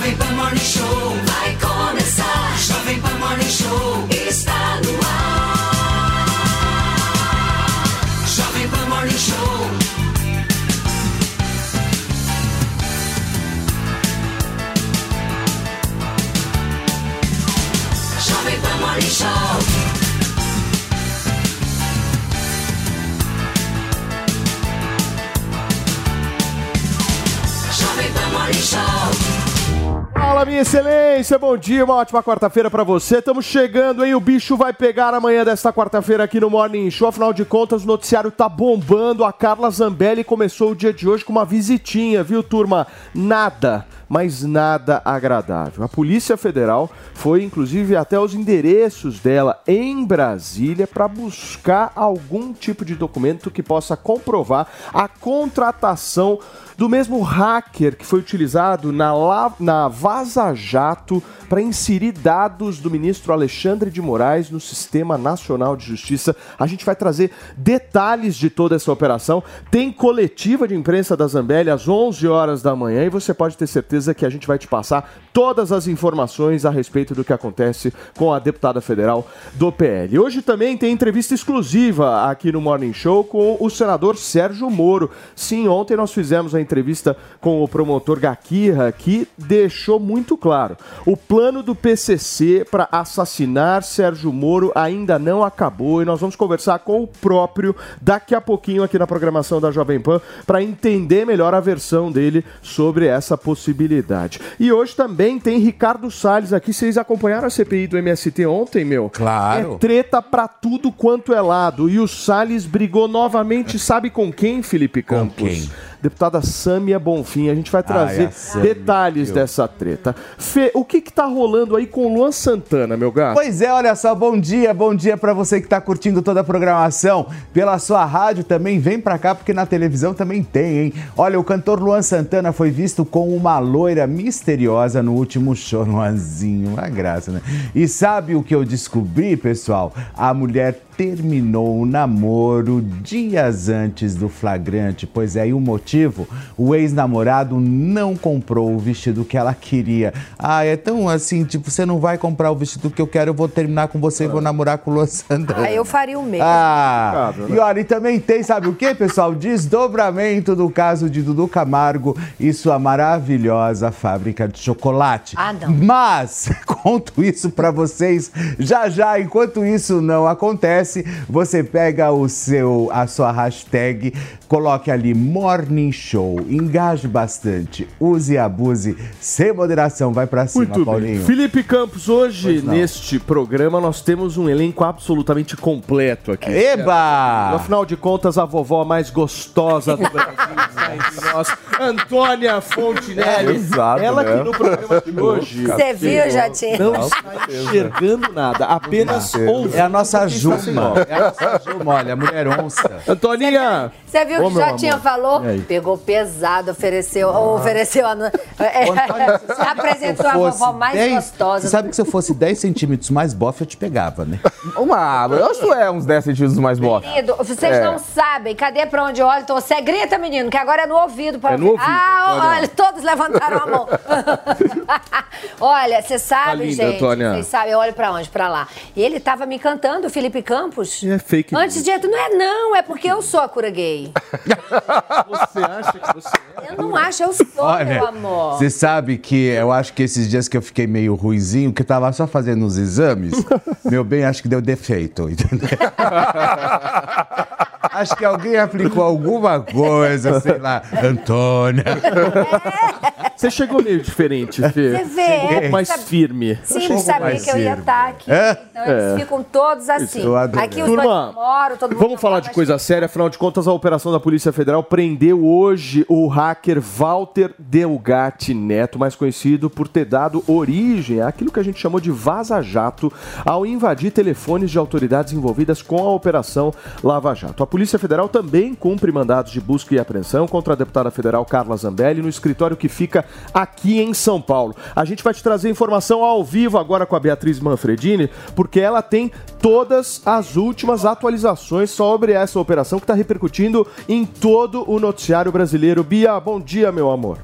Jovem Pan Morning Show vai começar. Fala, minha excelência, bom dia, uma ótima quarta-feira pra você. Estamos chegando, hein? O bicho vai pegar amanhã desta quarta-feira aqui no Morning Show. Afinal de contas, o noticiário tá bombando. A Carla Zambelli começou o dia de hoje com uma visitinha, viu, turma? Nada, mas nada agradável. A Polícia Federal foi, inclusive, até os endereços dela em Brasília para buscar algum tipo de documento que possa comprovar a contratação do mesmo hacker que foi utilizado na, La- na Vaza Jato para inserir dados do ministro Alexandre de Moraes no Sistema Nacional de Justiça. A gente vai trazer detalhes de toda essa operação. Tem coletiva de imprensa da Zambelli às 11 horas da manhã e você pode ter certeza que a gente vai te passar todas as informações a respeito do que acontece com a deputada federal do PL. Hoje também tem entrevista exclusiva aqui no Morning Show com o senador Sérgio Moro. Sim, ontem nós fizemos a entrevista com o promotor Gakirra, que deixou muito claro: o plano do PCC para assassinar Sérgio Moro ainda não acabou e nós vamos conversar com o próprio daqui a pouquinho aqui na programação da Jovem Pan para entender melhor a versão dele sobre essa possibilidade. E hoje também tem Ricardo Salles aqui. Vocês acompanharam a CPI do MST ontem, meu? Claro. É treta pra tudo quanto é lado. E o Salles brigou novamente, sabe com quem, Felipe Campos? quem? Deputada Sâmia Bonfim. A gente vai trazer detalhes viu? dessa treta. Fê, o que que tá rolando aí com o Luan Santana, meu gato? Pois é, olha só, bom dia, bom dia pra você que tá curtindo toda a programação pela sua rádio também, vem pra cá porque na televisão também tem, hein? Olha, o cantor Luan Santana foi visto com uma loira misteriosa no último show, Luanzinho, uma graça, né? E sabe o que eu descobri, pessoal? A mulher terminou o namoro dias antes do flagrante. Pois é, e o motivo? O ex-namorado não comprou o vestido que ela queria. Ah, é tão assim, tipo, você não vai comprar o vestido que eu quero, eu vou terminar com você e vou namorar com o Luan Santana. Aí eu faria o mesmo. Ah, Complicado, né? e olha, e também tem, sabe o que, pessoal? Desdobramento do caso de Dudu Camargo e sua maravilhosa fábrica de chocolate. Ah, não. Mas, conto isso pra vocês já já. Enquanto isso não acontece, você pega o seu, a sua hashtag, coloque ali Morning Show, engaje bastante, use e abuse, sem moderação. Vai pra cima, Muito Paulinho. bem. Felipe Campos, hoje neste programa nós temos um elenco absolutamente completo aqui. Eba! Afinal de contas, a vovó mais gostosa do Brasil está entre nós, Antônia Fontinelli. Exato, Ela né? que no programa de hoje Você viu, Jatinho? não está enxergando nada, apenas ouvindo. É a nossa o É a olha, mulher onça. Antoninha! Você viu Ô, que já tinha falou? Pegou pesado, ofereceu, ofereceu a, é, apresentou a vovó mais gostosa. Você sabe que se eu fosse 10 centímetros mais bofe, eu te pegava, né? Uma, eu acho que é uns 10 centímetros mais bosta. Querido, vocês É. não sabem. Cadê pra onde eu olho? Então, você grita, menino, que agora é no ouvido. Pra É no ouvido, Ah, olha. olha, todos levantaram a mão. olha, você sabe, Tá linda, gente. Antônia. Vocês sabem, eu olho pra onde? Pra lá. E ele tava me cantando, o Felipe Campos. É fake news. Antes de não é não, é porque eu sou a cura gay. Você acha que você é? Eu não acho, eu sou, meu Olha, amor. você sabe que eu acho que esses dias que eu fiquei meio ruizinho, que eu tava só fazendo os exames, meu bem, acho que deu defeito, entendeu? acho que alguém aplicou alguma coisa, sei lá, Antônia. Você chegou meio diferente, Fê. Você vê, Um pouco é, mais sabe- firme. Sim, mais que eu ia estar aqui. É? Então eles ficam todos assim. Aqui os Turma, dois moram, todo mundo Vamos falar de coisa séria, afinal de contas, a operação da Polícia Federal prendeu hoje o hacker Walter Delgatti Neto, mais conhecido por ter dado origem àquilo que a gente chamou de vaza-jato ao invadir telefones de autoridades envolvidas com a operação Lava Jato. A Polícia Federal também cumpre mandados de busca e apreensão contra a deputada federal Carla Zambelli no escritório que fica aqui em São Paulo. A gente vai te trazer informação ao vivo agora com a Beatriz Manfredini, porque ela tem todas as últimas atualizações sobre essa operação que está repercutindo em todo o noticiário brasileiro. Bia, bom dia, meu amor.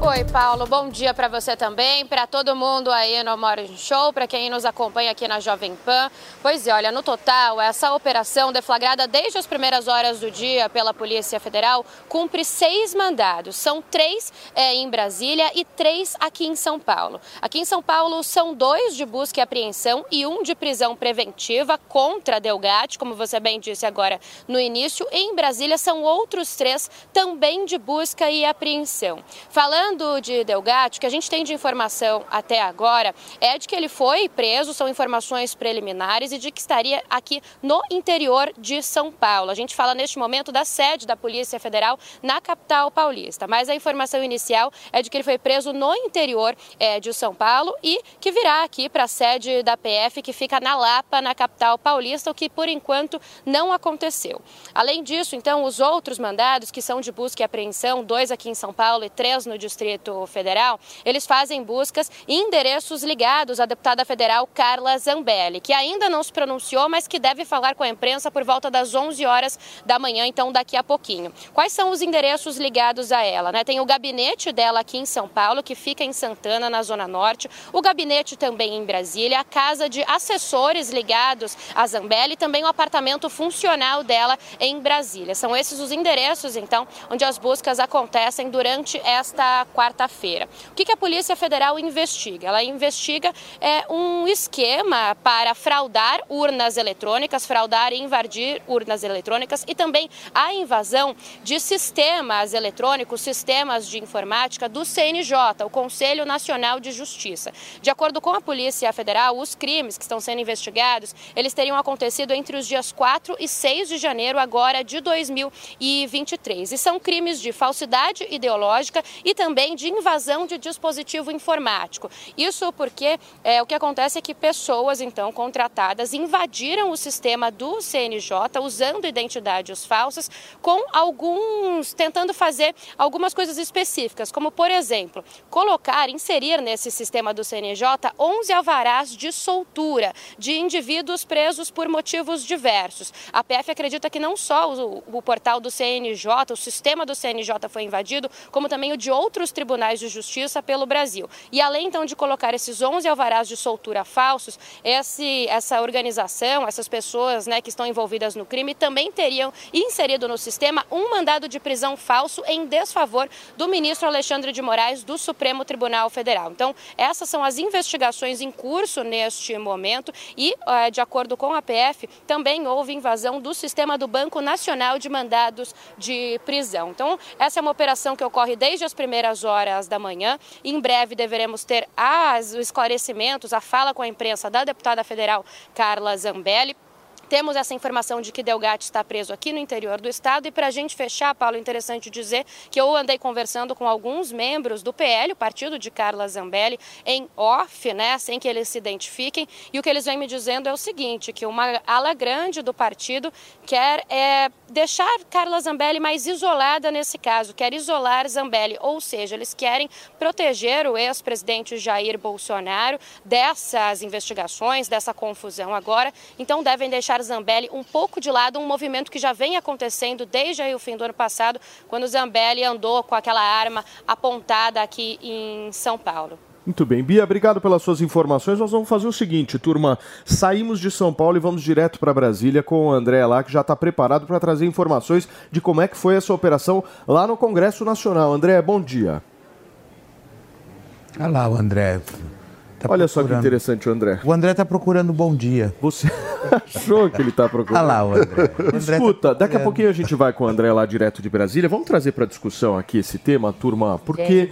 Oi, Paulo. Bom dia para você também, para todo mundo aí no Morning Show, para quem nos acompanha aqui na Jovem Pan. Pois é, olha, no total, essa operação deflagrada desde as primeiras horas do dia pela Polícia Federal cumpre seis mandados. São três é, em Brasília e três aqui em São Paulo. Aqui em São Paulo são dois de busca e apreensão e um de prisão preventiva contra Delgatti, como você bem disse agora no início. Em Brasília são outros três também de busca e apreensão. Falando Falando de Delgatti, o que a gente tem de informação até agora é de que ele foi preso, são informações preliminares, e de que estaria aqui no interior de São Paulo. A gente fala neste momento da sede da Polícia Federal na capital paulista, mas a informação inicial é de que ele foi preso no interior é, de São Paulo e que virá aqui para a sede da PF, que fica na Lapa, na capital paulista, o que por enquanto não aconteceu. Além disso, então, os outros mandados, que são de busca e apreensão, dois aqui em São Paulo e três no Distrito Distrito Federal, eles fazem buscas em endereços ligados à deputada federal Carla Zambelli, que ainda não se pronunciou, mas que deve falar com a imprensa por volta das 11 horas da manhã, então daqui a pouquinho. Quais são os endereços ligados a ela? Né? Tem o gabinete dela aqui em São Paulo, que fica em Santana, na Zona Norte, o gabinete também em Brasília, a casa de assessores ligados a Zambelli e também o apartamento funcional dela em Brasília. São esses os endereços, então, onde as buscas acontecem durante esta quarta-feira. O que, que, a Polícia Federal investiga? Ela investiga é, um esquema para fraudar urnas eletrônicas, fraudar e invadir urnas eletrônicas e também a invasão de sistemas eletrônicos, sistemas de informática do CNJ, o Conselho Nacional de Justiça. De acordo com a Polícia Federal, os crimes que estão sendo investigados, eles teriam acontecido entre os dias 4 e 6 de janeiro agora de 2023. E são crimes de falsidade ideológica e também também de invasão de dispositivo informático. Isso porque é, o que acontece é que pessoas, então, contratadas invadiram o sistema do CNJ usando identidades falsas, com alguns, tentando fazer algumas coisas específicas, como, por exemplo, colocar, inserir nesse sistema do CNJ 11 alvarás de soltura de indivíduos presos por motivos diversos. A PF acredita que não só o, o portal do CNJ, o sistema do CNJ foi invadido, como também o de outros tribunais de justiça pelo Brasil. E além então de colocar esses 11 alvarás de soltura falsos, esse, essa organização, essas pessoas né, que estão envolvidas no crime também teriam inserido no sistema um mandado de prisão falso em desfavor do ministro Alexandre de Moraes do Supremo Tribunal Federal. Então, essas são as investigações em curso neste momento e, de acordo com a PF, também houve invasão do sistema do Banco Nacional de Mandados de Prisão. Então, essa é uma operação que ocorre desde as primeiras horas da manhã. Em breve deveremos ter as, os esclarecimentos, a fala com a imprensa da deputada federal Carla Zambelli. Temos essa informação de que Delgatti está preso aqui no interior do estado. E para a gente fechar, Paulo, é interessante dizer que eu andei conversando com alguns membros do PL, o partido de Carla Zambelli, em off, né, sem que eles se identifiquem, e o que eles vêm me dizendo é o seguinte, que uma ala grande do partido quer é, deixar Carla Zambelli mais isolada nesse caso, quer isolar Zambelli, ou seja, eles querem proteger o ex-presidente Jair Bolsonaro dessas investigações, dessa confusão agora, então devem deixar deixar Zambelli um pouco de lado, um movimento que já vem acontecendo desde o fim do ano passado, quando Zambelli andou com aquela arma apontada aqui em São Paulo. Muito bem. Bia, obrigado pelas suas informações. Nós vamos fazer o seguinte, turma. Saímos de São Paulo e vamos direto para Brasília com o André lá, que já está preparado para trazer informações de como é que foi essa operação lá no Congresso Nacional. André, bom dia. Olha lá o André. Tá Olha procurando. só que interessante o André. O André está procurando bom dia. Você achou que ele está procurando? Olha lá o André. O André tá Escuta, tá daqui a pouquinho a gente vai com o André lá direto de Brasília. Vamos trazer para discussão aqui esse tema, turma, porque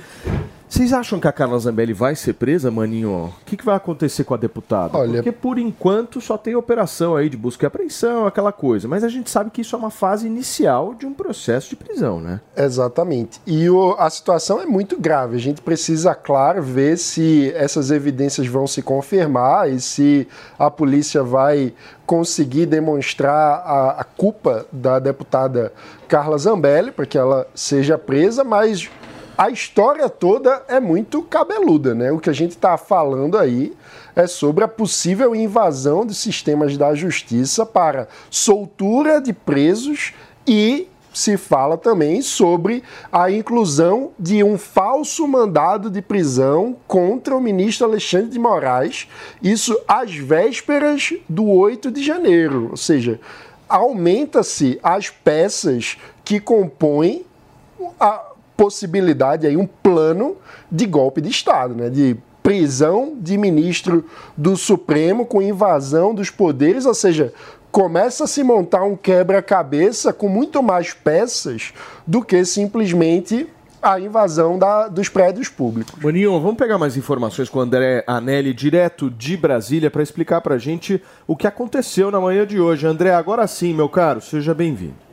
vocês acham que a Carla Zambelli vai ser presa, maninho? O que, que vai acontecer com a deputada? Olha... Porque por enquanto só tem operação aí de busca e apreensão, aquela coisa. Mas a gente sabe que isso é uma fase inicial de um processo de prisão, né? Exatamente. E o, a situação é muito grave. A gente precisa, claro, ver se essas evidências vão se confirmar e se a polícia vai conseguir demonstrar a, a culpa da deputada Carla Zambelli para que ela seja presa, mas a história toda é muito cabeluda, né? O que a gente está falando aí é sobre a possível invasão de sistemas da justiça para soltura de presos e se fala também sobre a inclusão de um falso mandado de prisão contra o ministro Alexandre de Moraes, isso às vésperas do 8 de janeiro, ou seja, aumenta-se as peças que compõem a possibilidade aí um plano de golpe de Estado, né, de prisão de ministro do Supremo com invasão dos poderes, ou seja, começa a se montar um quebra-cabeça com muito mais peças do que simplesmente a invasão da, dos prédios públicos. Maninho, vamos pegar mais informações com o André Anelli, direto de Brasília, para explicar para a gente o que aconteceu na manhã de hoje. André, agora sim, meu caro, seja bem-vindo.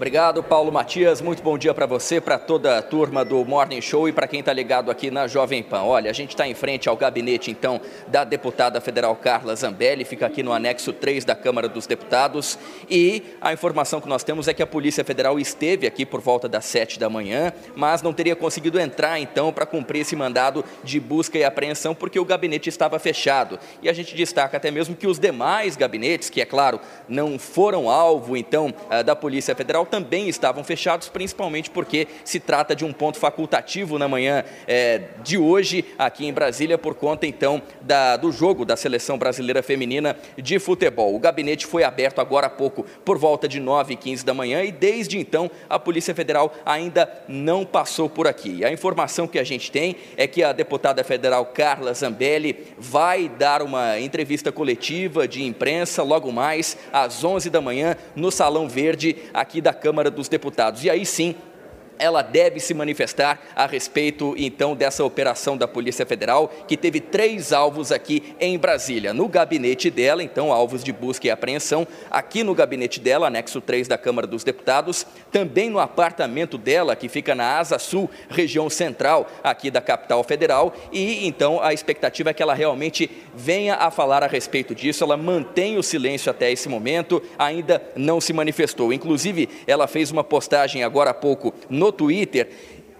Obrigado, Paulo Matias. Muito bom dia para você, para toda a turma do Morning Show e para quem está ligado aqui na Jovem Pan. Olha, a gente está em frente ao gabinete, então, da deputada federal Carla Zambelli, fica aqui no anexo 3 da Câmara dos Deputados. E a informação que nós temos é que a Polícia Federal esteve aqui por volta das 7 da manhã, mas não teria conseguido entrar, então, para cumprir esse mandado de busca e apreensão, porque o gabinete estava fechado. E a gente destaca até mesmo que os demais gabinetes, que é claro, não foram alvo, então, eh, da Polícia Federal, também estavam fechados, principalmente porque se trata de um ponto facultativo na manhã é, de hoje aqui em Brasília, por conta então da, do jogo da seleção brasileira feminina de futebol. O gabinete foi aberto agora há pouco, por volta de 9 e 15 da manhã, e desde então a Polícia Federal ainda não passou por aqui. A informação que a gente tem é que a deputada federal Carla Zambelli vai dar uma entrevista coletiva de imprensa logo mais às 11 da manhã no Salão Verde aqui da Câmara dos Deputados. E aí sim, ela deve se manifestar a respeito, então, dessa operação da Polícia Federal, que teve três alvos aqui em Brasília. No gabinete dela, então, alvos de busca e apreensão, aqui no gabinete dela, anexo 3 da Câmara dos Deputados, também no apartamento dela, que fica na Asa Sul, região central aqui da capital federal, e então a expectativa é que ela realmente venha a falar a respeito disso. Ela mantém o silêncio até esse momento, ainda não se manifestou. Inclusive, ela fez uma postagem agora há pouco no Twitter,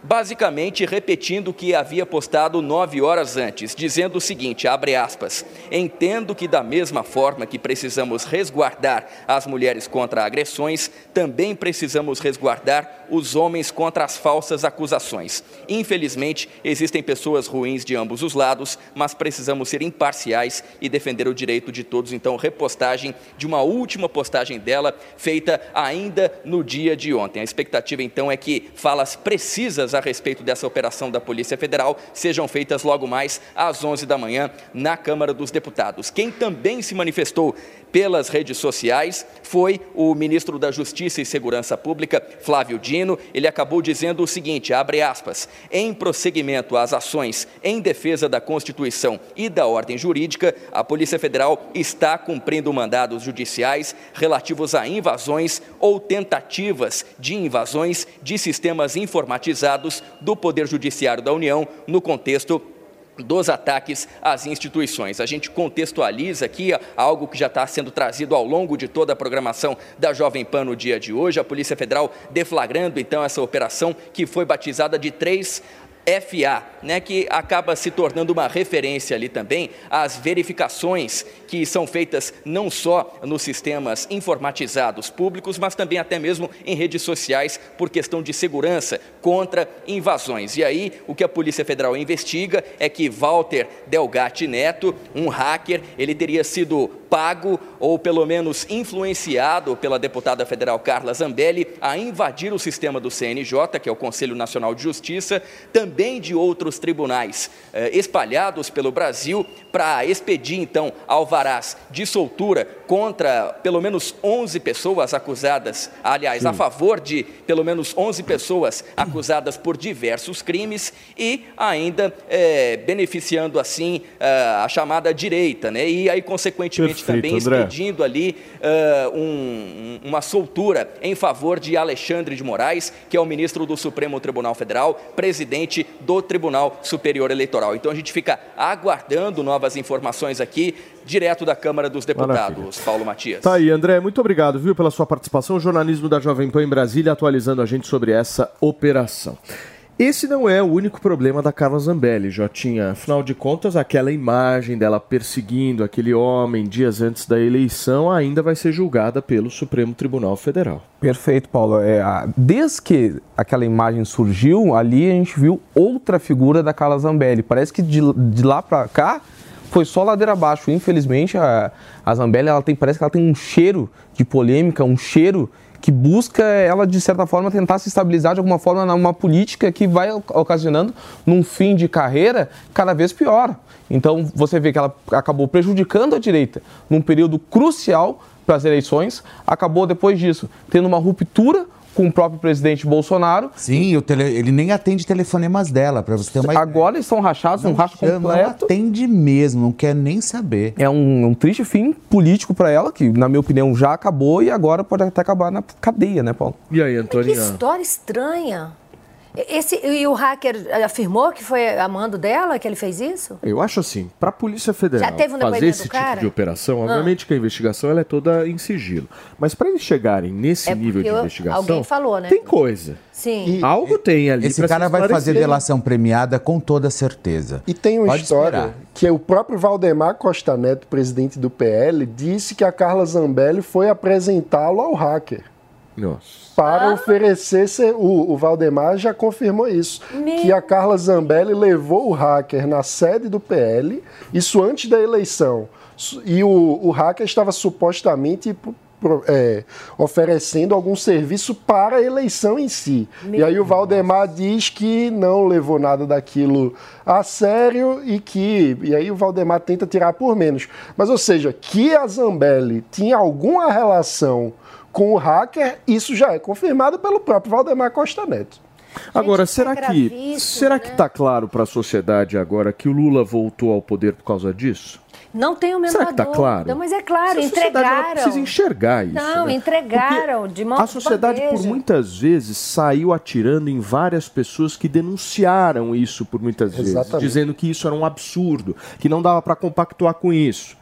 basicamente repetindo o que havia postado nove horas antes, dizendo o seguinte: abre aspas, entendo que da mesma forma que precisamos resguardar as mulheres contra agressões, também precisamos resguardar os homens contra as falsas acusações. Infelizmente, existem pessoas ruins de ambos os lados, mas precisamos ser imparciais e defender o direito de todos. Então, repostagem de uma última postagem dela, feita ainda no dia de ontem. A expectativa, então, é que falas precisas a respeito dessa operação da Polícia Federal sejam feitas logo mais às 11 da manhã na Câmara dos Deputados. Quem também se manifestou pelas redes sociais foi o ministro da Justiça e Segurança Pública, Flávio Dino. Ele acabou dizendo o seguinte, abre aspas, em prosseguimento às ações em defesa da Constituição e da ordem jurídica, a Polícia Federal está cumprindo mandados judiciais relativos a invasões ou tentativas de invasões de sistemas informatizados do Poder Judiciário da União no contexto dos ataques às instituições. A gente contextualiza aqui algo que já está sendo trazido ao longo de toda a programação da Jovem Pan no dia de hoje. A Polícia Federal deflagrando então essa operação que foi batizada de três FA, né, que acaba se tornando uma referência ali também às verificações que são feitas não só nos sistemas informatizados públicos, mas também até mesmo em redes sociais por questão de segurança contra invasões. E aí, o que a Polícia Federal investiga é que Walter Delgatti Neto, um hacker, ele teria sido pago ou pelo menos influenciado pela deputada federal Carla Zambelli a invadir o sistema do CNJ, que é o Conselho Nacional de Justiça, também de outros tribunais eh, espalhados pelo Brasil, para expedir então alvarás de soltura contra pelo menos 11 pessoas acusadas, aliás, Sim. a favor de pelo menos 11 pessoas acusadas por diversos crimes e ainda eh, beneficiando assim eh, a chamada direita, né? E aí, consequentemente, Perfeito, também André. expedindo ali uh, um, uma soltura em favor de Alexandre de Moraes, que é o ministro do Supremo Tribunal Federal, presidente do Tribunal Superior Eleitoral. Então a gente fica aguardando novas informações aqui, direto da Câmara dos Deputados, Maravilha. Paulo Matias. Tá aí, André, muito obrigado, viu, pela sua participação. O jornalismo da Jovem Pan em Brasília atualizando a gente sobre essa operação. Esse não é o único problema da Carla Zambelli, Jotinha. Afinal de contas, aquela imagem dela perseguindo aquele homem dias antes da eleição ainda vai ser julgada pelo Supremo Tribunal Federal. Perfeito, Paulo. É, desde que aquela imagem surgiu, ali a gente viu outra figura da Carla Zambelli. Parece que de, de lá pra cá foi só ladeira abaixo. Infelizmente, a, a Zambelli ela tem, parece que ela tem um cheiro de polêmica, um cheiro que busca ela, de certa forma, tentar se estabilizar de alguma forma numa política que vai ocasionando, num fim de carreira, cada vez pior. Então, você vê que ela acabou prejudicando a direita num período crucial para as eleições, acabou depois disso tendo uma ruptura com o próprio presidente Bolsonaro. Sim, o tele- ele nem atende telefonemas dela, para você ter uma Agora eles estão rachados, um racho chama, não completo. atende mesmo, não quer nem saber. É um, um triste fim político para ela, que na minha opinião já acabou e agora pode até acabar na cadeia, né, Paulo? E aí, Que Antônia? história estranha. Esse, e o hacker afirmou que foi a mando dela que ele fez isso? Eu acho assim, para a Polícia Federal Já teve um fazer esse tipo cara? de operação, Ah. obviamente que a investigação ela é toda em sigilo. Mas para eles chegarem nesse É nível de eu- investigação, alguém falou, né? tem coisa. Sim. Algo tem ali Esse cara vai fazer delação premiada com toda certeza. E tem uma Pode história esperar. que o próprio Valdemar Costa Neto, presidente do PL, disse que a Carla Zambelli foi apresentá-lo ao hacker. Nossa. Para oferecer. ser- O, o Valdemar já confirmou isso. Meu. Que a Carla Zambelli levou o hacker na sede do PL, isso antes da eleição. E o, o hacker estava supostamente é, oferecendo algum serviço para a eleição em si. e aí o Valdemar diz que não levou nada daquilo a sério e que. E aí o Valdemar tenta tirar por menos. Mas, ou seja, que a Zambelli tinha alguma relação com o hacker, isso já é confirmado pelo próprio Valdemar Costa Neto. Agora, isso é será que será né? que está claro para a sociedade agora que o Lula voltou ao poder por causa disso? Não tem o menor Será que está dúvida. claro? Mas é claro, A entregaram. precisa enxergar isso. Não, né? entregaram Porque de mão A sociedade, por muitas vezes, saiu atirando em várias pessoas que denunciaram isso por muitas vezes, Exatamente. dizendo que isso era um absurdo, que não dava para compactuar com isso.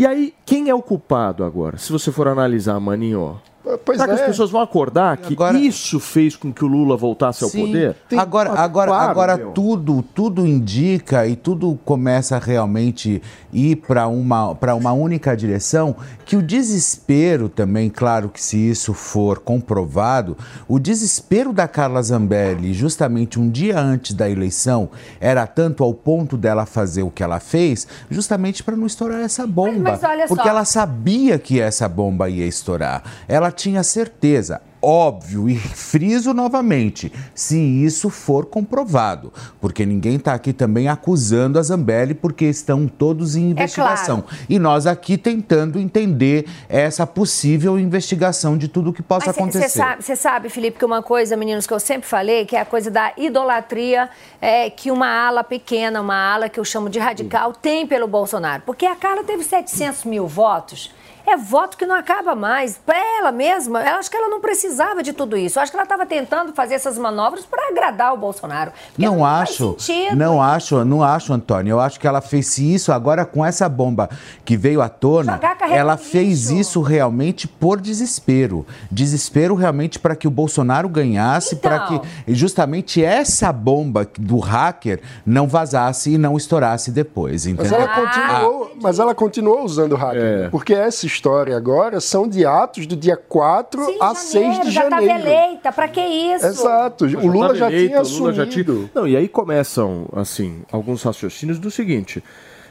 E aí, quem é o culpado agora? Se você for analisar, Maninho, Pois será que as é. pessoas vão acordar que Agora- isso fez com que o Lula voltasse ao Sim. poder? Agora, Ah, agora, claro, agora meu. tudo, tudo indica e tudo começa a realmente ir para uma, para uma única direção, que o desespero também, claro que se isso for comprovado, o desespero da Carla Zambelli, justamente um dia antes da eleição, era tanto ao ponto dela fazer o que ela fez, justamente para não estourar essa bomba. mas olha porque só. ela sabia que essa bomba ia estourar. Ela tinha certeza. Óbvio, e friso novamente, se isso for comprovado, porque ninguém está aqui também acusando a Zambelli porque estão todos em investigação. E nós aqui tentando entender essa possível investigação de tudo que possa Mas cê- acontecer. Você sabe, sabe, Felipe, que uma coisa, meninos, que eu sempre falei, que é a coisa da idolatria é, que uma ala pequena, uma ala que eu chamo de radical, tem pelo Bolsonaro. Porque a Carla teve 700 mil votos. É voto que não acaba mais. Para ela mesma, eu acho que ela não precisava de tudo isso. Eu acho que ela estava tentando fazer essas manobras para agradar o Bolsonaro. Não faz acho, não acho, não acho, Antônio. Eu acho que ela fez isso agora com essa bomba que veio à tona. Ela fez isso realmente por desespero, desespero realmente para que o Bolsonaro ganhasse, Então. para que justamente essa bomba do hacker não vazasse e não estourasse depois, Mas entendeu? ela, continuou, mas ela continuou usando o hacker. É. Porque essa história agora são de atos do dia 4 Sim, a janeiro, 6 de já estava janeiro. eleita. Para que isso? Exato. O Lula já eleito, tinha o Lula já assumido. tinha- Não, e aí começam, assim, alguns raciocínios do seguinte: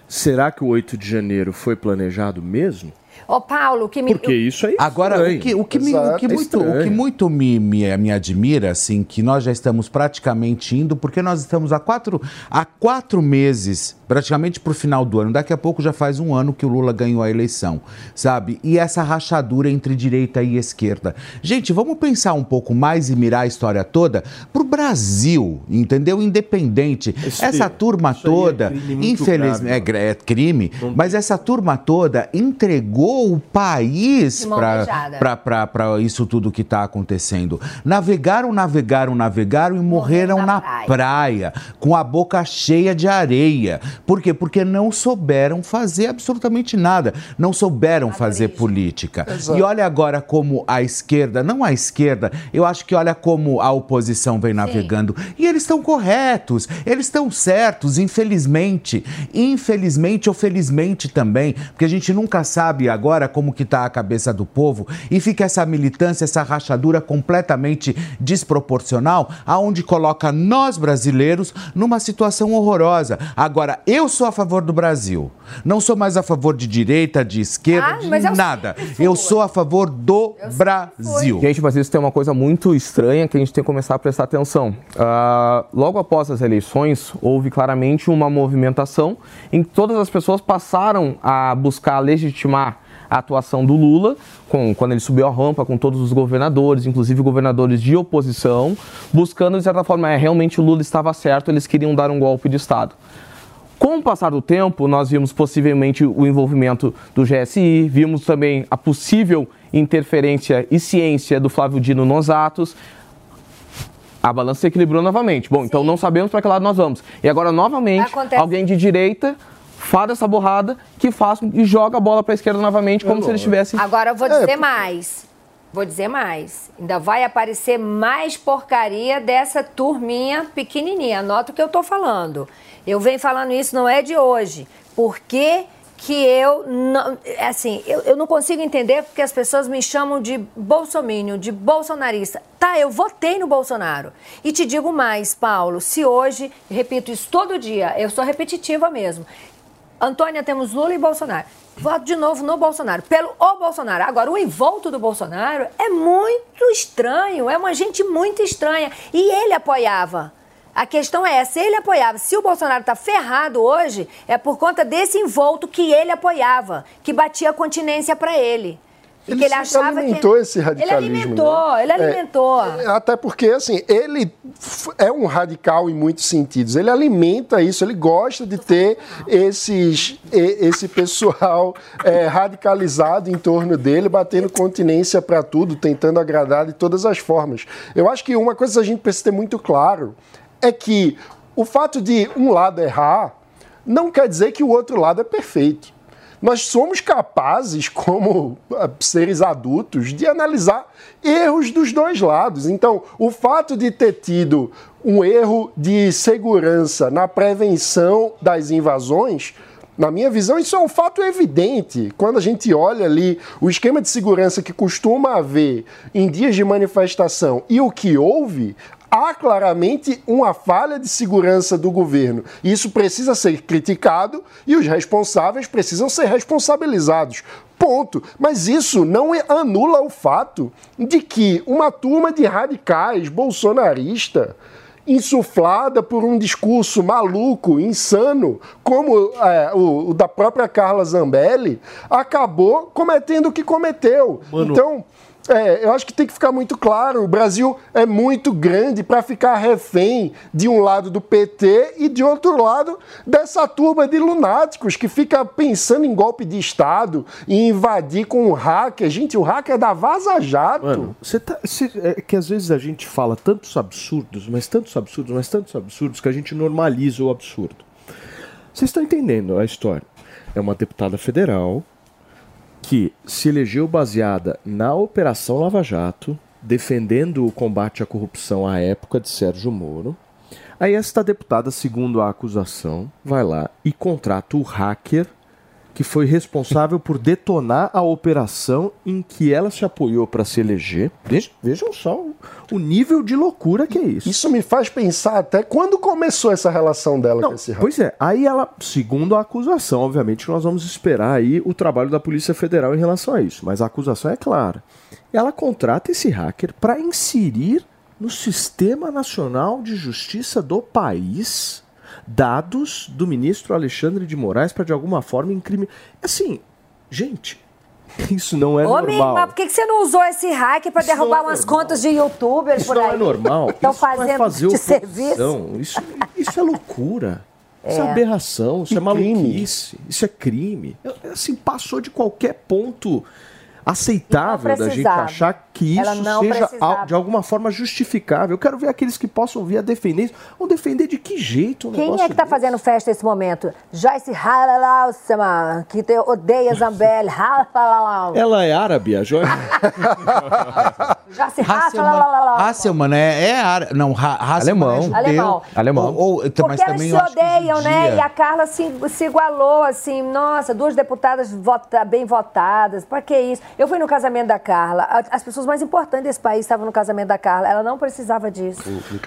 será que o 8 de janeiro foi planejado mesmo? Ô, Paulo, o que me. Porque isso aí. é Agora, o que, o que, me, o que é muito, o que muito me, me, me admira, assim, que nós já estamos praticamente indo, porque nós estamos há quatro, há quatro meses, praticamente para o final do ano. Daqui a pouco já faz um ano que o Lula ganhou a eleição, sabe? E essa rachadura entre direita e esquerda. Gente, vamos pensar um pouco mais e mirar a história toda pro Brasil, entendeu? Independente. Essa turma é toda, crime muito infelizmente, grave, é, é crime, mas essa turma toda entregou o país para isso tudo que está acontecendo. Navegaram, navegaram, navegaram e morreram, na na, praia. praia, com a boca cheia de areia. Por quê? Porque não souberam fazer absolutamente nada. Não souberam fazer política. E olha agora como a esquerda, não a esquerda, eu acho que olha como a oposição vem navegando. E eles estão corretos, eles estão certos, infelizmente. Infelizmente ou felizmente também, porque a gente nunca sabe agora como que está a cabeça do povo e fica essa militância, essa rachadura completamente desproporcional, aonde coloca nós brasileiros numa situação horrorosa. Agora, eu sou a favor do Brasil. Não sou mais a favor de direita, de esquerda, Ah, mas eu de nada. Eu sou a favor do Brasil. Gente, mas isso tem uma coisa muito estranha que a gente tem que começar a prestar atenção. Ah, logo após as eleições, houve claramente uma movimentação em que todas as pessoas passaram a buscar legitimar a atuação do Lula, com, quando ele subiu a rampa com todos os governadores, inclusive governadores de oposição, buscando, de certa forma, é, realmente o Lula estava certo, eles queriam dar um golpe de Estado. Com o passar do tempo, nós vimos possivelmente o envolvimento do GSI, vimos também a possível interferência e ciência do Flávio Dino nos atos. A balança se equilibrou novamente. Bom, então não sabemos para que lado nós vamos. E agora, novamente, Acontece. alguém de direita faz essa borrada que faz e joga a bola para a esquerda novamente, como se eles tivessem. Agora eu vou dizer mais. Vou dizer mais. Ainda vai aparecer mais porcaria dessa turminha pequenininha. Anota o que eu tô falando. Eu venho falando isso, não é de hoje. Por que que eu não. Assim, eu, eu não consigo entender porque as pessoas me chamam de bolsomínio, de bolsonarista. Tá, eu votei no Bolsonaro. E te digo mais, Paulo, se hoje, repito isso todo dia, eu sou repetitiva mesmo. Antônia, temos Lula e Bolsonaro. Voto de novo no Bolsonaro, pelo o Bolsonaro. Agora, o envolto do Bolsonaro é muito estranho, é uma gente muito estranha. E ele apoiava. A questão é essa, ele apoiava. Se o Bolsonaro está ferrado hoje, é por conta desse envolto que ele apoiava, que batia continência para ele. Ele ele achava alimentou que... esse radicalismo. Ele alimentou, né? ele alimentou. É, até porque, assim, ele é um radical em muitos sentidos. Ele alimenta isso, ele gosta de ter esses, esse pessoal é, radicalizado em torno dele, batendo continência para tudo, tentando agradar de todas as formas. Eu acho que uma coisa que a gente precisa ter muito claro é que o fato de um lado errar não quer dizer que o outro lado é perfeito. Nós somos capazes, como ah, seres adultos, de analisar erros dos dois lados. Então, o fato de ter tido um erro de segurança na prevenção das invasões. Na minha visão, isso é um fato evidente. Quando a gente olha ali o esquema de segurança que costuma haver em dias de manifestação e o que houve, há claramente uma falha de segurança do governo. Isso precisa ser criticado e os responsáveis precisam ser responsabilizados. Ponto. Mas isso não é- anula o fato de que uma turma de radicais bolsonarista insuflada por um discurso maluco, insano, como é, o, o da própria Carla Zambelli, acabou cometendo o que cometeu. Então, é, eu acho que tem que ficar muito claro: o Brasil é muito grande para ficar refém de um lado do PT e de outro lado dessa turma de lunáticos que fica pensando em golpe de Estado e invadir com um hacker. Gente, o hacker é da Vaza Jato. Mano, você tá. é que às vezes a gente fala tantos absurdos, mas tantos absurdos, mas tantos absurdos que a gente normaliza o absurdo. Vocês estão entendendo a história? É uma deputada federal que se elegeu baseada na Operação Lava Jato, defendendo o combate à corrupção à época de Sérgio Moro. Aí esta deputada, segundo a acusação, vai lá e contrata o hacker que foi responsável por detonar a operação em que ela se apoiou para se eleger. Vejam, vejam só o, nível de loucura que é isso. Isso me faz pensar até quando começou essa relação dela Não, com esse hacker. pois é, aí ela, segundo a acusação, obviamente nós vamos esperar aí o trabalho da Polícia Federal em relação a isso, mas a acusação é clara. Ela contrata esse hacker para inserir no Sistema Nacional de Justiça do país dados do ministro Alexandre de Moraes para de alguma forma incriminar. Assim, gente, isso não é Ô, minha irmã, normal. por que você não usou esse hack para Isso derrubar não é umas normal. contas de youtuber Isso por não aí? é normal. Estão Isso não é fazendo fazer de serviço. Isso, isso é loucura. Isso é É. aberração, isso E é crime. maluquice, isso é crime. Assim, passou de qualquer ponto aceitável da gente achar que isso não seja precisava. de alguma forma justificável. Eu quero ver aqueles que possam vir a defender isso. Vão defender de que jeito um Quem é que tá desse? fazendo festa nesse momento? Joyce Halalausama, que te odeia Zambelli. Ela é árabe, a Joyce? Joyce Hasselman. Hasselman é, é árabe. Não, Hasselman Alemão. é. Alemão. Alemão. Ou, ou- Porque mas elas também se odeiam, né? E a Carla se, se igualou, assim, nossa, duas deputadas vota- bem votadas. Pra que isso? Eu fui no casamento da Carla. As pessoas mais importantes desse país estavam no casamento da Carla. Ela não precisava disso.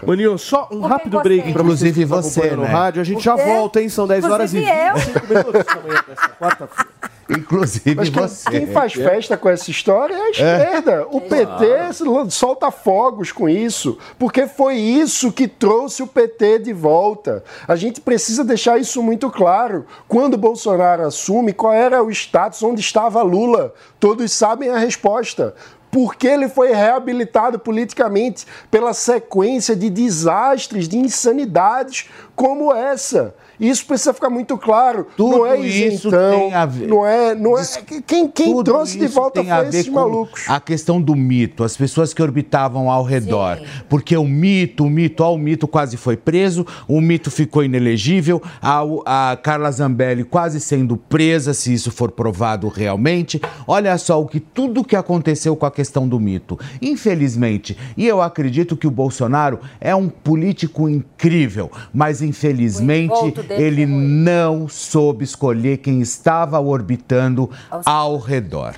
Maninho, só um rápido você? break Inclusive você, acompanhando no né? rádio. A gente já volta, hein? São 10 horas e Inclusive eu. 25 minutos da manhã dessa quarta-feira. Inclusive Mas quem, você. quem faz festa com essa história é a esquerda. O PT se lan- solta fogos com isso, porque foi isso que trouxe o PT de volta. A gente precisa deixar isso muito claro. Quando Bolsonaro assume, qual era o status, onde estava Lula? Todos sabem a resposta. Porque ele foi reabilitado politicamente pela sequência de desastres, de insanidades como essa. Isso precisa ficar muito claro. Tudo não é isso tem a ver- não é, não é quem, quem trouxe de volta tem a foi ver esses com malucos. A questão do mito, as pessoas que orbitavam ao redor. Porque o mito, o mito, ó, o mito quase foi preso, o mito ficou inelegível, a, a Carla Zambelli quase sendo presa, se isso for provado realmente. Olha só o que tudo que aconteceu com a questão do mito. Infelizmente, e eu acredito que o Bolsonaro é um político incrível, mas infelizmente ele não soube escolher quem estava orbitando ao redor.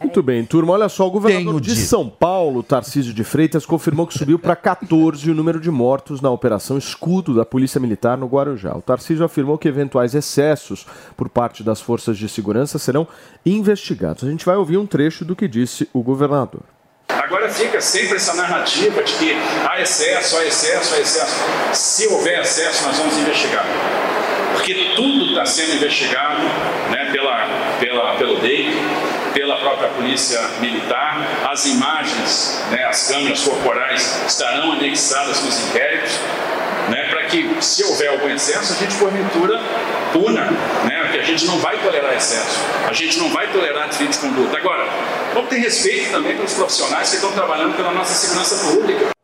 Muito bem, turma. Olha só, o governador Tenho de dito. São Paulo, Tarcísio de Freitas, confirmou que subiu para 14 o número de mortos na Operação Escudo da Polícia Militar no Guarujá. O Tarcísio afirmou que eventuais excessos por parte das forças de segurança serão investigados. A gente vai ouvir um trecho do que disse o governador. Agora fica sempre essa narrativa de que há excesso, há excesso, há excesso. Se houver excesso, nós vamos investigar. Porque tudo está sendo investigado né, pela, pela, pelo DEIC, pela própria Polícia Militar. As imagens, né, as câmeras corporais estarão anexadas nos inquéritos. Né, para que, se houver algum excesso, a gente porventura puna, né, porque a gente não vai tolerar excesso, a gente não vai tolerar desvio de conduta. Agora, vamos ter respeito também pelos profissionais que estão trabalhando pela nossa segurança pública.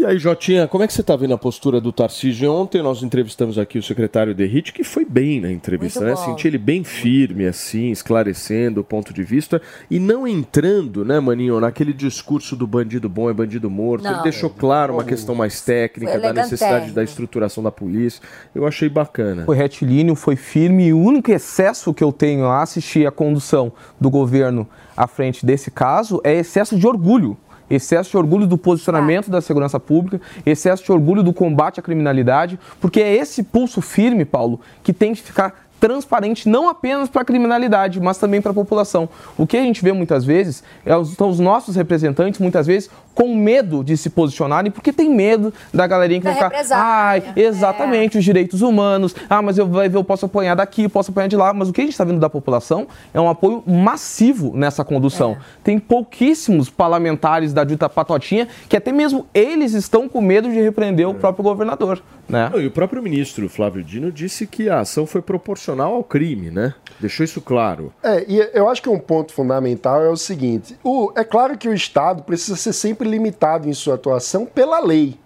E aí, Jotinha, como é que você está vendo a postura do Tarcísio? Ontem nós entrevistamos aqui o secretário Derrite, que foi bem na entrevista, Muito né? bom. Senti ele bem firme, assim, esclarecendo o ponto de vista e não entrando, né, Maninho, naquele discurso do bandido bom é bandido morto. Ele Não. deixou claro uma questão mais técnica, da necessidade da estruturação da polícia. Eu achei bacana. Foi retilíneo, foi firme e o único excesso que eu tenho a assistir a condução do governo à frente desse caso é excesso de orgulho. Excesso de orgulho do posicionamento da segurança pública, excesso de orgulho do combate à criminalidade, porque é esse pulso firme, Paulo, que tem que ficar transparente não apenas para a criminalidade, mas também para a população. O que a gente vê muitas vezes é os, são os nossos representantes, muitas vezes, com medo de se posicionarem, porque tem medo da galerinha que Da vai ficar. Ai, exatamente, os direitos humanos. Ah, mas eu, vai ver, eu posso apanhar daqui, eu posso apanhar de lá. Mas o que a gente está vendo da população é um apoio massivo nessa condução. Tem pouquíssimos parlamentares da dita patotinha que até mesmo eles estão com medo de repreender o próprio governador. Né? Não, e o próprio ministro Flávio Dino disse que a ação foi proporcional ao crime, né? Deixou isso claro. É, e eu acho que um ponto fundamental é o seguinte: o, é claro que o Estado precisa ser sempre limitado em sua atuação pela lei.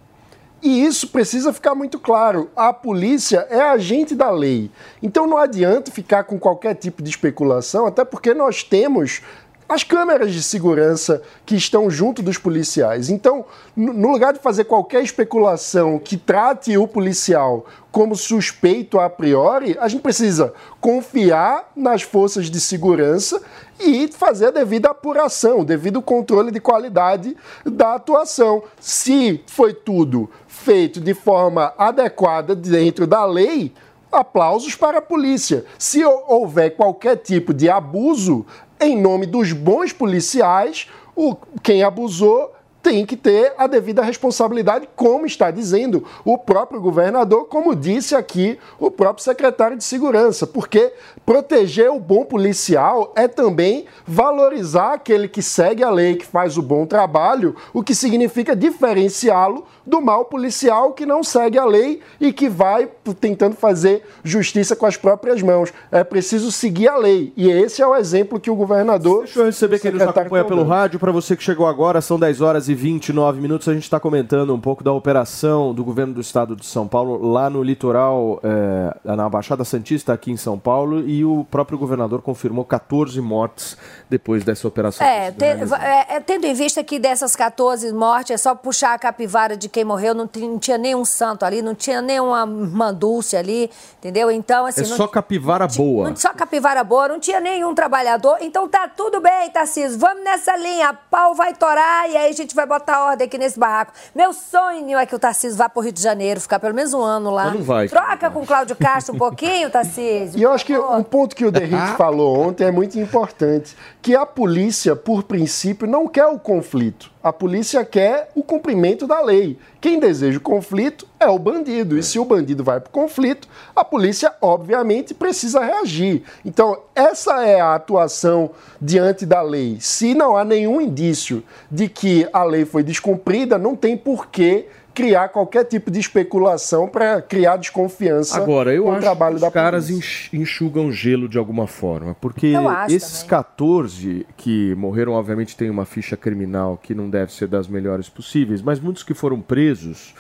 E isso precisa ficar muito claro. A polícia é agente da lei. Então não adianta ficar com qualquer tipo de especulação, até porque nós temos as câmeras de segurança que estão junto dos policiais. Então, no lugar de fazer qualquer especulação que trate o policial como suspeito a priori, a gente precisa confiar nas forças de segurança e fazer a devida apuração, o devido controle de qualidade da atuação. Se foi tudo feito de forma adequada dentro da lei, aplausos para a polícia. Se hou- houver qualquer tipo de abuso, em nome dos bons policiais, o, quem abusou tem que ter a devida responsabilidade, como está dizendo o próprio governador, como disse aqui o próprio secretário de Segurança, porque proteger o bom policial é também valorizar aquele que segue a lei, que faz o bom trabalho, o que significa diferenciá-lo do mal policial que não segue a lei e que vai tentando fazer justiça com as próprias mãos. É preciso seguir a lei. E esse é o exemplo que o governador. Deixa eu receber quem nos acompanha pelo rádio. Para você que chegou agora, são 10 horas e 29 minutos. A gente está comentando um pouco da operação do governo do estado de São Paulo lá no litoral, eh, na Baixada Santista, aqui em São Paulo. E o próprio governador confirmou 14 mortes depois dessa operação. É, te- é, é, tendo em vista que dessas 14 mortes é só puxar a capivara de quem morreu, não, não tinha nenhum santo ali, não tinha nenhuma Dulce ali, entendeu? Então, assim. É não- só capivara boa. Não, só capivara boa, não tinha nenhum trabalhador. Então tá tudo bem, Tarcísio. Vamos nessa linha. A pau vai torar e aí a gente vai botar ordem aqui nesse barraco. Meu sonho é que o Tarcísio vá pro Rio de Janeiro, ficar pelo menos um ano lá. Mas não vai. Troca com o Cláudio Castro um pouquinho, Tarcísio. E eu acho que um ponto que o Derrite falou ontem é muito importante, que a polícia, por princípio, não quer o conflito. A polícia quer o cumprimento da lei. Quem deseja o conflito é o bandido. E se o bandido vai para o conflito, a polícia, obviamente, precisa reagir. Então, essa é a atuação diante da lei. Se não há nenhum indício de que a lei foi descumprida, não tem porquê criar qualquer tipo de especulação para criar desconfiança Agora, eu com o acho trabalho que os da caras polícia. enx- enxugam gelo de alguma forma. Porque esses 14 que morreram, obviamente, têm uma ficha criminal que não deve ser das melhores possíveis, mas muitos que foram presos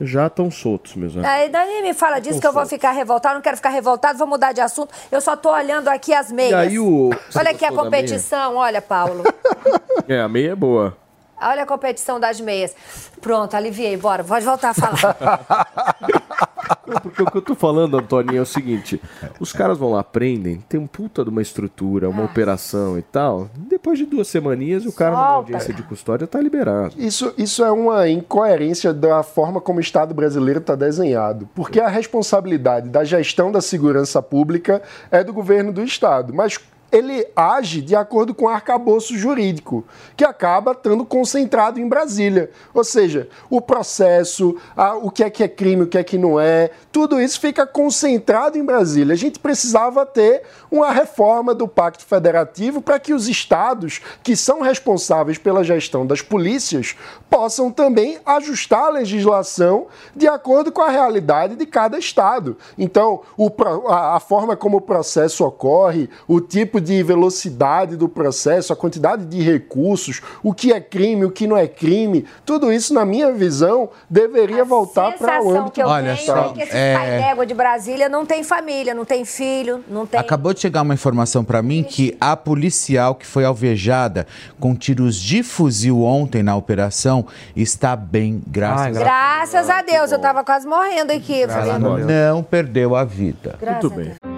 já estão soltos, meus amigos. Aí daí me fala disso que eu vou ficar revoltado, não quero ficar revoltado, vou mudar de assunto. Eu só tô olhando aqui as meias. E aí o- Olha aqui a competição, olha, Paulo. É, a meia é boa. Olha a competição das meias. Pronto, aliviei, bora, pode voltar a falar. Não, Porque o que eu tô falando, Antoninho, é o seguinte: os caras vão lá, prendem, tem um puta de uma estrutura, uma operação e tal. Depois de duas semaninhas, o cara, numa Solta. audiência de custódia, tá liberado. Isso, isso é uma incoerência da forma como o Estado brasileiro está desenhado. Porque a responsabilidade da gestão da segurança pública é do governo do Estado. Mas ele age de acordo com o arcabouço jurídico, que acaba estando concentrado em Brasília. Ou seja, o processo, a- o que é que é crime, o que é que não é, tudo isso fica concentrado em Brasília. A gente precisava ter uma reforma do Pacto Federativo para que os estados, que são responsáveis pela gestão das polícias, possam também ajustar a legislação de acordo com a realidade de cada estado. Então, o a, a forma como o processo ocorre, o tipo de velocidade do processo, a quantidade de recursos, o que é crime, o que não é crime, tudo isso, na minha visão, deveria voltar para o âmbito que eu Olha tenho só, é que esse é- pai d'égua de Brasília não tem família, não tem filho, não tem... Acabou de chegar uma informação pra mim que a policial que foi alvejada com tiros de fuzil ontem na operação está bem, graças a Graças a Deus, eu tava quase morrendo aqui. Falei, não perdeu a vida. Graças a Deus.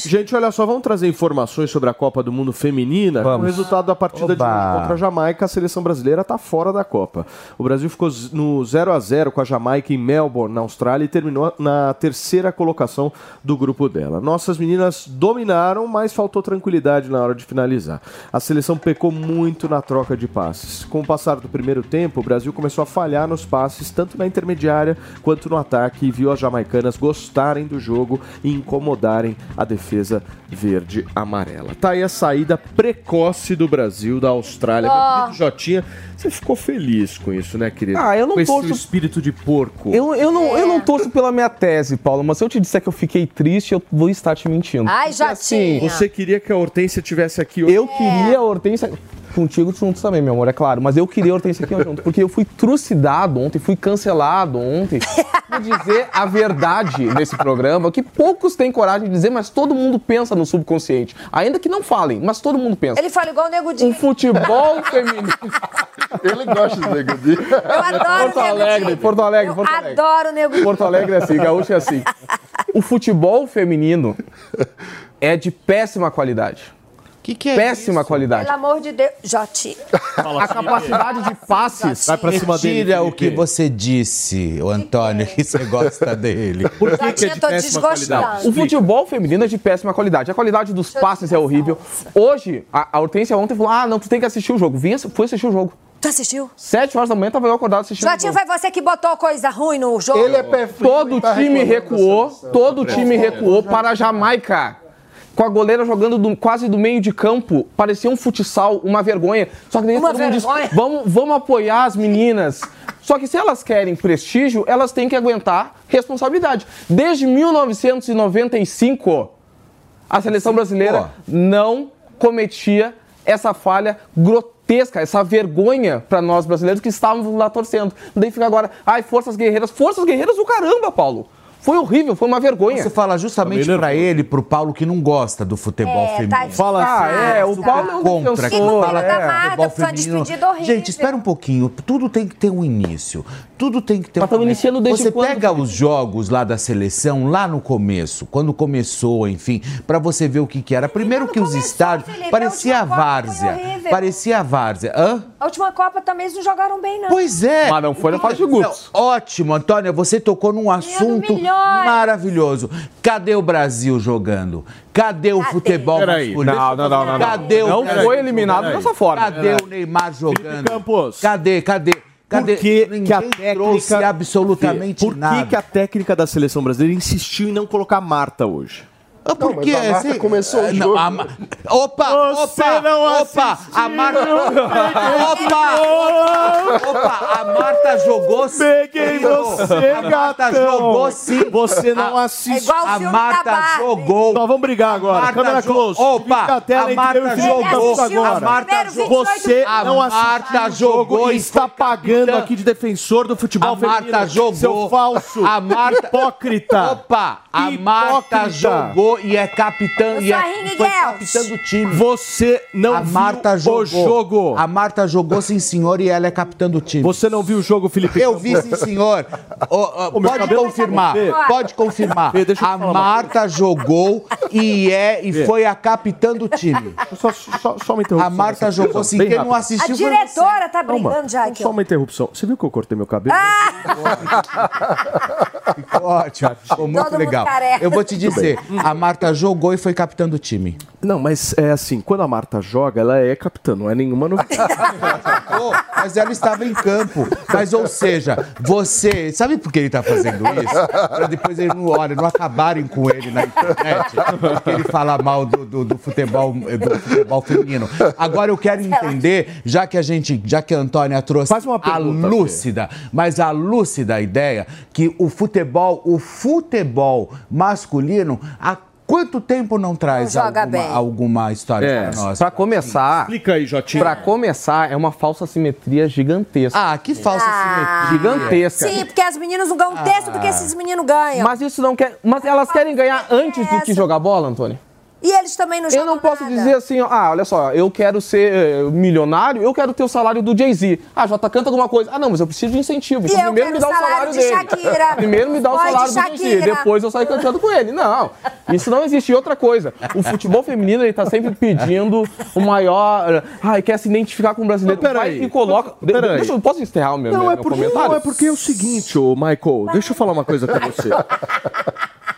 Gente, olha só, vamos trazer informações sobre a Copa do Mundo Feminina. Com o Vamos. resultado da partida de Oba. hoje contra a Jamaica, a seleção brasileira está fora da Copa. O Brasil ficou no 0 a 0 com a Jamaica em Melbourne, na Austrália, e terminou na terceira colocação do grupo dela. Nossas meninas dominaram, mas faltou tranquilidade na hora de finalizar. A seleção pecou muito na troca de passes. Com o passar do primeiro tempo, o Brasil começou a falhar nos passes, tanto na intermediária quanto no ataque, e viu as jamaicanas gostarem do jogo e incomodarem a defesa verde-amarela. Tá aí a saída precoce do Brasil da Austrália. Ó. Meu querido Jotinha, você ficou feliz com isso, né, querido? Ah, eu não com esse torço- seu espírito de porco. Eu, eu, não, eu não torço pela minha tese, Paulo, mas se eu te disser que eu fiquei triste, eu vou estar te mentindo. Ai, assim, Jotinha. Você queria que a Hortência tivesse aqui hoje? Eu queria a Hortência. Contigo juntos também, meu amor, é claro. Mas eu queria a Hortência aqui junto, porque eu fui trucidado ontem, fui cancelado ontem por dizer a verdade nesse programa, que poucos têm coragem de dizer, mas todo mundo pensa no subconsciente. Ainda que não falem, mas todo mundo pensa. Ele fala igual o Nego Di. O futebol feminino. Ele gosta do Nego Di. Eu adoro Porto o Nego Alegre, Di. Porto Alegre, Eu Porto Alegre. adoro o Nego Di. Porto Alegre é assim, gaúcho é assim. O futebol feminino é de péssima qualidade. Que que é péssima qualidade. Pelo amor de Deus. Joti. A capacidade de passes. Vai pra cima dele. Retira o que você disse, o Antônio, que você gosta dele. Por que, que é Jotinha, de tô péssima desgostando. qualidade? O futebol feminino é de péssima qualidade. A qualidade dos passes é horrível. Hoje, a, a Hortência ontem falou: ah, não, tu tem que assistir o jogo. Vi, fui assistir o jogo. Tu assistiu? Sete horas da manhã tava eu acordado assistindo o Jotinho, foi você que botou coisa ruim no jogo? Ele é pé frio. Todo tá time recuou, todo o time recuou para a Jamaica. Com a goleira jogando do- quase do meio de campo, parecia um futsal, uma vergonha. Só que daí Uma todo vergonha? vamos, vamos apoiar as meninas. Só que se elas querem prestígio, elas têm que aguentar responsabilidade. Desde 1995, a seleção brasileira não cometia essa falha grotesca, essa vergonha para nós brasileiros que estávamos lá torcendo. Daí fica agora, ai, forças guerreiras. Forças guerreiras do caramba, Paulo. Foi horrível, foi uma vergonha. Você fala justamente Tá pra ele, pro Paulo, que não gosta do futebol É, feminino. tá Fala Ah, assim. é, o Paulo é um contra que fala da Marta, futebol foi uma feminino. despedida horrível. Gente, espera um pouquinho. Tudo tem que ter um início. Tudo tem que ter Mas um desde Você quando? pega os jogos lá da seleção, lá no começo, quando começou, enfim, pra você ver o que que era. Primeiro que os estádios Felipe, parecia a várzea. Parecia a várzea. Hã? A última Copa também eles não jogaram bem, não. Pois é. Mas não foi na fase de grupos. Ótimo, Antônia, você tocou num assunto milhões. Maravilhoso. Cadê o Brasil jogando? Cadê o Cadê? futebol Peraí, masculino? Não, não, não, não. não. Cadê o Não Brasil? foi eliminado dessa forma. Cadê o Neymar jogando? Campos. Cadê? Cadê? Cadê? Por que, que a trouxe técnica. absolutamente Por que, nada. que a técnica da seleção brasileira insistiu em não colocar Marta hoje? Ah, Por Não, mas quê? a Marta Você- começou o não, jogo. a Ma- Opa, Você opa, não opa, a Marta, opa, opa, a Marta jogou sim. Peguei você, A Marta gatão. jogou sim. Você não A- assistiu. É A Marta jogou. Nós vamos brigar agora. Marta Câmera jo- close. Opa, a a Marta jogou. A Marta jogou. 28 Você A não Marta assistiu o jogo jogou e está pagando aqui de defensor do futebol A Marta feminino. jogou. Seu falso. A Marta- Hipócrita. Opa, a Marta Hipócrita. Jogou e é capitã e a é foi capitã do time. Você não a viu Marta jogou. o jogo. A Marta jogou, sim, senhor, e ela é capitã do time. Você não viu o jogo, Felipe Eu vi, sim, senhor. Ô, meu pode confirmar. Pode confirmar. A Marta jogou e é e foi a capitã do time. Só, só, só uma interrupção. A Marta jogou sim. Quem não. A assistiu foi você. diretora tá brigando já aqui. Só uma interrupção. Você viu que eu cortei meu cabelo? Ficou ótimo. Ficou muito legal. Eu vou te dizer, a Marta jogou e foi capitã do time. Não, mas é assim, quando a Marta joga, ela é capitã, não é nenhuma novidade. Mas ela estava em campo. Mas, ou seja, você. Sabe por que ele está fazendo isso? Para depois ele não olha, não acabarem com ele na internet, porque ele fala mal do, do- do futebol, do futebol feminino. Agora eu quero entender, já que a gente, já que a Antônia trouxe Faz uma a pergunta, lúcida, mas a lúcida ideia que o futebol, o futebol masculino, há quanto tempo não traz Não alguma, bem. alguma história É, para nós? Pra começar, Explica aí, Jotinho. pra começar, é uma falsa simetria gigantesca. Ah, que falsa Ah. simetria. Gigantesca. Sim, porque as meninas não ganham um terço do que esses meninos ganham. Mas isso não quer. Mas elas querem ganhar antes do que jogar bola, Antônio? E eles também não Eu jogam não posso nada. dizer assim, ó, ah, olha só, eu quero ser eh, milionário, eu quero ter o salário do Jay-Z. Ah, Jota canta alguma coisa. Ah, não, mas eu preciso de incentivo. E Então eu primeiro me dá o salário salário de dele. Shakira. Primeiro me dá o Voz de salário do Jay-Z, depois eu saio cantando com ele. Não, isso não existe. E outra coisa, o futebol feminino, ele tá sempre pedindo o maior... Ai, quer se identificar com o brasileiro. Mas peraí. Vai e coloca... Mas peraí. Deixa eu, posso encerrar o meu, Não, meu, é meu porque, comentário? não, é porque é o seguinte, ô Michael, deixa eu falar uma coisa pra você.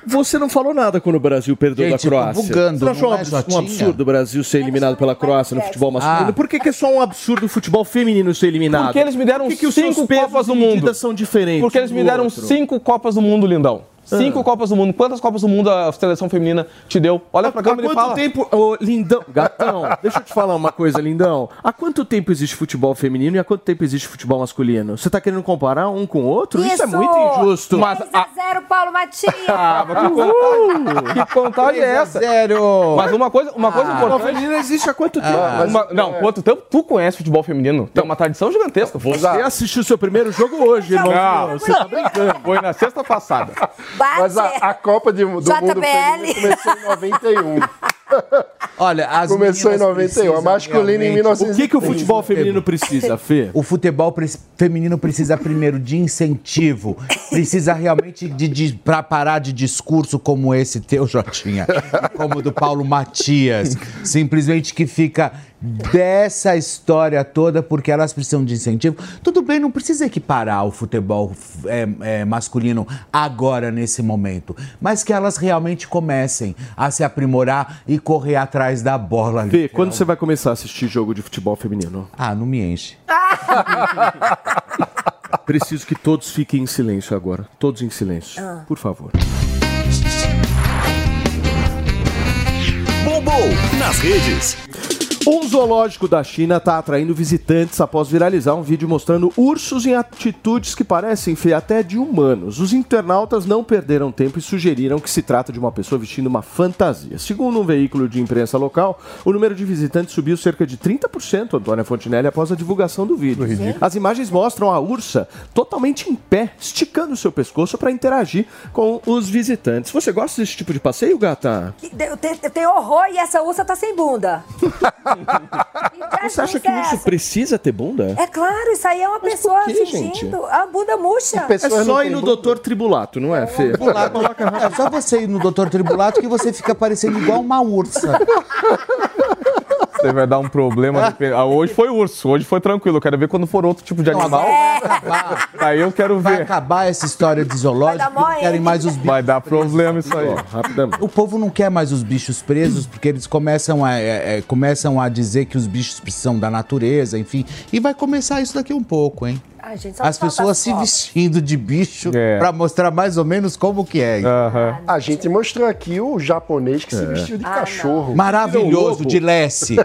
Você não falou nada quando o Brasil perdeu Gente, da Croácia. bugando, Você não achou não um é, abs- um absurdo o Brasil ser eliminado pela Croácia no futebol masculino? Ah. Por que, que é só um absurdo o futebol feminino ser eliminado? Porque eles me deram Por que, que cinco Copas do Mundo. medidas são diferentes? Porque eles me deram outro? cinco Copas do Mundo, lindão. Cinco Copas do Mundo. Quantas Copas do Mundo a seleção feminina te deu? Olha pra Há câmera e quanto fala. tempo, ô, lindão, gatão, deixa eu te falar uma coisa, lindão. Há quanto tempo existe futebol feminino e há quanto tempo existe futebol masculino? Você tá querendo comparar um com o outro? Isso, é Isso! muito injusto. Mas 3 a 0 Paulo Matias. Ah, mas que, vontade, que vontade é essa? Zero! Mas uma coisa, uma coisa futebol importante. feminino existe há quanto tempo? Uma- não, quanto tempo tu conhece futebol feminino? Tem uma tradição gigantesca. Você assistiu seu primeiro jogo hoje, irmão. Não. Você tá brincando. Foi na sexta passada. Bate. Mas a, a Copa de- do Mundo JBL. Feminino começou em 91. Olha, as Começou em meninas 91, a masculina em realmente- 1900. O que, que o futebol feminino precisa, Fê? O futebol pre- feminino precisa primeiro de incentivo, precisa realmente de, de para parar de discurso como esse teu, Jotinha, como o do Paulo Matias, simplesmente que fica dessa história toda porque elas precisam de incentivo. Tudo bem, não precisa equiparar o futebol é, é, masculino agora nesse momento, mas que elas realmente comecem a se aprimorar e correr atrás da bola. Fê, quando você vai começar a assistir jogo de futebol feminino? Ah, não me enche. Preciso que todos fiquem em silêncio agora. Todos em silêncio. Por favor. Bombom nas redes. Um zoológico da China está atraindo visitantes após viralizar um vídeo mostrando ursos em atitudes que parecem até de humanos. Os internautas não perderam tempo e sugeriram que se trata de uma pessoa vestindo uma fantasia. Segundo um veículo de imprensa local, o número de visitantes subiu cerca de 30%, Antônia Fontinelli, após a divulgação do vídeo. As imagens mostram a ursa totalmente em pé, esticando seu pescoço para interagir com os visitantes. Você gosta desse tipo de passeio, gata? Eu tenho, eu tenho horror e essa ursa tá sem bunda. Você acha que o urso precisa ter bunda? É claro, isso aí é uma pessoa quê, fingindo. gente? A bunda murcha. É só ir no doutor Tribulato, não é, Fê? É só você ir no Doutor Tribulato que você fica parecendo igual uma ursa. Você vai dar um problema. Ah, Hoje foi urso, hoje foi tranquilo. Eu quero ver quando for outro tipo de animal. Aí eu quero Vai ver. acabar essa história de zoológico, Vai não querem mais os bichos. Vai dar problema isso aí. Rapidamente. O povo não quer mais os bichos presos porque eles começam a, é, é, começam a dizer que os bichos precisam da natureza, enfim. E vai começar isso daqui um pouco, hein? Ai, gente, só As pessoas se vestindo de bicho É. pra mostrar mais ou menos como que é. Aham. A gente mostrou aqui o japonês que se É. vestiu de Ah, cachorro. Maravilhoso, lobo. de Lesse.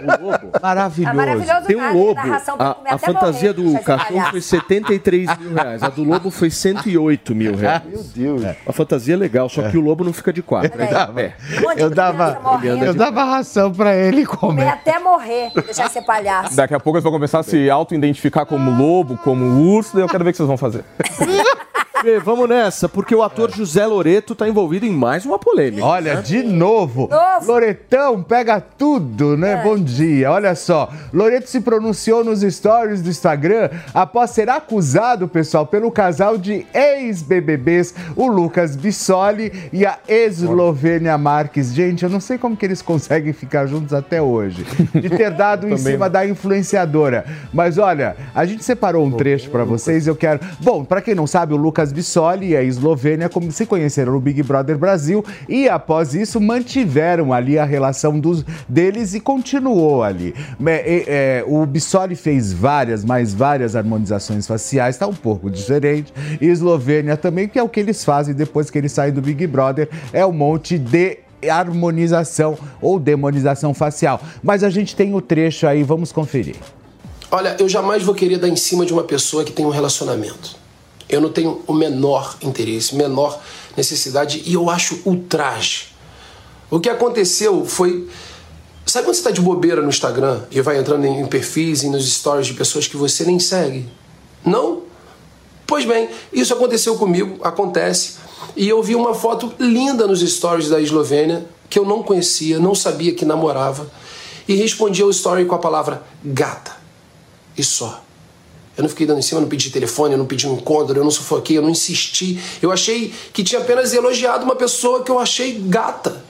Maravilhoso. Ah, maravilhoso Tem um lobo. A, a fantasia morrer, do cachorro foi 73 mil reais. A do lobo foi 108 mil reais. Meu Deus. A fantasia é legal, só que o lobo não fica de quatro. É. De Eu dava, criança morrendo. eu dava ração pra ele Comer comer. até morrer, deixar de ser palhaço. Daqui a pouco eles vão começar a se auto-identificar como lobo, como urso, daí eu quero ver o que vocês vão fazer. Fê, vamos nessa, porque o ator José Loreto tá envolvido em mais uma polêmica. Olha, de novo. Novo. Loretão pega tudo, né? Bom dia. Olha só. Loreto se pronunciou nos stories do Instagram após ser acusado, pessoal, pelo casal de ex-BBBs, o Lucas Bissoli e a Eslovênia Marques. Gente, eu não sei como que eles conseguem ficar juntos até hoje. De ter dado em cima da influenciadora. Mas olha, a gente separou um trecho pra vocês. Eu quero. Bom, pra quem não sabe, o Lucas Bissoli e a Eslovênia como se conheceram no Big Brother Brasil e após isso mantiveram ali a relação dos, deles e continuou ali. É, é, o Bissoli fez várias, mais várias harmonizações faciais, tá um pouco diferente. E Eslovênia também, que é o que eles fazem depois que eles saem do Big Brother, é um monte de harmonização ou demonização facial. Mas a gente tem o trecho aí, vamos conferir. Olha, eu jamais vou querer dar em cima de uma pessoa que tem um relacionamento. Eu não tenho o menor interesse, menor necessidade e eu acho ultraje. O que aconteceu foi. Sabe quando você está de bobeira no Instagram e vai entrando em perfis e nos stories de pessoas que você nem segue? Não? Pois bem, isso aconteceu comigo, acontece. E eu vi uma foto linda nos stories da Eslovênia que eu não conhecia, não sabia que namorava e respondi ao story com a palavra gata. E só. Eu não fiquei dando em cima, eu não pedi telefone, eu não pedi um encontro, eu não sufoquei, eu não insisti. Eu achei que tinha apenas elogiado uma pessoa que eu achei gata.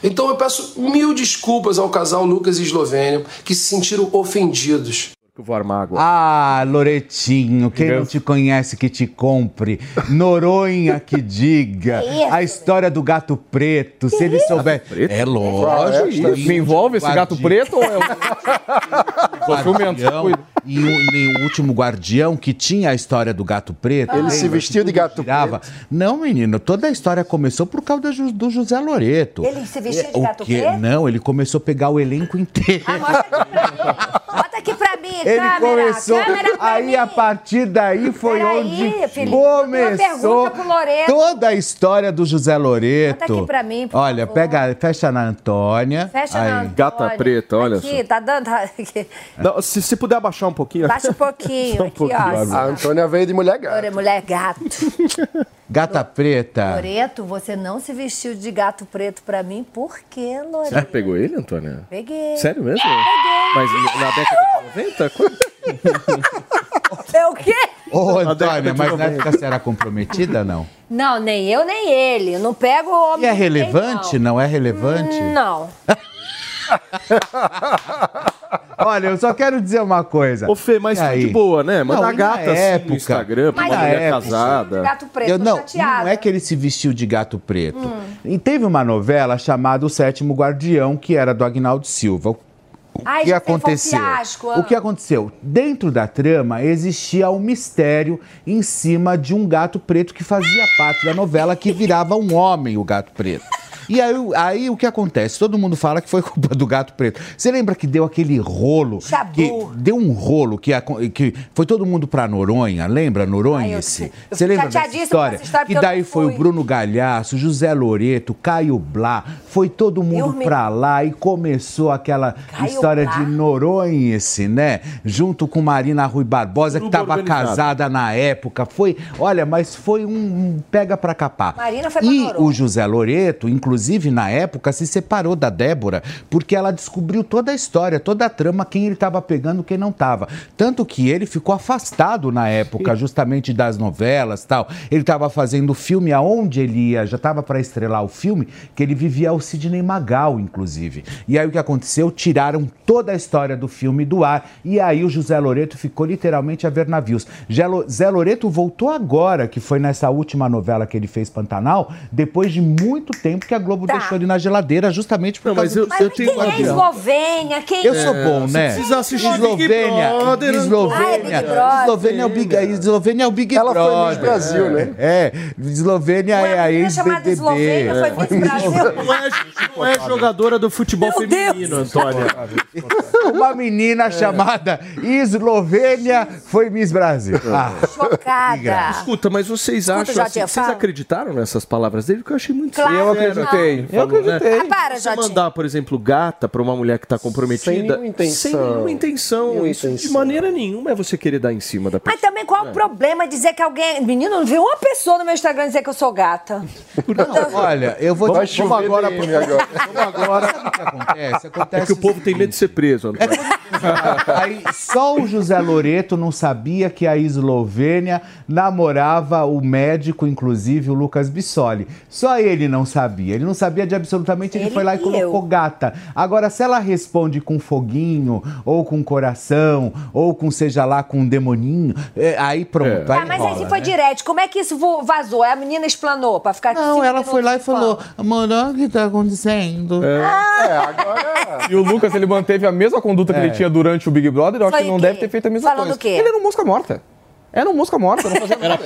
Então eu peço mil desculpas ao casal Lucas e Eslovênia que se sentiram ofendidos. Eu vou armar agora. Ah, Loretinho, quem não te conhece que te compre. Noronha que diga. Que isso, A história do gato preto, se ele souber. É lógico. Me envolve esse gato preto ou é o. Guardião, cuida. e, o, e o último guardião que tinha a história do gato preto. Ele se vestiu de gato girava. Não, menino, toda a história começou por causa do, José Loreto. Ele se vestiu de O gato preto? Não, ele começou a pegar o elenco inteiro. Bota aqui pra mim, Ele câmera, começou. câmera pra Aí mim. a partir daí foi Peraí, onde Felipe, uma começou pergunta pro Loreto. toda a história do José Loreto. Bota aqui pra mim, por Olha, favor. pega, fecha na Antônia. Fecha Aí. na Antônia. Gata preta, olha aqui, só. tá dando... aqui. Não, se, se puder abaixar um pouquinho. Baixa um pouquinho, um aqui, pouquinho, ó. Assim, A Antônia veio de mulher gata. Mulher gato. Gata preta. Loreto, você não se vestiu de gato preto pra mim, por quê, Você Loreto? pegou ele, Antônia? Peguei. Sério mesmo? Peguei. Mas na década de 90? Quando- É o quê? Ô, década Antônia, de mas na 90. época você era comprometida, não? Não, nem eu, nem ele. Eu não pego o homem E é ninguém, relevante? Não é relevante? Não. Olha, eu só quero dizer uma coisa. Ô, Fê, mas foi aí? de boa, né? Manda Não, e na gata assim época? no Instagram pra uma mulher época, casada. Gato preto, Eu, não, chateada. não é que ele se vestiu de gato preto. Hum. E teve uma novela chamada O Sétimo Guardião, que era do Agnaldo Silva. O Ai, que um aconteceu? fiasco, o que aconteceu? Dentro da trama existia um mistério em cima de um gato preto que fazia parte da novela que virava um homem, o gato preto. E aí, aí o que acontece? Todo mundo fala que foi culpa do gato preto. Você lembra que deu aquele rolo? Chabu. Que deu um rolo que, que foi todo mundo pra Noronha, lembra Noronha Ai, eu esse? Eu Você lembra dessa chateadíssima com história? história, eu daí foi o. Bruno Galhaço, José Loreto, Caio Blá, foi todo mundo me- pra lá e começou aquela Caio história Blá. de Noronhense, né? Junto com Marina Rui Barbosa, que organizado. casada na época. Foi, olha, mas foi um, um pega pra capar. Marina foi pra E Noronha. o José Loreto, inclusive na época, se separou da Débora, porque ela descobriu toda a história, toda a trama, quem ele estava pegando, quem não estava. Tanto que ele ficou afastado na época, justamente das novelas tal. Ele estava fazendo o filme aonde ele ia, já estava para estrelar o filme, que ele vivia o Sidney Magal, inclusive. E aí o que aconteceu? Tiraram toda a história do filme do ar, e aí o José Loreto ficou literalmente a ver navios. Zé Loreto voltou agora, que foi nessa última novela que ele fez, Pantanal, depois de muito tempo que a Globo Tá. deixou ele na geladeira, justamente por Não, causa mas eu, do... Eu tenho quem é Eslovênia? Quem Eu sou bom, você né? precisa assistir Big Eslovênia, Brother, Eslovênia, Ah, é Big Brother. Eslovênia é o Big, Eslovênia é o Big Ela foi Brother. Miss Brasil, né? É, Eslovênia é a menina chamada Eslovênia ex-BBB. foi Miss Brasil. Não é, não é jogadora do futebol Meu feminino, Antônia. Uma menina chamada Eslovênia foi Miss Brasil. Ah, Chocada. Escuta, mas vocês acham assim, vocês acreditaram nessas palavras dele? Porque eu achei muito Claro sério. Eu que acreditei. Eu né? acreditei. Ah, para, Você mandar, por exemplo, gata pra uma mulher que tá comprometida. Sem nenhuma intenção. Sem nenhuma intenção. Nenhuma Isso de intenção. maneira nenhuma é você querer dar em cima da Mas pessoa. também qual é o problema dizer que alguém. Menino, não viu uma pessoa no meu Instagram dizer que eu sou gata. não, olha, eu vou te chover agora DM agora. Agora Sabe o que acontece? é Acontece que o povo tem medo de ser preso. Aí só o José Loreto não sabia que a Eslovênia namorava o médico, inclusive o Lucas Bissoli. Só ele não sabia. Ele não sabia de absolutamente. Ele, Ele foi lá e e colocou eu. gata. Agora, se ela responde com foguinho, ou com coração, ou com seja lá com um demoninho, é, aí pronto. É. Aí Ah, mas aí rola, se foi né? direto, como é que isso vazou? A menina explanou pra ficar Não, ela foi lá e falou. Amor, olha o que tá acontecendo. É, agora. E o Lucas, ele manteve a mesma conduta que É. ele tinha durante o Big Brother, eu acho Foi que não deve ter feito a mesma Falando coisa. o quê? Ele era um mosca morta. Era um mosca morta, não fazia nada.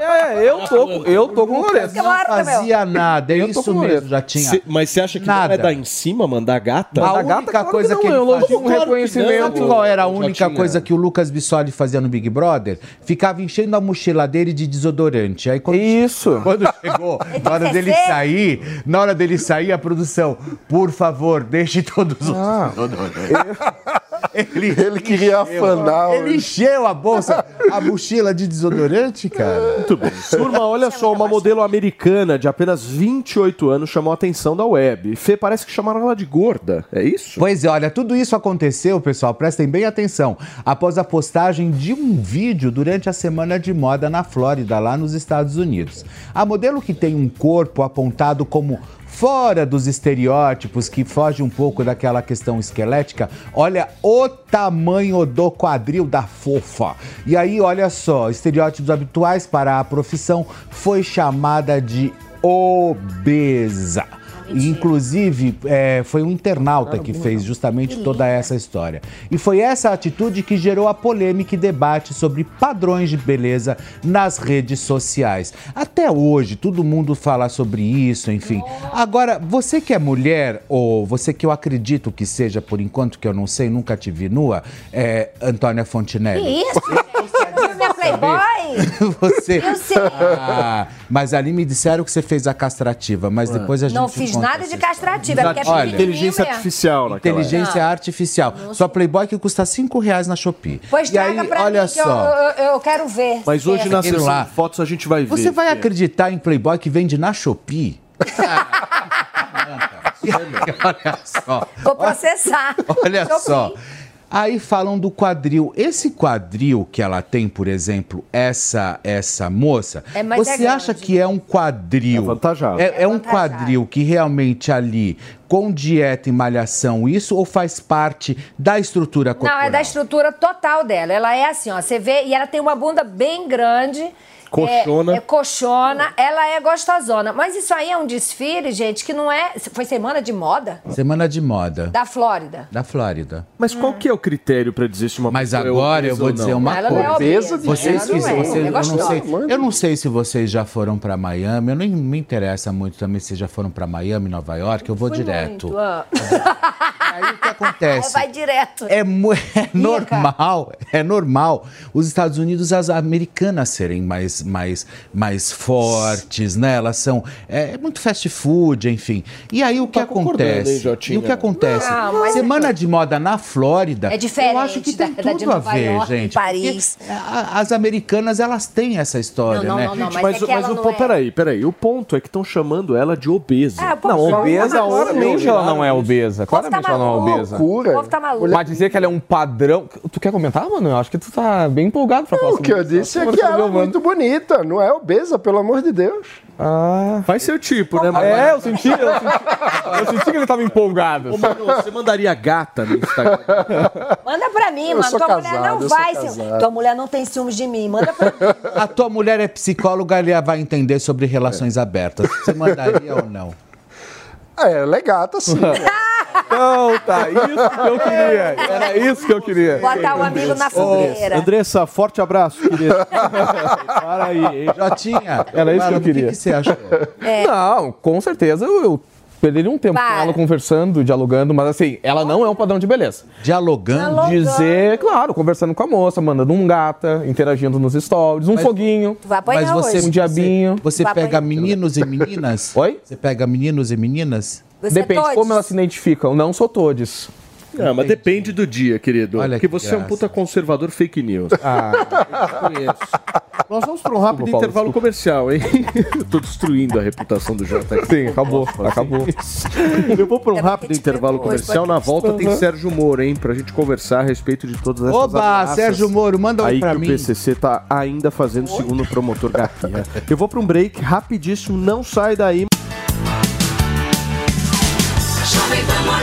É, eu tô, eu tô com o moro, Não fazia nada, é Eu tô isso com mesmo, já tinha. Cê- mas você acha que não Nada. é dar em cima, mandar gata? A da única gata, claro coisa que que, não, ele eu louco fazia... com reconhecimento. Qual era a única coisa que o Lucas Bissoli fazia no Big Brother? Ficava enchendo a mochila dele de desodorante. Aí quando, Isso. quando chegou, na hora dele sair, na hora dele sair, a produção, por favor, deixe todos os Ah. desodorantes. Ele, Ele queria afanar. ele encheu a bolsa, a mochila de desodorante, cara. Muito bem. Turma, olha só, uma modelo americana de apenas 28 anos chamou a atenção da web. E Fê, parece que chamaram ela de gorda, é isso? Pois é, olha, tudo isso aconteceu, pessoal, prestem bem atenção, após a postagem de um vídeo durante a semana de moda na Flórida, lá nos Estados Unidos. A modelo que tem um corpo apontado como fora dos estereótipos, que foge um pouco daquela questão esquelética, olha o tamanho do quadril da fofa. E aí, olha só, estereótipos habituais para a profissão foi chamada de obesa. Inclusive, é, foi um internauta que fez justamente toda essa história. E foi essa atitude que gerou a polêmica e debate sobre padrões de beleza nas redes sociais. Até hoje, todo mundo fala sobre isso, enfim. Agora, você que é mulher, ou você que eu acredito que seja, por enquanto que eu não sei, nunca te vi nua, é, Antônia Fontinelli. Que isso? Você não é playboy? Você. Eu sei. Ah, mas ali me disseram que você fez a castrativa, mas depois a gente Não fiz nada de castrativa, é porque é Olha, Inteligência mesmo. artificial naquela Inteligência Não. artificial. Só Playboy que custa 5 reais na Shopee. Pois e traga aí, pra olha mim que eu, só. eu, eu quero ver. Mas hoje na Aquilo sessão lá. de fotos a gente vai ver. Você vai Fê. acreditar em Playboy que vende na Shopee? olha só. Vou processar. Olha Shopee. só. Aí falam do quadril. Esse quadril que ela tem, por exemplo, essa essa moça, É, é você grande. acha que é um quadril? É avantajado. É, é um quadril que realmente ali, com dieta e malhação, isso ou faz parte da estrutura corporal? Não, é da estrutura total dela. Ela é assim, ó. Você vê, e ela tem uma bunda bem grande. Coxona. É, é coxona, ela é gostosona. Mas isso aí é um desfile, gente, que não é. Foi semana de moda Semana de moda. da Flórida. Da Flórida. Mas qual que é o critério pra dizer se uma Mas pessoa é agora eu vou ou dizer não? uma ela não é coisa. obesa, Vocês ela não é, vocês, é eu não gostosa. sei, eu não sei se vocês já foram pra Miami, eu nem me interessa muito também se vocês já foram pra Miami, Nova York, eu vou direto. Muito, ah. Aí o que acontece? Vai direto. É, é normal, é normal os Estados Unidos, as americanas serem mais, mais, mais fortes, né? Elas são é, é muito fast food, enfim. E aí o que Tá hein, acontece? E o que acontece? Não, mas- Semana de moda na Flórida. É diferente Eu acho que tem da- da de tudo a Nova ver, York, gente. Paris. a- As americanas elas têm essa história, Não, não, né? não, não, Mas, mas, é mas o não é. peraí, peraí. O ponto é que estão chamando ela de obesa. Ah, Não, obesa, claramente ela não é obesa. tá Claramente ela não é obesa. O Loucura. povo tá maluco. Mas dizer que ela é um padrão. Tu quer comentar, mano? Eu acho que tu tá bem empolgado pra falar O que eu disse é que ela é muito bonita, não é obesa, pelo amor de Deus. Ah. Faz seu tipo, né, mano? É, eu senti, eu senti, eu senti que ele tava empolgado. Ô, mano, você mandaria gata no Instagram? Manda pra mim, Eu mano. Tua mulher casado, não eu sou vai. se-. Tua mulher não tem ciúmes de mim. Manda pra mim. A tua mulher é psicóloga, ela vai entender sobre relações abertas. Você mandaria ou não? É, ela é gata, sim. Então, tá, isso que eu queria. Era isso que eu queria. Botar o amigo na fogueira. Andressa, forte abraço, querido. Para aí, hein? Jotinha, Era isso que eu o queria. que, que você achou? Não, com certeza eu, eu perderia um tempo com Para. ela conversando, dialogando, mas assim, ela não é um padrão de beleza. Dialogando? Dizer, claro, conversando com a moça, mandando um gata, interagindo nos stories, um foguinho. Tu vai apanhar Mas você, hoje. Um diabinho. Você Vai pega apanhar. meninos e meninas? Oi? Você pega meninos e meninas? Você Depende todes? como elas se identificam. Não sou todes. Não, mas depende do dia, querido. Olha porque que você é um graça. puta conservador fake news. Ah, Eu te conheço. Nós vamos para um rápido Desculpa, intervalo desculpa. comercial, hein? Eu tô destruindo a reputação do JX. sim, acabou, acabou. Eu vou para um É porque rápido te intervalo pegou, comercial. Na volta tem Sérgio Moro, hein? Pra gente conversar a respeito de todas essas Oba, ameaças Sérgio Moro, manda um Aí pra que mim. o PCC tá ainda fazendo segundo o promotor Gatinha. Eu vou para um break rapidíssimo, não sai daí.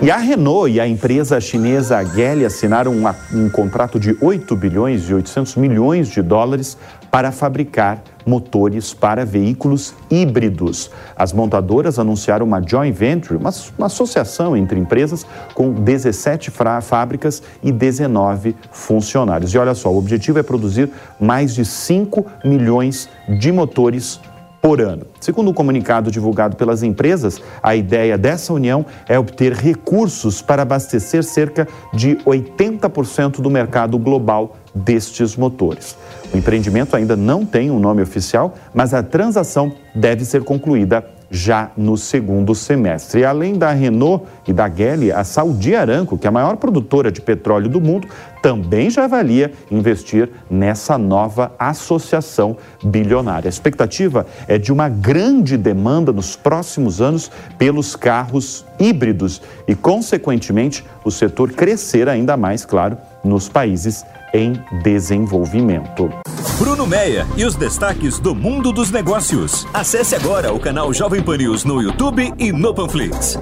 E a Renault e a empresa chinesa Geely assinaram um, um contrato de 8 bilhões e 800 milhões de dólares para fabricar motores para veículos híbridos. As montadoras anunciaram uma joint venture, uma, uma associação entre empresas com 17 fra- fábricas e 19 funcionários. E olha só, o objetivo é produzir mais de 5 milhões de motores por ano. Segundo o comunicado divulgado pelas empresas, a ideia dessa união é obter recursos para abastecer cerca de 80% do mercado global destes motores. O empreendimento ainda não tem um nome oficial, mas a transação deve ser concluída já no segundo semestre. E além da Renault e da Geely, a Saudi Aramco, que é a maior produtora de petróleo do mundo, também já avalia investir nessa nova associação bilionária. A expectativa é de uma grande demanda nos próximos anos pelos carros híbridos e, consequentemente, o setor crescer ainda mais, claro, nos países em desenvolvimento. Bruno Meia e os destaques do mundo dos negócios. Acesse agora o canal Jovem Pan News no YouTube e no Panflix.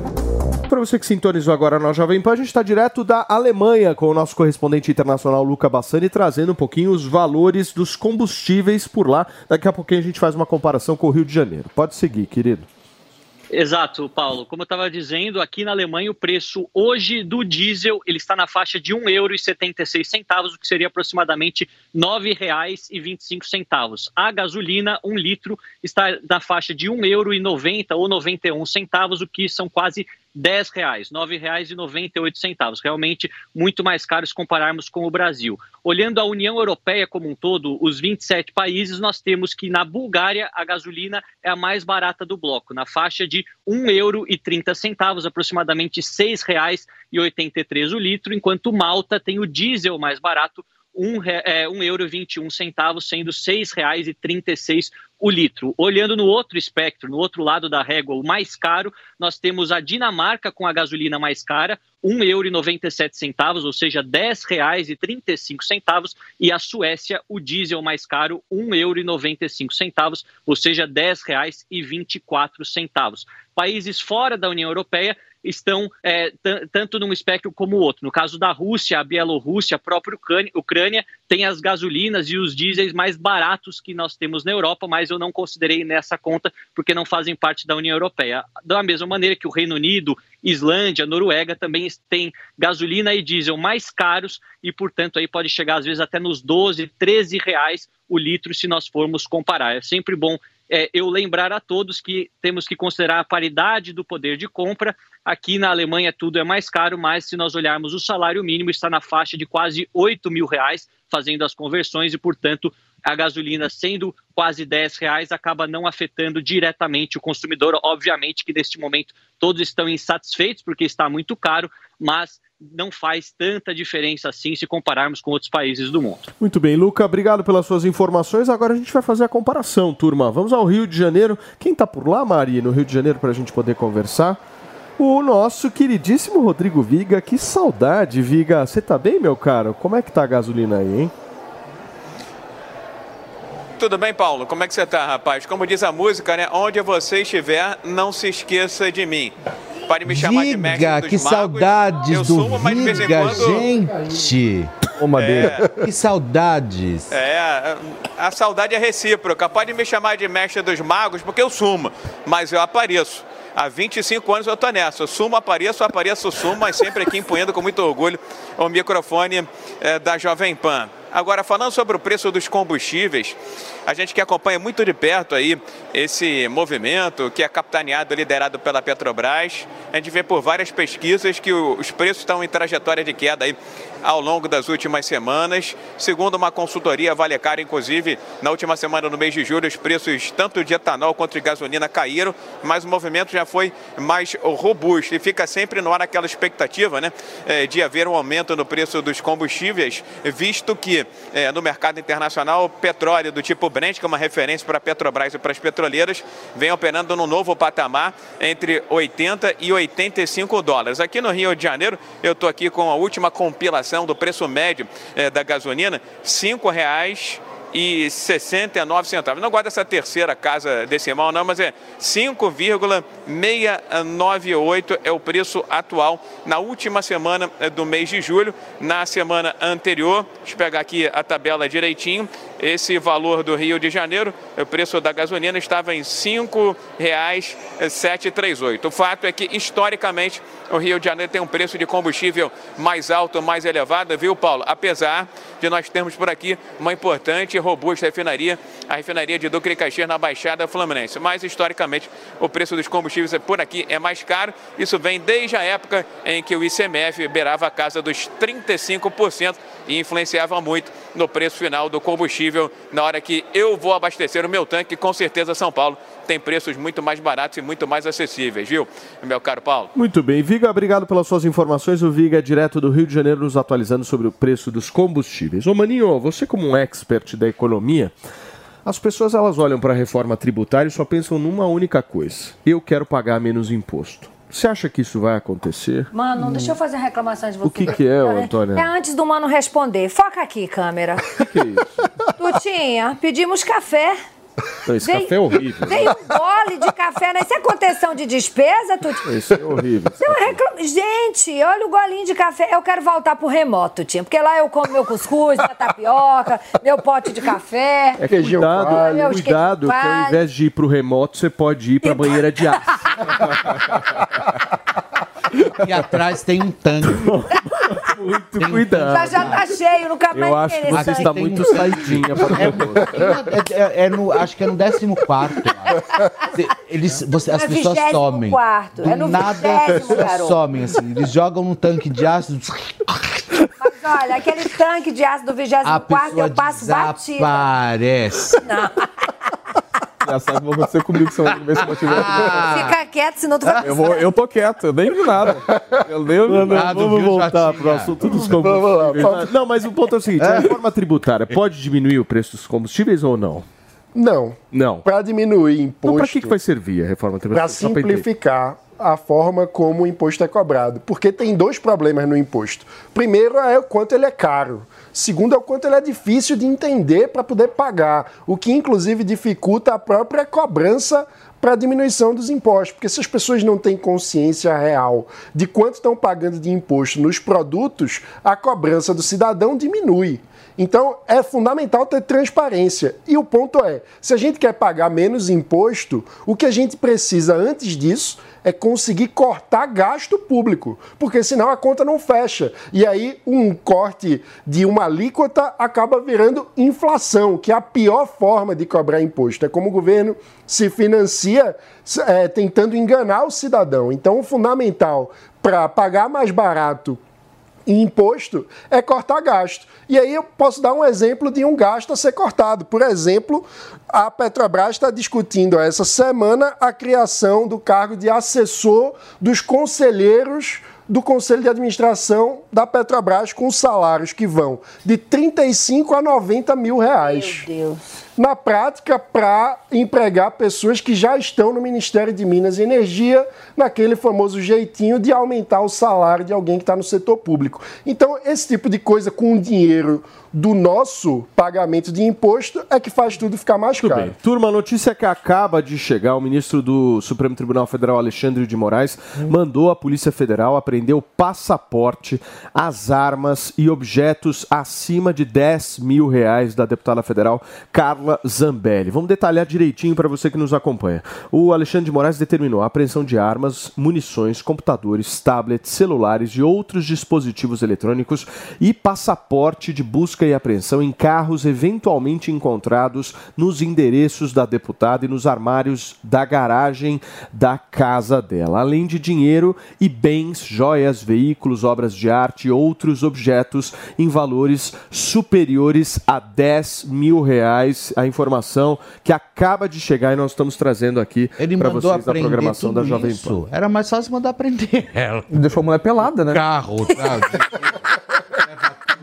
Para você que sintonizou agora na Jovem Pan, a gente está direto da Alemanha com o nosso correspondente internacional Luca Bassani trazendo um pouquinho os valores dos combustíveis por lá. Daqui a pouquinho a gente faz uma comparação com o Rio de Janeiro. Pode seguir, querido. Exato, Paulo. Como eu estava dizendo, aqui na Alemanha o preço hoje do diesel ele está na faixa de R$ 1,76, o que seria aproximadamente R$ 9,25. A gasolina, um litro, está na faixa de R$ 1,90 ou 91 centavos, o que são quase 10 reais, R$ 9,98, realmente muito mais caro se compararmos com o Brasil. Olhando a União Europeia como um todo, os 27 países, nós temos que na Bulgária a gasolina é a mais barata do bloco, na faixa de R$ 1,30, aproximadamente R$ 6,83 o litro, enquanto Malta tem o diesel mais barato, um, é, um euro e 21 centavos, sendo seis reais e 36 o litro. Olhando no outro espectro, no outro lado da régua, o mais caro, nós temos a Dinamarca com a gasolina mais cara, um euro e 97 centavos, ou seja, dez reais e 35 centavos, e a Suécia, o diesel mais caro, um euro e 95 centavos, ou seja, dez reais e 24 centavos. Países fora da União Europeia estão é, tanto num espectro como o outro. No caso da Rússia, a Bielorrússia, a própria Ucrânia, tem as gasolinas e os dieséis mais baratos que nós temos na Europa, mas eu não considerei nessa conta porque não fazem parte da União Europeia. Da mesma maneira que o Reino Unido, Islândia, Noruega também têm gasolina e diesel mais caros e, portanto, aí pode chegar às vezes até nos 12, 13 reais o litro se nós formos comparar. É sempre bom é, eu lembrar a todos que temos que considerar a paridade do poder de compra. Aqui na Alemanha tudo é mais caro, mas se nós olharmos o salário mínimo está na faixa de quase 8 mil reais, fazendo as conversões e, portanto, a gasolina sendo quase 10 reais acaba não afetando diretamente o consumidor. Obviamente que neste momento todos estão insatisfeitos porque está muito caro, mas não faz tanta diferença assim se compararmos com outros países do mundo. Muito bem, Luca, obrigado pelas suas informações. Agora a gente vai fazer a comparação, turma. Vamos ao Rio de Janeiro. Quem está por lá, Mari, no Rio de Janeiro, para a gente poder conversar? O nosso queridíssimo Rodrigo Viga. Que saudade, Viga. Você tá bem, meu caro? Como é que tá a gasolina aí, hein? Tudo bem, Paulo? Como é que você tá, rapaz? Como diz a música, né? Onde você estiver, não se esqueça de mim. Pode me chamar Viga, de mestre dos que magos. saudades Eu do sumo, mas de vez em quando- gente. Uma dele. Que saudades. É, a saudade é recíproca. Pode me chamar de mestre dos magos, porque eu sumo, mas eu apareço. Há 25 anos eu estou nessa. Eu sumo, apareço, apareço, sumo, mas sempre aqui empunhando com muito orgulho o microfone eh, da Jovem Pan. Agora, falando sobre o preço dos combustíveis, a gente que acompanha muito de perto aí esse movimento que é capitaneado, liderado pela Petrobras, a gente vê por várias pesquisas que os preços estão em trajetória de queda aí ao longo das últimas semanas. Segundo uma consultoria Vale Caro, inclusive, na última semana, no mês de julho, os preços tanto de etanol quanto de gasolina caíram, mas o movimento já foi mais robusto e fica sempre no ar aquela expectativa né, eh, de haver um aumento no preço dos combustíveis, visto que eh, no mercado internacional, petróleo do tipo Brent, que é uma referência para a Petrobras e para as petroleiras, vem operando num novo patamar entre 80 e 85 dólares. Aqui no Rio de Janeiro, eu estou aqui com a última compilação do preço médio eh, da gasolina, R$ 5,00 e 69 centavos. Não guarda essa terceira casa decimal, não, mas é 5,698 é o preço atual na última semana eh, do mês de julho. Na semana anterior, deixa eu pegar aqui a tabela direitinho, esse valor do Rio de Janeiro, o preço da gasolina estava em R$ 5,738. O fato é que, historicamente, o Rio de Janeiro tem um preço de combustível mais alto, mais elevado, viu, Paulo? Apesar de nós termos por aqui uma importante e robusta refinaria, a refinaria de de Caxias na Baixada Fluminense. Mas, historicamente, o preço dos combustíveis por aqui é mais caro. Isso vem desde a época em que o ICMF beirava a casa dos 35%, e influenciava muito no preço final do combustível na hora que eu vou abastecer o meu tanque. Com certeza, São Paulo tem preços muito mais baratos e muito mais acessíveis, viu, meu caro Paulo? Muito bem. Viga, obrigado pelas suas informações. O Viga direto do Rio de Janeiro nos atualizando sobre o preço dos combustíveis. Ô Maninho, você como um expert da economia, as pessoas elas olham para a reforma tributária e só pensam numa única coisa. Eu quero pagar menos imposto. Você acha que isso vai acontecer? Mano, deixa eu fazer uma reclamação de você. O que que é, Antônia? É antes do mano responder. Foca aqui, câmera. O que é isso? Tutinha, pedimos café. Não, esse Veio- café é horrível. Veio um gole de café, né? Isso é contenção de despesa, é horrível. Isso é reclama- Gente, olha o golinho de café. Eu quero voltar pro remoto, Tutinha. Porque lá eu como meu cuscuz, minha tapioca, meu pote de café. É cuidado, Meu cuidado, que ao invés de ir pro remoto, você pode ir pra banheira de aço. E atrás tem um tanque. Muito cuidado. Já já tá cheio, nunca mais Eu acho que você está muito saidinha para o remoto. É, é- é no, acho que é no 14 quarto. Eles, você, as É pessoas 24º, somem. é no Do nada as 20º, pessoas garoto. somem, assim. Eles jogam num tanque de ácido, Mas olha, aquele tanque de aço do 24 a pessoa eu passo batida. desaparece. Engraçado que vai acontecer comigo se eu não tiver. Fica quieto, senão tu vai Eu, vou, eu tô quieto, eu nem vi nada. Eu nem vi nada. vamos voltar pro assunto dos combustíveis. Não, mas o ponto é o seguinte: a reforma tributária pode diminuir o preço dos combustíveis ou não? Não. Não. Para diminuir Então, imposto. para que, que vai servir a reforma Para tributária? Entender. simplificar a forma como o imposto é cobrado. Porque tem dois problemas no imposto. Primeiro é o quanto ele é caro. Segundo é o quanto ele é difícil de entender para poder pagar, o que inclusive dificulta a própria cobrança para a diminuição dos impostos. Porque se as pessoas não têm consciência real de quanto estão pagando de imposto nos produtos, a cobrança do cidadão diminui. Então é fundamental ter transparência. E o ponto é: se a gente quer pagar menos imposto, o que a gente precisa antes disso é conseguir cortar gasto público, porque senão a conta não fecha. E aí um corte de uma alíquota acaba virando inflação, que é a pior forma de cobrar imposto. É como o governo se financia é, tentando enganar o cidadão. Então o fundamental para pagar mais barato em imposto é cortar gasto. E aí eu posso dar um exemplo de um gasto a ser cortado. Por exemplo, a Petrobras está discutindo essa semana a criação do cargo de assessor dos conselheiros do Conselho de Administração da Petrobras com salários que vão de 35 a 90 mil reais. Meu Deus. Na prática, para empregar pessoas que já estão no Ministério de Minas e Energia, naquele famoso jeitinho de aumentar o salário de alguém que está no setor público. Então, esse tipo de coisa com dinheiro do nosso pagamento de imposto é que faz tudo ficar mais Muito caro. bem. Turma, a notícia que acaba de chegar, o ministro do Supremo Tribunal Federal, Alexandre de Moraes, mandou a Polícia Federal apreender o passaporte, as armas e objetos acima de 10 mil reais da deputada federal Carla Zambelli. Vamos detalhar direitinho para você que nos acompanha. O Alexandre de Moraes determinou a apreensão de armas, munições, computadores, tablets, celulares e outros dispositivos eletrônicos e passaporte de busca e apreensão em carros eventualmente encontrados nos endereços da deputada e nos armários da garagem da casa dela, além de dinheiro e bens, joias, veículos, obras de arte e outros objetos em valores superiores a 10 mil reais. A informação que acaba de chegar e nós estamos trazendo aqui para vocês da programação da Jovem isso. Pan. Era mais fácil mandar aprender ela. Deixou a mulher pelada, né? Carro,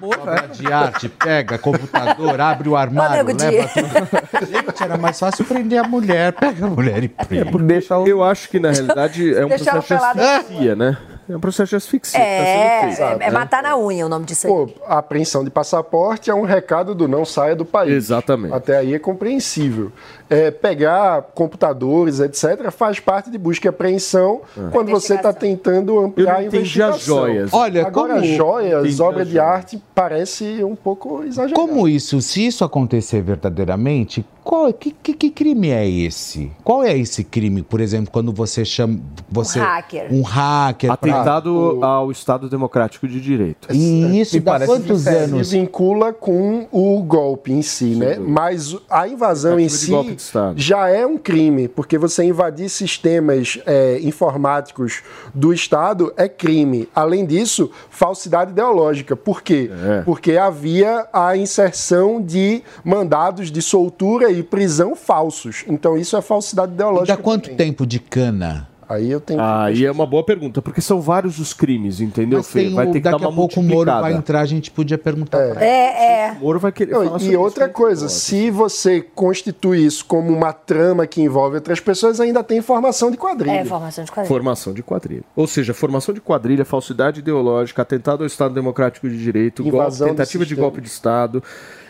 obra de arte, pega computador, abre o armário, Nego leva tudo. Gente, era mais fácil prender a mulher. Pega a mulher e prende. Deixa Eu acho que, na realidade, é um Deixar ela processo de pelada. asfixia, né? É um processo de asfixia. que tá É, feito, é, é né? matar na unha o nome disso aí. Pô, a apreensão de passaporte é um recado do não saia do país. Exatamente. Até aí é compreensível. É, pegar computadores, etc., faz parte de busca e apreensão quando você está tentando ampliar a investigação. as joias. Olha, Agora, como- joias, obra de joias. arte, parece um pouco exagerado. Como isso, se isso acontecer verdadeiramente, qual que, que, que crime é esse? Qual é esse crime, por exemplo, quando você chama você Um hacker. um hacker pra- Atentado ao Estado Democrático de Direito. E isso Me dá parece quantos diferente. anos? Se vincula com o golpe em si, né? Mas a invasão em si de Estado. já é um crime, porque você invadir sistemas é, informáticos do Estado é crime. Além disso, falsidade ideológica. Por quê? É. Porque havia a inserção de mandados de soltura e prisão falsos. Então isso é falsidade E ideológica. dá quanto também. tempo de cana? Aí eu tenho que Aí é uma boa pergunta, porque são vários os crimes, entendeu, Mas Fê? tem Vai o, ter que dar daqui uma a pouco o Moro vai entrar, a gente podia perguntar pra ele. É, é. O Moro vai querer Não, falar e sobre outra isso. coisa, se você constitui isso como uma trama que envolve outras pessoas, ainda tem formação de quadrilha. É, formação de quadrilha. Formação de quadrilha. Ou seja, formação de quadrilha, falsidade ideológica, atentado ao Estado Democrático de Direito, golpe, Invasão tentativa de golpe de Estado,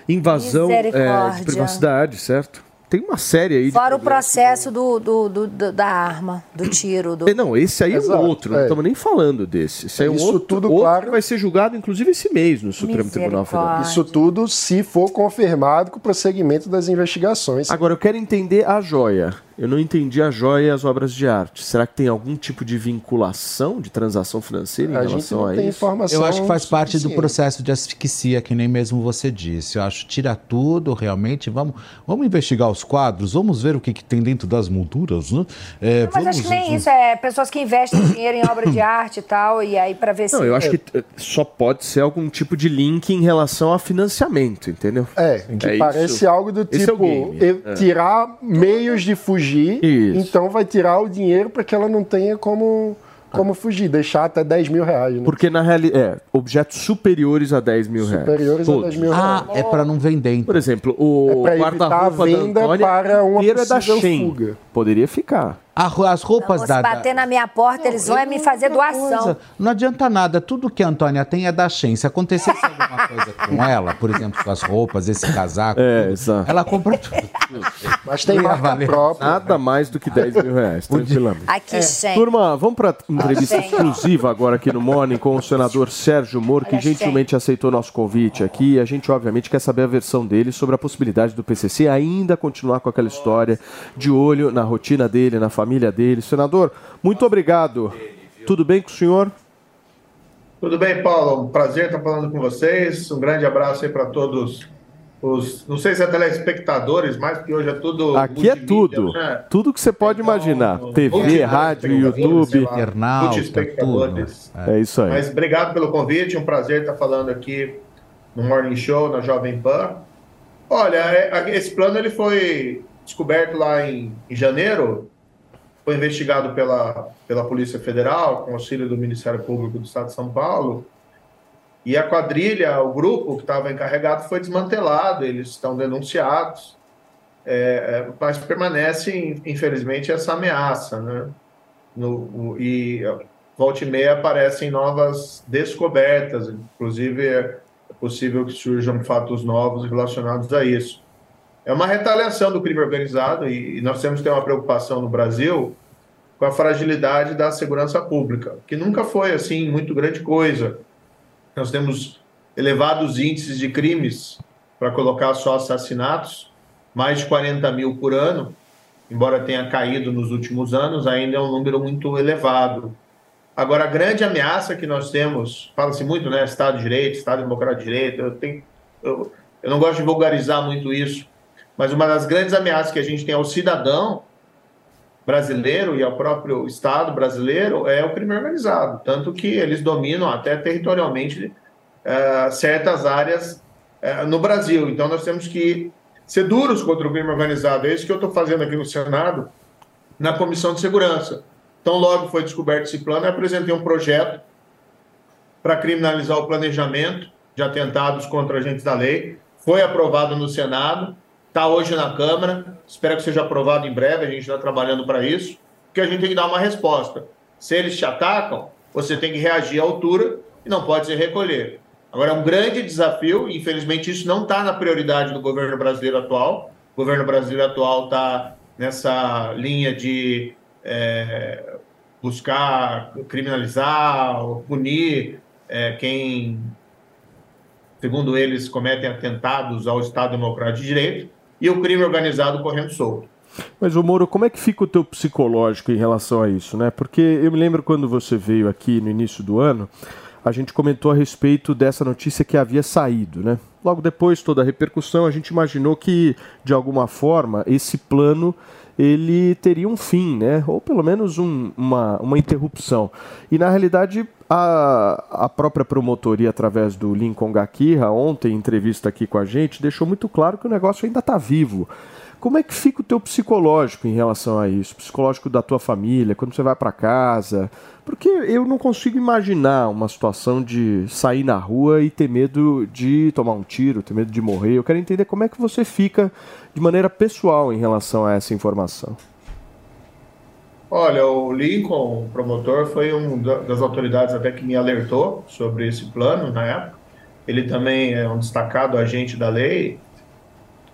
invasão é, de privacidade, certo? Tem uma série aí de Fora o processo do, do- do- do- da arma, do tiro. Do... É, Não, esse aí é Exato, um outro, não é. estamos nem falando desse. Esse aí é um Isso outro, tudo, outro claro. que vai ser julgado, inclusive, esse mês no Supremo Tribunal Federal. Isso tudo se for confirmado com o prosseguimento das investigações. Agora, eu quero entender a joia. Eu não entendi a joia e as obras de arte. Será que tem algum tipo de vinculação de transação financeira em a gente relação não a tem isso? informação. Eu acho que faz parte do processo de asfixia, que nem mesmo você disse. Eu acho tira tudo, realmente. Vamos, vamos investigar os quadros, vamos ver o que, que tem dentro das molduras, né? É, Mas vamos- acho que nem isso, é pessoas que investem dinheiro em obra de arte e tal, e aí pra ver se. Não, eu acho que eh, só pode ser algum tipo de link em relação a financiamento, entendeu? É, que É parece isso. algo do é tipo É. tirar meios de fugir, Isso. então vai tirar o dinheiro para que ela não tenha como, como fugir, deixar até 10 mil reais. Né? Porque na realidade, é, objetos superiores a 10 mil reais. Superiores a Todos. 10 mil Ah, reais. é para não vender. então. Por exemplo, o É a guarda-roupa da venda Antônia para uma inteiro é da possível Shein. fuga. Poderia ficar. As roupas se da. da- bater na minha porta, eles vão é me fazer doação. Coisa, Não adianta nada, tudo que a Antônia tem é da Shein. Se acontecesse alguma coisa com ela, por exemplo, com as roupas, esse casaco, É, tudo, exato. ela compra tudo. Mas tem Não marca valer. própria. Nada mais do que 10 mil reais, tranquilamente. Aqui, gente. Turma, vamos para entrevista Achei. exclusiva agora aqui no Morning com o senador Sérgio Moro, que gentilmente aceitou nosso convite aqui. A gente, obviamente, quer saber a versão dele sobre a possibilidade do PCC ainda continuar com aquela história de olho na rotina dele, na família dele. Senador, muito obrigado. Tudo bem com o senhor? Tudo bem, Paulo? Um prazer estar falando com vocês. Um grande abraço aí para todos os, não sei se é telespectadores, mas porque hoje é tudo. Aqui é tudo. né? Tudo que você pode imaginar. TV, rádio, YouTube. Internauta, multiespectadores. tudo. É isso aí. Mas obrigado pelo convite, um prazer estar falando aqui no Morning Show, na Jovem Pan. Olha, é- esse plano ele foi descoberto lá em, em janeiro, foi investigado pela, pela Polícia Federal, com auxílio do Ministério Público do Estado de São Paulo, e a quadrilha, o grupo que estava encarregado foi desmantelado, eles estão denunciados, é, é, mas permanece, infelizmente, essa ameaça, né? No, e volta e meia aparecem novas descobertas, inclusive é possível que surjam fatos novos relacionados a isso. É uma retaliação do crime organizado e, e nós temos que ter uma preocupação no Brasil com a fragilidade da segurança pública, que nunca foi assim muito grande coisa. Nós temos elevados índices de crimes, para colocar só assassinatos, mais de 40 mil por ano, embora tenha caído nos últimos anos, ainda é um número muito elevado. Agora, a grande ameaça que nós temos, fala-se muito, né? Estado de Direito, Estado Democrático de Direito, eu, tenho, eu, eu não gosto de vulgarizar muito isso, mas uma das grandes ameaças que a gente tem ao cidadão brasileiro e ao próprio Estado brasileiro é o crime organizado, tanto que eles dominam até territorialmente eh, certas áreas eh, no Brasil. Então nós temos que ser duros contra o crime organizado. É isso que eu estou fazendo aqui no Senado, na Comissão de Segurança. Então, logo foi descoberto esse plano, eu apresentei um projeto para criminalizar o planejamento de atentados contra agentes da lei. Foi aprovado no Senado, está hoje na Câmara, espero que seja aprovado em breve, a gente está trabalhando para isso, porque a gente tem que dar uma resposta. Se eles te atacam, você tem que reagir à altura e não pode se recolher. Agora, é um grande desafio, infelizmente isso não está na prioridade do governo brasileiro atual. O governo brasileiro atual está nessa linha de é, buscar criminalizar punir é, quem, segundo eles, cometem atentados ao Estado Democrático de Direito. E o crime organizado correndo solto. Mas, o Moro, como é que fica o teu psicológico em relação a isso, né? Porque eu me lembro quando você veio aqui no início do ano, a gente comentou a respeito dessa notícia que havia saído, né? Logo depois, toda a repercussão, a gente imaginou que, de alguma forma, esse plano ele teria um fim, né? Ou pelo menos um, uma, uma interrupção. E na realidade, a, a própria promotoria, através do Lincoln Gakira, ontem, em entrevista aqui com a gente, deixou muito claro que o negócio ainda está vivo. Como é que fica o teu psicológico em relação a isso? Psicológico da tua família, quando você vai para casa? Porque eu não consigo imaginar uma situação de sair na rua e ter medo de tomar um tiro, ter medo de morrer. Eu quero entender como é que você fica de maneira pessoal em relação a essa informação. Olha, o Lincoln, o promotor, foi um das autoridades até que me alertou sobre esse plano na época. Ele também é um destacado agente da lei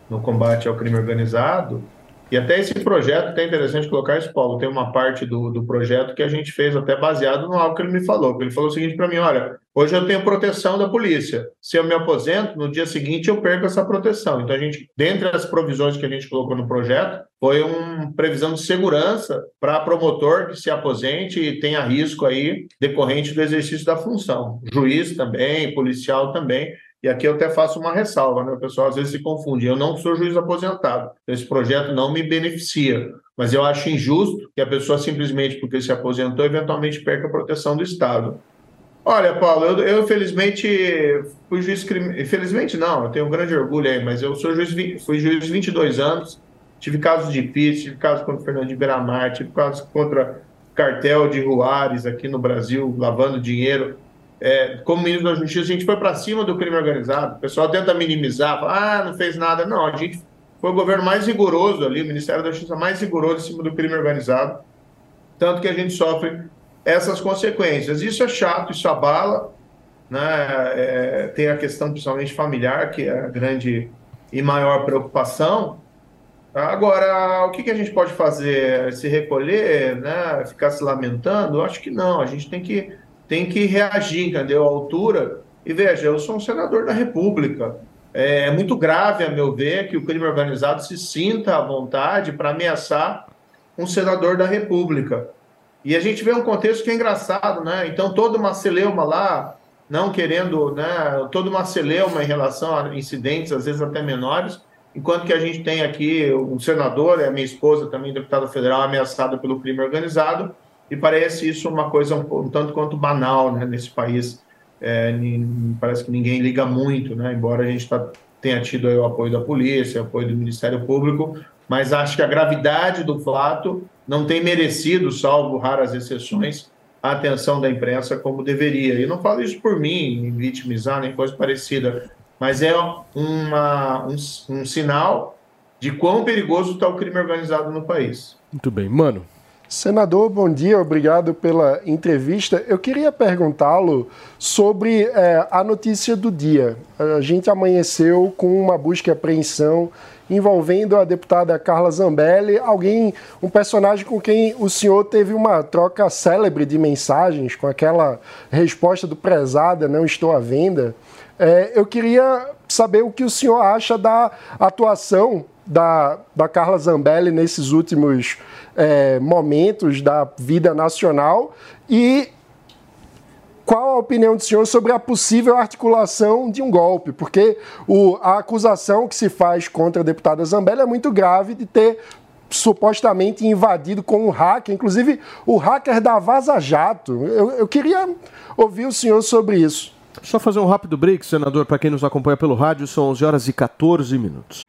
no combate ao crime organizado. E até esse projeto, até interessante colocar isso, Paulo, tem uma parte do, do projeto que a gente fez até baseado no algo que ele me falou. Ele falou o seguinte para mim, olha, hoje eu tenho proteção da polícia. Se eu me aposento, no dia seguinte eu perco essa proteção. Então a gente, dentre as provisões que a gente colocou no projeto, foi uma previsão de segurança para promotor que se aposente e tenha risco aí decorrente do exercício da função. Juiz também, policial também. E aqui eu até faço uma ressalva, né? O pessoal às vezes se confunde. Eu não sou juiz aposentado. Então esse projeto não me beneficia. Mas eu acho injusto que a pessoa simplesmente porque se aposentou, eventualmente perca a proteção do Estado. Olha, Paulo, eu, eu infelizmente fui juiz crime... Infelizmente não, eu tenho um grande orgulho aí, mas eu sou juiz, fui juiz 22 anos, tive casos de PIS, tive casos contra o Fernando de Beiramar, tive casos contra cartel de Ruares aqui no Brasil, lavando dinheiro é, como ministro da Justiça, a gente foi para cima do crime organizado. O pessoal tenta minimizar, fala, ah, não fez nada. Não, a gente foi o governo mais rigoroso ali, o Ministério da Justiça mais rigoroso em cima do crime organizado. Tanto que a gente sofre essas consequências. Isso é chato, isso abala. Né? É, tem a questão, principalmente familiar, que é a grande e maior preocupação. Agora, o que, que a gente pode fazer? Se recolher, né? ficar se lamentando? Eu acho que não. A gente tem que tem que reagir, entendeu? À altura. E veja, eu sou um senador da República. É, é muito grave, a meu ver, que o crime organizado se sinta à vontade para ameaçar um senador da República. E a gente vê um contexto que é engraçado, né? Então, toda uma celeuma lá, não querendo, né? Toda uma celeuma em relação a incidentes, às vezes até menores, enquanto que a gente tem aqui um senador, e a minha esposa também, deputada federal, ameaçada pelo crime organizado, e parece isso uma coisa um, um tanto quanto banal né, nesse país. É, parece que ninguém liga muito, né, embora a gente tá, tenha tido o apoio da polícia, o apoio do Ministério Público, mas acho que a gravidade do fato não tem merecido, salvo raras exceções, a atenção da imprensa como deveria. E não falo isso por mim, vitimizar, nem coisa parecida, mas é uma, um, um sinal de quão perigoso está o crime organizado no país. Muito bem. Mano, Senador, bom dia, obrigado pela entrevista. Eu queria perguntá-lo sobre é, a notícia do dia. A gente amanheceu com uma busca e apreensão envolvendo a deputada Carla Zambelli, alguém, um personagem com quem o senhor teve uma troca célebre de mensagens, com aquela resposta do prezada, não estou à venda. É, eu queria saber o que o senhor acha da atuação da, da Carla Zambelli nesses últimos é, momentos da vida nacional e qual a opinião do senhor sobre a possível articulação de um golpe? Porque o, a acusação que se faz contra a deputada Zambelli é muito grave de ter supostamente invadido com um hacker, inclusive o hacker da Vaza Jato. Eu, eu queria ouvir o senhor sobre isso. Só fazer um rápido break, senador, para quem nos acompanha pelo rádio, são 11 horas e 14 minutos.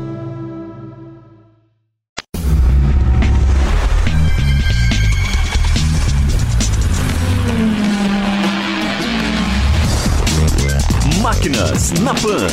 Máquinas na Pan.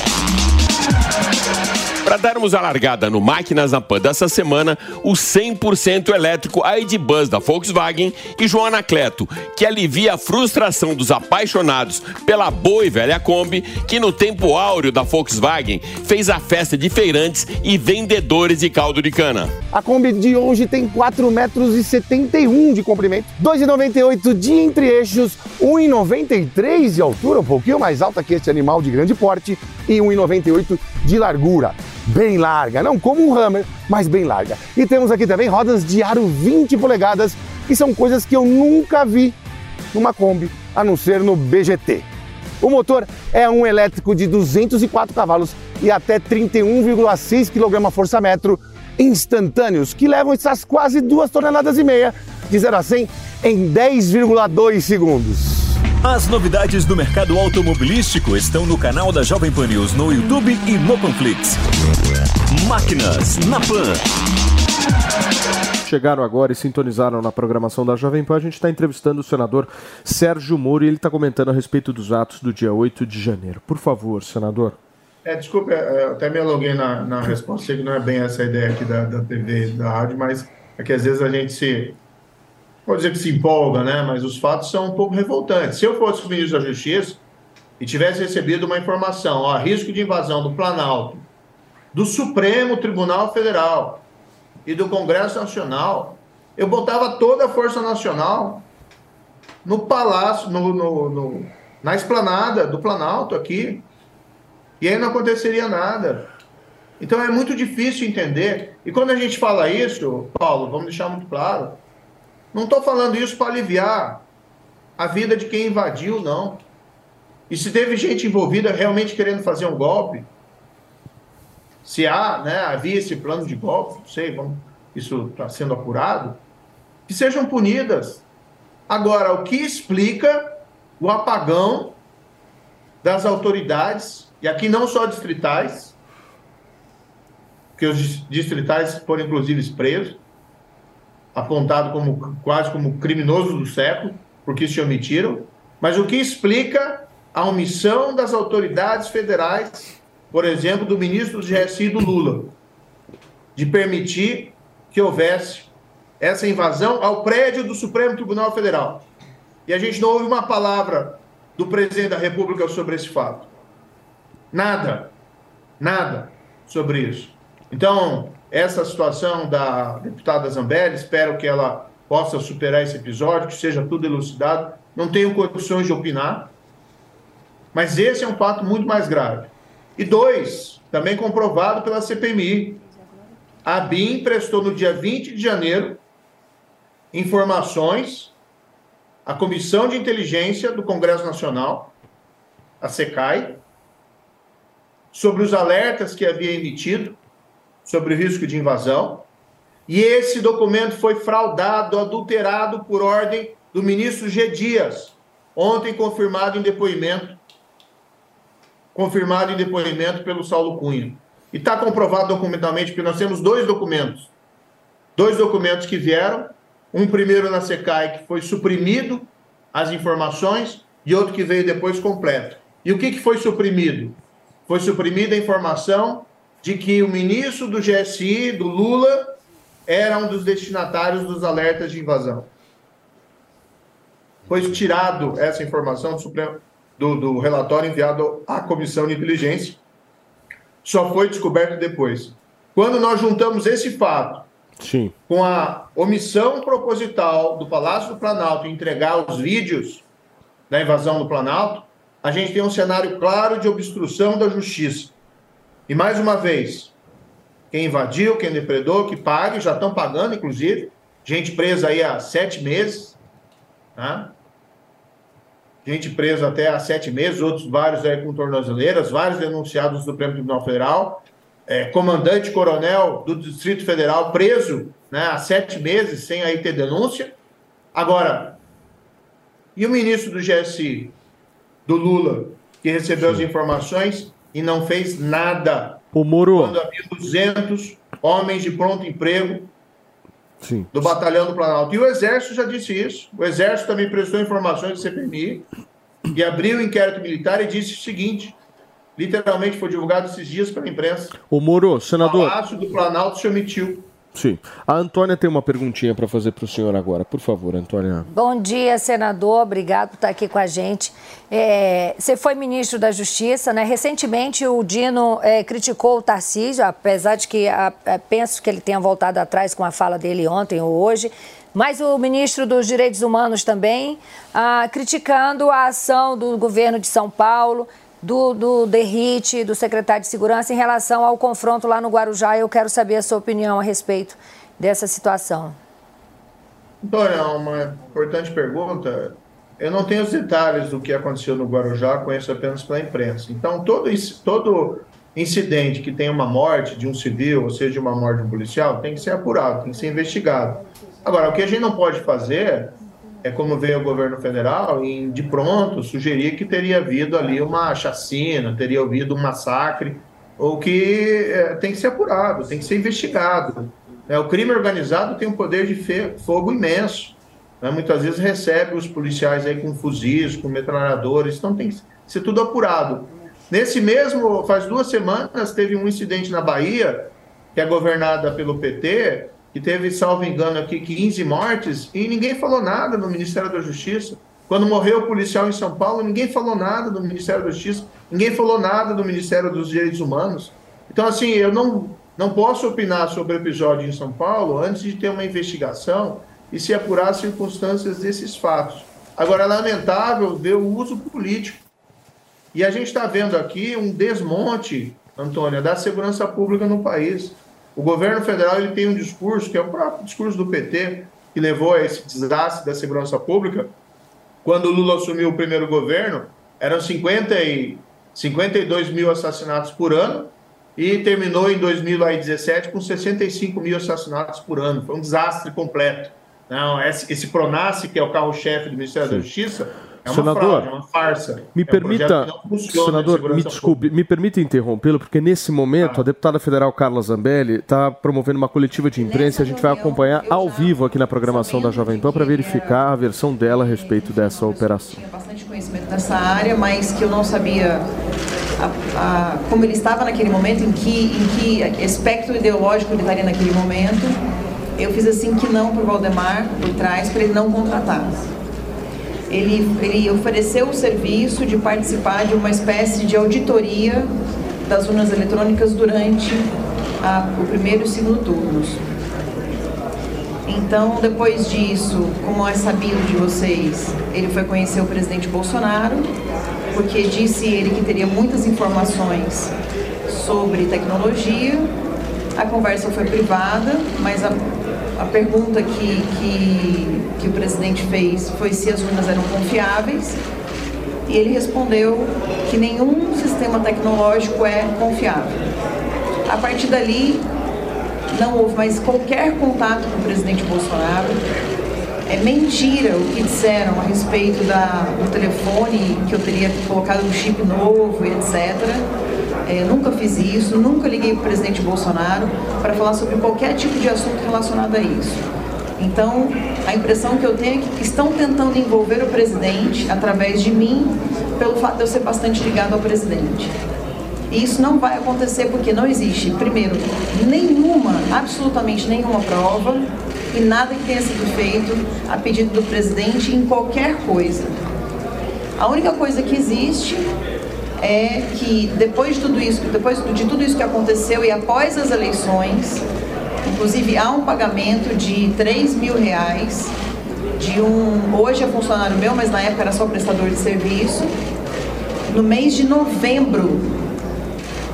Para darmos a largada no Máquinas na Pan dessa semana, o 100% elétrico ID Buzz da Volkswagen e João Anacleto, que alivia a frustração dos apaixonados pela boa e velha Kombi, que no tempo áureo da Volkswagen fez a festa de feirantes e vendedores de caldo de cana. A Kombi de hoje tem 4 metros 71 de comprimento, 2,98 de entre-eixos, 1,93 de altura, um pouquinho mais alta que este animal de grande porte, e 1,98 de largura. Bem larga, não como um Hammer, mas bem larga. E temos aqui também rodas de aro 20 polegadas, que são coisas que eu nunca vi numa Kombi, a não ser no BGT. O motor é um elétrico de 204 cavalos e até 31,6 kgfm instantâneos, que levam essas quase 2 toneladas e meia de 0 a 100 em 10,2 segundos. As novidades do mercado automobilístico estão no canal da Jovem Pan News no YouTube e no Panflix. Máquinas na Pan. Chegaram agora e sintonizaram na programação da Jovem Pan. A gente está entrevistando o senador Sérgio Moro e ele está comentando a respeito dos atos do dia 8 de janeiro. Por favor, senador. É, desculpa, é, eu até me aluguei na, na resposta, sei que não é bem essa a ideia aqui da, da TV e da rádio, mas é que às vezes a gente se. Vou dizer que se empolga, né? Mas os fatos são um pouco revoltantes. Se eu fosse o ministro da Justiça e tivesse recebido uma informação, ó, risco de invasão do Planalto, do Supremo Tribunal Federal e do Congresso Nacional, eu botava toda a Força Nacional no palácio, no, no, no na esplanada do Planalto aqui, e aí não aconteceria nada. Então é muito difícil entender. E quando a gente fala isso, Paulo, vamos deixar muito claro, não estou falando isso para aliviar a vida de quem invadiu, não. E se teve gente envolvida realmente querendo fazer um golpe, se há, né, havia esse plano de golpe, não sei, vamos, isso está sendo apurado, que sejam punidas. Agora, o que explica o apagão das autoridades, e aqui não só distritais, que os distritais foram inclusive presos, apontado como quase como criminosos do século, porque se omitiram, mas o que explica a omissão das autoridades federais, por exemplo, do ministro do GSI do Lula, de permitir que houvesse essa invasão ao prédio do Supremo Tribunal Federal. E a gente não ouve uma palavra do presidente da República sobre esse fato. Nada. Nada sobre isso. Então, essa situação da deputada Zambelli, espero que ela possa superar esse episódio, que seja tudo elucidado. Não tenho condições de opinar, mas esse é um fato muito mais grave. E dois, também comprovado pela CPMI. A BIM prestou no dia 20 de janeiro informações à Comissão de Inteligência do Congresso Nacional, a SECAI, sobre os alertas que havia emitido sobre risco de invasão. E esse documento foi fraudado, adulterado por ordem do ministro G. Dias, ontem confirmado em depoimento, confirmado em depoimento pelo Saulo Cunha. E está comprovado documentalmente, porque nós temos dois documentos. Dois documentos que vieram, um primeiro na SECAI, que foi suprimido as informações, e outro que veio depois completo. E o que, que foi suprimido? Foi suprimida a informação de que o ministro do GSI, do Lula, era um dos destinatários dos alertas de invasão. Foi tirado essa informação do, Supremo, do, do relatório enviado à Comissão de Inteligência, só foi descoberto depois. Quando nós juntamos esse fato Sim. com a omissão proposital do Palácio do Planalto em entregar os vídeos da invasão do Planalto, a gente tem um cenário claro de obstrução da justiça. E mais uma vez, quem invadiu, quem depredou, que pague, já estão pagando, inclusive. Gente presa aí há sete meses. Tá? Gente presa até há sete meses, outros vários aí com tornozeleiras, vários denunciados do Supremo Tribunal Federal. É, comandante coronel do Distrito Federal preso né, há sete meses sem aí ter denúncia. Agora, e o ministro do GSI, do Lula, que recebeu Sim. as informações e não fez nada. O Moro. Quando havia 200 homens de pronto emprego Sim. do Batalhão do Planalto. E o Exército já disse isso. O Exército também prestou informações do CPMI e abriu o inquérito militar e disse o seguinte: literalmente foi divulgado esses dias pela imprensa. O Moro, O senador. Palácio do Planalto se omitiu. Sim. A Antônia tem uma perguntinha para fazer para o senhor agora. Por favor, Antônia. Bom dia, senador. Obrigado por estar aqui com a gente. É, você foi ministro da Justiça, né? Recentemente o Dino é, criticou o Tarcísio, apesar de que a, a, penso que ele tenha voltado atrás com a fala dele ontem ou hoje. Mas o ministro dos Direitos Humanos também, ah, criticando a ação do governo de São Paulo, do, do Derrite, do secretário de Segurança, em relação ao confronto lá no Guarujá. Eu quero saber a sua opinião a respeito dessa situação. Antônia, é uma importante pergunta. Eu não tenho os detalhes do que aconteceu no Guarujá, conheço apenas pela imprensa. Então, todo, todo incidente que tem uma morte de um civil, ou seja, uma morte de um policial, tem que ser apurado, tem que ser investigado. Agora, o que a gente não pode fazer é como veio o governo federal em de pronto sugerir que teria havido ali uma chacina, teria havido um massacre, ou que eh, tem que ser apurado, tem que ser investigado. né? O crime organizado tem um poder de fogo imenso. né? Muitas vezes recebe os policiais aí com fuzis, com metralhadores, então tem que ser tudo apurado. Nesse mesmo, faz duas semanas, teve um incidente na Bahia, que é governada pelo PT, que teve, salvo engano, aqui 15 mortes, e ninguém falou nada no Ministério da Justiça. Quando morreu o policial em São Paulo, ninguém falou nada do Ministério da Justiça, ninguém falou nada do Ministério dos Direitos Humanos. Então, assim, eu não, não posso opinar sobre o episódio em São Paulo antes de ter uma investigação e se apurar as circunstâncias desses fatos. Agora, é lamentável ver o uso político. E a gente está vendo aqui um desmonte, Antônia, da segurança pública no país. O governo federal ele tem um discurso, que é o próprio discurso do PT, que levou a esse desastre da segurança pública. Quando o Lula assumiu o primeiro governo, eram 50 e 52 mil assassinatos por ano e terminou em 2017 com 65 mil assassinatos por ano. Foi um desastre completo. Não, esse, esse Pronace, que é o carro-chefe do Ministério da Justiça, é uma Senador, fraude, é uma farsa. Me É um permita, em senador, me desculpe, me permita interrompê-lo, porque nesse momento a deputada federal Carla Zambelli está promovendo uma coletiva de imprensa e a gente vai acompanhar ao vivo aqui na programação da Jovem Pan para verificar a versão dela a respeito dessa operação. bastante conhecimento dessa área, mas que eu não sabia a- a- como ele estava naquele momento, em que, em que espectro ideológico ele estaria naquele momento. Eu fiz assim que não para o Valdemar, por trás, para ele não contratar. Ele, ele ofereceu o serviço de participar de uma espécie de auditoria das urnas eletrônicas durante a- o primeiro e segundo turnos. Então, depois disso, como é sabido de vocês, ele foi conhecer o presidente Bolsonaro, porque disse ele que teria muitas informações sobre tecnologia. A conversa foi privada, mas a, a pergunta que, que, que o presidente fez foi se as urnas eram confiáveis. E ele respondeu que nenhum sistema tecnológico é confiável. A partir dali, não houve mais qualquer contato com o presidente Bolsonaro. É mentira o que disseram a respeito da, do telefone, que eu teria colocado um chip novo etc. É, nunca fiz isso, nunca liguei para o presidente Bolsonaro para falar sobre qualquer tipo de assunto relacionado a isso. Então, a impressão que eu tenho é que estão tentando envolver o presidente através de mim, pelo fato de eu ser bastante ligado ao presidente. E isso não vai acontecer porque não existe, primeiro, nenhuma, absolutamente nenhuma prova e nada que tenha sido feito a pedido do presidente em qualquer coisa. A única coisa que existe é que depois de tudo isso, depois de tudo isso que aconteceu e após as eleições, inclusive há um pagamento de 3 mil reais de um, hoje é funcionário meu, mas na época era só prestador de serviço, no mês de novembro.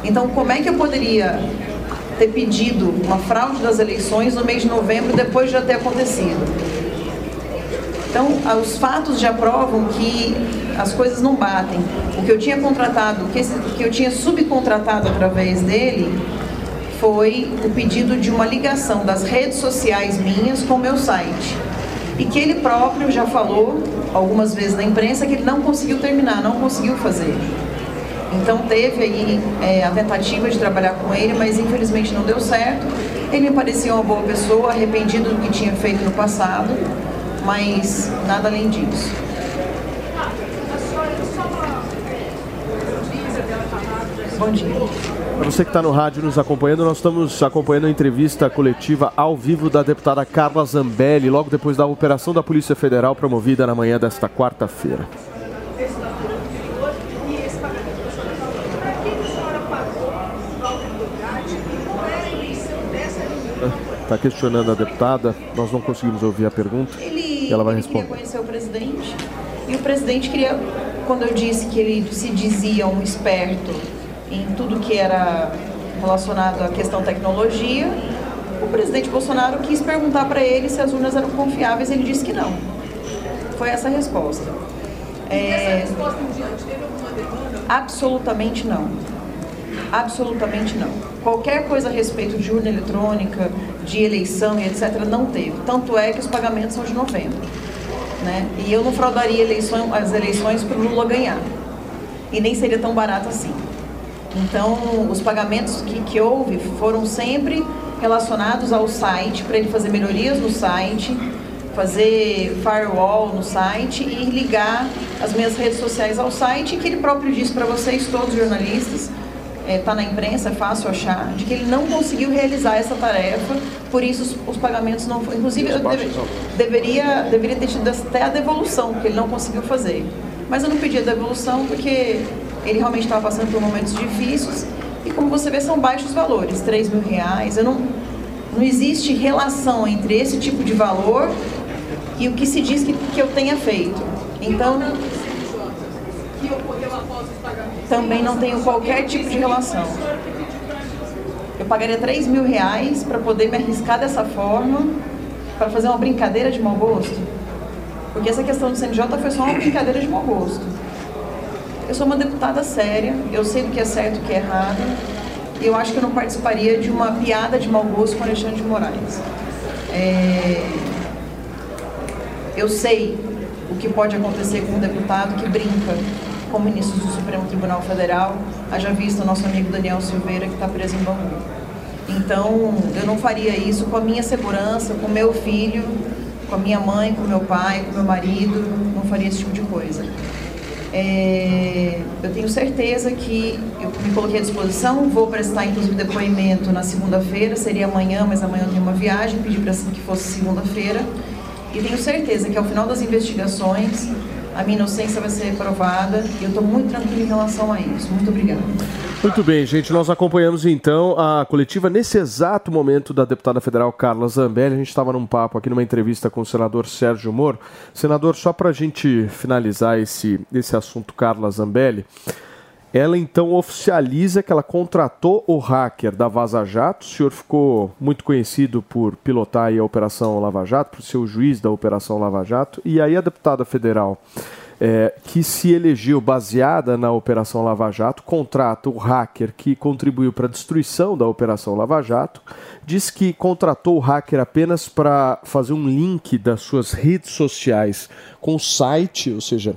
Então, como é que eu poderia ter pedido uma fraude das eleições no mês de novembro depois de já ter acontecido? Então, ah, os fatos já provam que as coisas não batem. O que eu tinha contratado, o que, que eu tinha subcontratado através dele, foi o pedido de uma ligação das redes sociais minhas com o meu site. E que ele próprio já falou algumas vezes na imprensa que ele não conseguiu terminar, não conseguiu fazer. Então teve aí é, a tentativa de trabalhar com ele, mas infelizmente não deu certo. Ele me parecia uma boa pessoa, arrependido do que tinha feito no passado, mas nada além disso. Bom dia. Para você que está no rádio nos acompanhando, nós estamos acompanhando a entrevista coletiva ao vivo da deputada Carla Zambelli, logo depois da operação da Polícia Federal promovida na manhã desta quarta-feira. Está questionando a deputada, nós não conseguimos ouvir a pergunta. Ele, e ela vai ele queria responder. conhecer o presidente e o presidente queria, quando eu disse que ele se dizia um esperto em tudo que era relacionado à questão tecnologia, o presidente Bolsonaro quis perguntar para ele se as urnas eram confiáveis, ele disse que não. Foi essa a resposta. É, absolutamente não. Absolutamente não. Qualquer coisa a respeito de urna eletrônica, de eleição e etc. não teve. Tanto é que os pagamentos são de novembro. Né? E eu não fraudaria eleições, as eleições para o Lula ganhar. E nem seria tão barato assim. Então, os pagamentos que, que houve foram sempre relacionados ao site, para ele fazer melhorias no site, fazer firewall no site e ligar as minhas redes sociais ao site, que ele próprio disse para vocês, todos jornalistas, está na imprensa, é fácil achar, de que ele não conseguiu realizar essa tarefa, por isso os, os pagamentos não foram. Inclusive, eu deve- deveria, deveria ter tido até a devolução, porque ele não conseguiu fazer. Mas eu não pedi a devolução porque ele realmente estava passando por momentos difíceis e, como você vê, são baixos valores 3 mil reais. Eu não, não existe relação entre esse tipo de valor e o que se diz que, que eu tenha feito. Então, Que ocorreu após os pagamentos. Também não tenho qualquer tipo de relação. Eu pagaria 3 mil reais para poder me arriscar dessa forma, para fazer uma brincadeira de mau gosto? Porque essa questão do CNJ foi só uma brincadeira de mau gosto. Eu sou uma deputada séria, eu sei do que é certo e do que é errado, e eu acho que eu não participaria de uma piada de mau gosto com Alexandre de Moraes. É, Eu sei o que pode acontecer com um deputado que brinca com ministros do Supremo Tribunal Federal, haja visto o nosso amigo Daniel Silveira, que está preso em Bangu. Então, eu não faria isso com a minha segurança, com meu filho, com a minha mãe, com meu pai, com meu marido, não faria esse tipo de coisa. É, eu tenho certeza que eu me coloquei à disposição, vou prestar inclusive depoimento na segunda-feira, seria amanhã, mas amanhã eu tenho uma viagem, pedi para que fosse segunda-feira. E tenho certeza que ao final das investigações a minha inocência vai ser provada e eu estou muito tranquila em relação a isso. Muito obrigada. Muito bem, gente. Nós acompanhamos então a coletiva nesse exato momento da deputada federal Carla Zambelli. A gente estava num papo aqui numa entrevista com o senador Sérgio Moro. Senador, só para a gente finalizar esse, esse assunto Carla Zambelli, ela então oficializa que ela contratou o hacker da Vaza Jato. O senhor ficou muito conhecido por pilotar a Operação Lava Jato, por ser o juiz da Operação Lava Jato. E aí a deputada federal é, que se elegeu baseada na Operação Lava Jato, contrata o hacker que contribuiu para a destruição da Operação Lava Jato, diz que contratou o hacker apenas para fazer um link das suas redes sociais com o site, ou seja,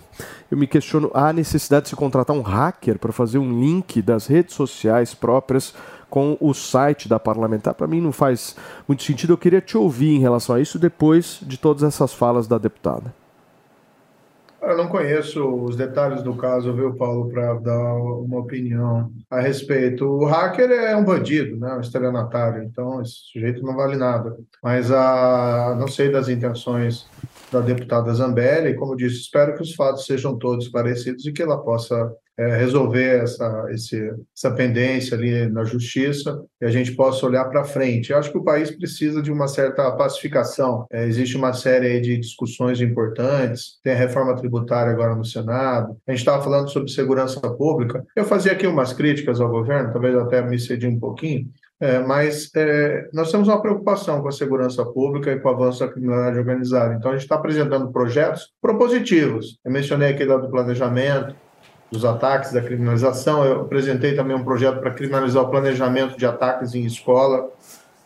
eu me questiono, há necessidade de se contratar um hacker para fazer um link das redes sociais próprias com o site da parlamentar? Para mim não faz muito sentido. Eu queria te ouvir em relação a isso depois de todas essas falas da deputada. Eu não conheço os detalhes do caso, viu, Paulo, para dar uma opinião a respeito. O hacker é um bandido, né, um estelionatário, então esse sujeito não vale nada. Mas a, não sei das intenções da deputada Zambelli, como eu disse, espero que os fatos sejam todos esclarecidos e que ela possa é, resolver essa, esse, essa pendência ali na justiça e a gente possa olhar para frente. Eu acho que o país precisa de uma certa pacificação. É, existe uma série de discussões importantes, tem a reforma tributária agora no Senado, a gente estava falando sobre segurança pública. Eu fazia aqui umas críticas ao governo, talvez até me cedi um pouquinho, é, mas é, nós temos uma preocupação com a segurança pública e com o avanço da criminalidade organizada. Então, a gente está apresentando projetos propositivos. Eu mencionei aqui do planejamento, dos ataques, da criminalização. Eu apresentei também um projeto para criminalizar o planejamento de ataques em escola,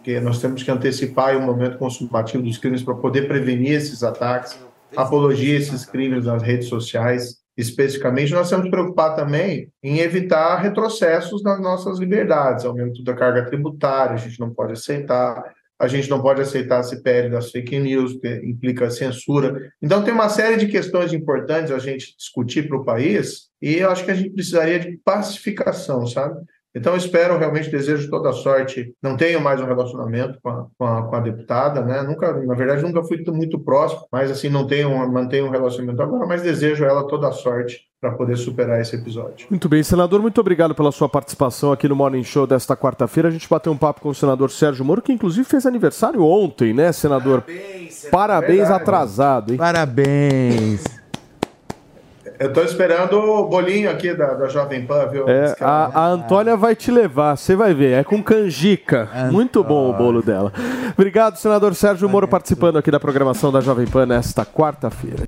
que nós temos que antecipar o momento consumativo dos crimes para poder prevenir esses ataques, apologia a esses crimes nas redes sociais. Especificamente, nós temos que preocupar também em evitar retrocessos nas nossas liberdades, aumento da carga tributária, a gente não pode aceitar, a gente não pode aceitar a CPL das fake news, que implica censura. Então, tem uma série de questões importantes a gente discutir para o país, e eu acho que a gente precisaria de pacificação, sabe? Então, espero, realmente, desejo toda a sorte. Não tenho mais um relacionamento com a, com a, com a deputada, né? Nunca, na verdade, nunca fui muito próximo, mas, assim, não tenho, mantenho um relacionamento agora, mas desejo a ela toda a sorte para poder superar esse episódio. Muito bem, senador, muito obrigado pela sua participação aqui no Morning Show desta quarta-feira. A gente bateu um papo com o senador Sérgio Moro, que inclusive fez aniversário ontem, né, senador? Parabéns, Parabéns Verdade. atrasado, hein? Parabéns. Eu estou esperando o bolinho aqui da, da Jovem Pan, viu? É, a, a Antônia vai te levar, você vai ver. É com canjica. Muito bom o bolo dela. Obrigado, senador Sérgio Moro, participando aqui da programação da Jovem Pan nesta quarta-feira.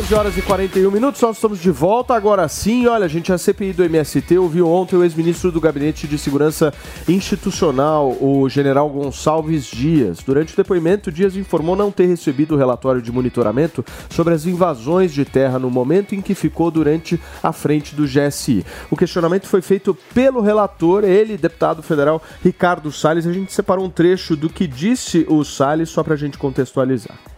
11 horas e 41 minutos, nós estamos de volta. Agora sim, olha, gente, a CPI do MST ouviu ontem o ex-ministro do Gabinete de Segurança Institucional, o general Gonçalves Dias. Durante o depoimento, Dias informou não ter recebido o relatório de monitoramento sobre as invasões de terra no momento em que ficou durante a frente do GSI. O questionamento foi feito pelo relator, ele, deputado federal Ricardo Salles. A gente separou um trecho do que disse o Salles, só para a gente contextualizar.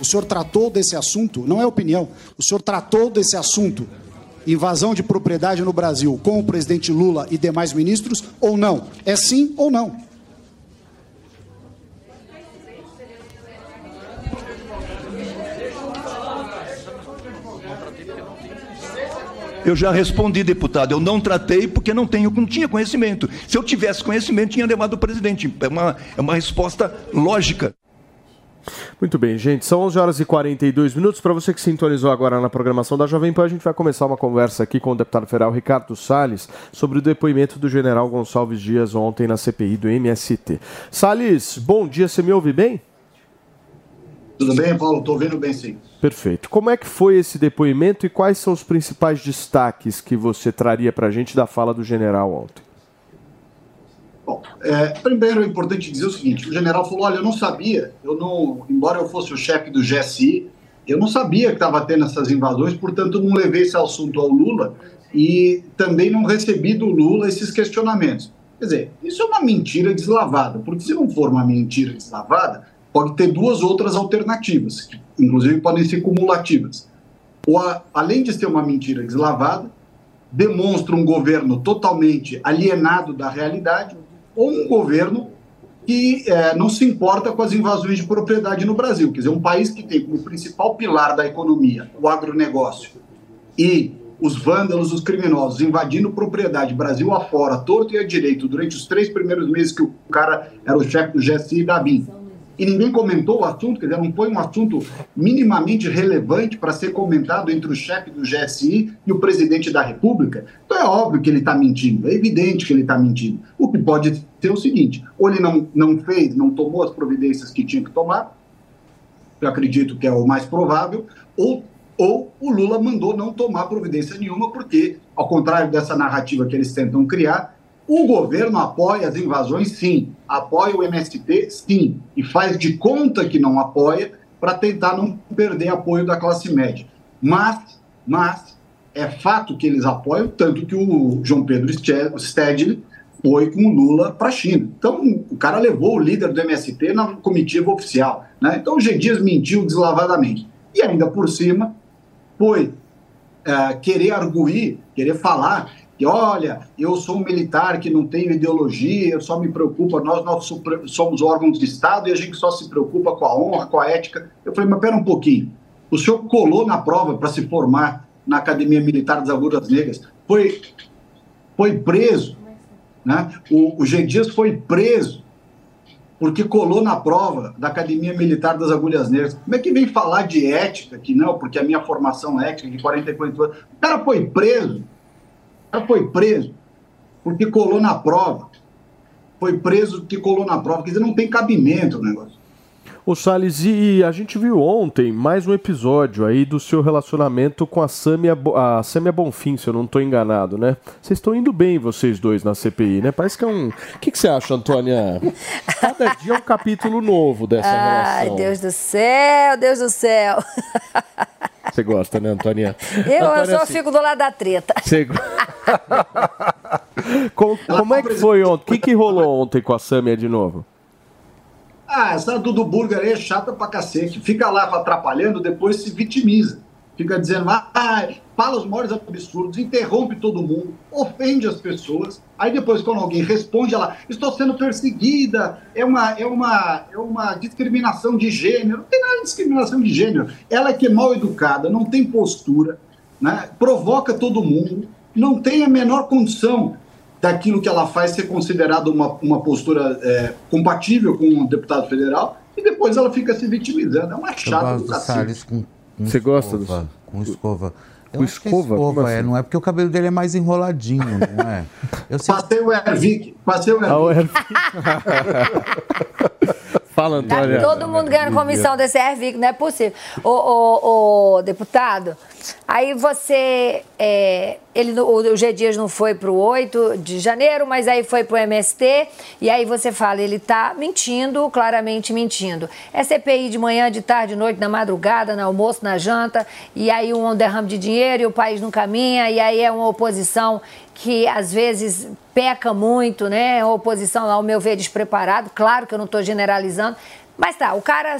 O senhor tratou desse assunto, não é opinião, o senhor tratou desse assunto, invasão de propriedade no Brasil, com o presidente Lula e demais ministros, ou não? É sim ou não? Eu já respondi, deputado, eu não tratei porque não, tenho, não tinha conhecimento. Se eu tivesse conhecimento, tinha levado o presidente. É uma, é uma resposta lógica. Muito bem, gente. São 11 horas e 42 minutos. Para você que sintonizou agora na programação da Jovem Pan, a gente vai começar uma conversa aqui com o deputado federal Ricardo Salles sobre o depoimento do general Gonçalves Dias ontem na CPI do MST. Salles, bom dia. Você me ouve bem? Tudo bem, Paulo? Estou ouvindo bem, sim. Perfeito. Como é que foi esse depoimento e quais são os principais destaques que você traria para a gente da fala do general ontem? Bom, é, primeiro é importante dizer o seguinte: o general falou, olha, eu não sabia, eu não, embora eu fosse o chefe do GSI, eu não sabia que estava tendo essas invasões, portanto não levei esse assunto ao Lula e também não recebi do Lula esses questionamentos. Quer dizer, isso é uma mentira deslavada, porque se não for uma mentira deslavada, pode ter duas outras alternativas, que inclusive podem ser cumulativas. Ou a, além de ser uma mentira deslavada, demonstra um governo totalmente alienado da realidade, ou um governo que é, não se importa com as invasões de propriedade no Brasil. Quer dizer, um país que tem como principal pilar da economia o agronegócio e os vândalos, os criminosos invadindo propriedade Brasil afora, torto e a direito, durante os três primeiros meses que o cara era o chefe do GSI da BIM e ninguém comentou o assunto, quer dizer, não foi um assunto minimamente relevante para ser comentado entre o chefe do GSI e o presidente da República, então é óbvio que ele está mentindo, é evidente que ele está mentindo. O que pode ser o seguinte: ou ele não, não fez, não tomou as providências que tinha que tomar, eu acredito que é o mais provável, ou, ou o Lula mandou não tomar providência nenhuma, porque, ao contrário dessa narrativa que eles tentam criar, o governo apoia as invasões, sim. Apoia o MST, sim. E faz de conta que não apoia para tentar não perder apoio da classe média. Mas, mas, é fato que eles apoiam, tanto que o João Pedro Stedley foi com o Lula para a China. Então, o cara levou o líder do MST na comitiva oficial. Né? Então, o G. Dias mentiu deslavadamente. E ainda por cima, foi é, querer arguir, querer falar que olha, eu sou um militar que não tenho ideologia, só me preocupa, nós, nós somos órgãos de Estado e a gente só se preocupa com a honra, com a ética. Eu falei, mas pera um pouquinho, o senhor colou na prova para se formar na Academia Militar das Agulhas Negras, foi, foi preso, né? o, o G. Dias foi preso porque colou na prova da Academia Militar das Agulhas Negras. Como é que vem falar de ética, que não, porque a minha formação é ética de 44 anos, o cara foi preso ela foi preso porque colou na prova. Foi preso porque colou na prova. Quer dizer, não tem cabimento o negócio. O Salles, e a gente viu ontem mais um episódio aí do seu relacionamento com a Sâmia, a Sâmia Bonfim, se eu não estou enganado, né? Vocês estão indo bem, vocês dois, na CPI, né? Parece que é um... O que, que você acha, Antônia? Cada dia é um capítulo novo dessa Ai, relação. Deus do céu, Deus do céu. Você gosta, né, Antoninha? Eu, eu Antônia, só assim, fico do lado da treta. Você... como, como é que foi ontem? O que, que rolou ontem com a Sâmia de novo? Ah, essa Dudu Burger aí é chata pra cacete. Fica lá atrapalhando, depois se vitimiza. Fica dizendo, ah, fala os maiores absurdos, interrompe todo mundo, ofende as pessoas. Aí depois, quando alguém responde, ela, estou sendo perseguida, é uma, é uma, é uma discriminação de gênero. Não tem nada de discriminação de gênero. Ela é que é mal educada, não tem postura, né? provoca todo mundo, não tem a menor condição daquilo que ela faz ser considerado uma, uma postura é, compatível com um deputado federal, e depois ela fica se vitimizando. É uma chata do cacete. Salles com, com Você gosta escova, do- Com escova. Eu Com é escova? Escova, é, assim? não é porque o cabelo dele é mais enroladinho, não é? Eu sei Passei o Ervic, passei o Ervic. Fala, Tá Antônia. todo mundo ganhando comissão desse Ervic, não é possível. Ô, ô, ô, deputado, aí você. é, ele, o, o G Dias não foi pro 8 de janeiro, mas aí foi pro MST, e aí você fala, ele tá mentindo, claramente mentindo. É CPI de manhã, de tarde, de noite, na madrugada, no almoço, na janta, e aí um derrame de dinheiro e o país não caminha, e aí é uma oposição que às vezes peca muito, né? É uma oposição, ao meu ver, despreparado. Claro que eu não estou generalizando, mas tá, o cara,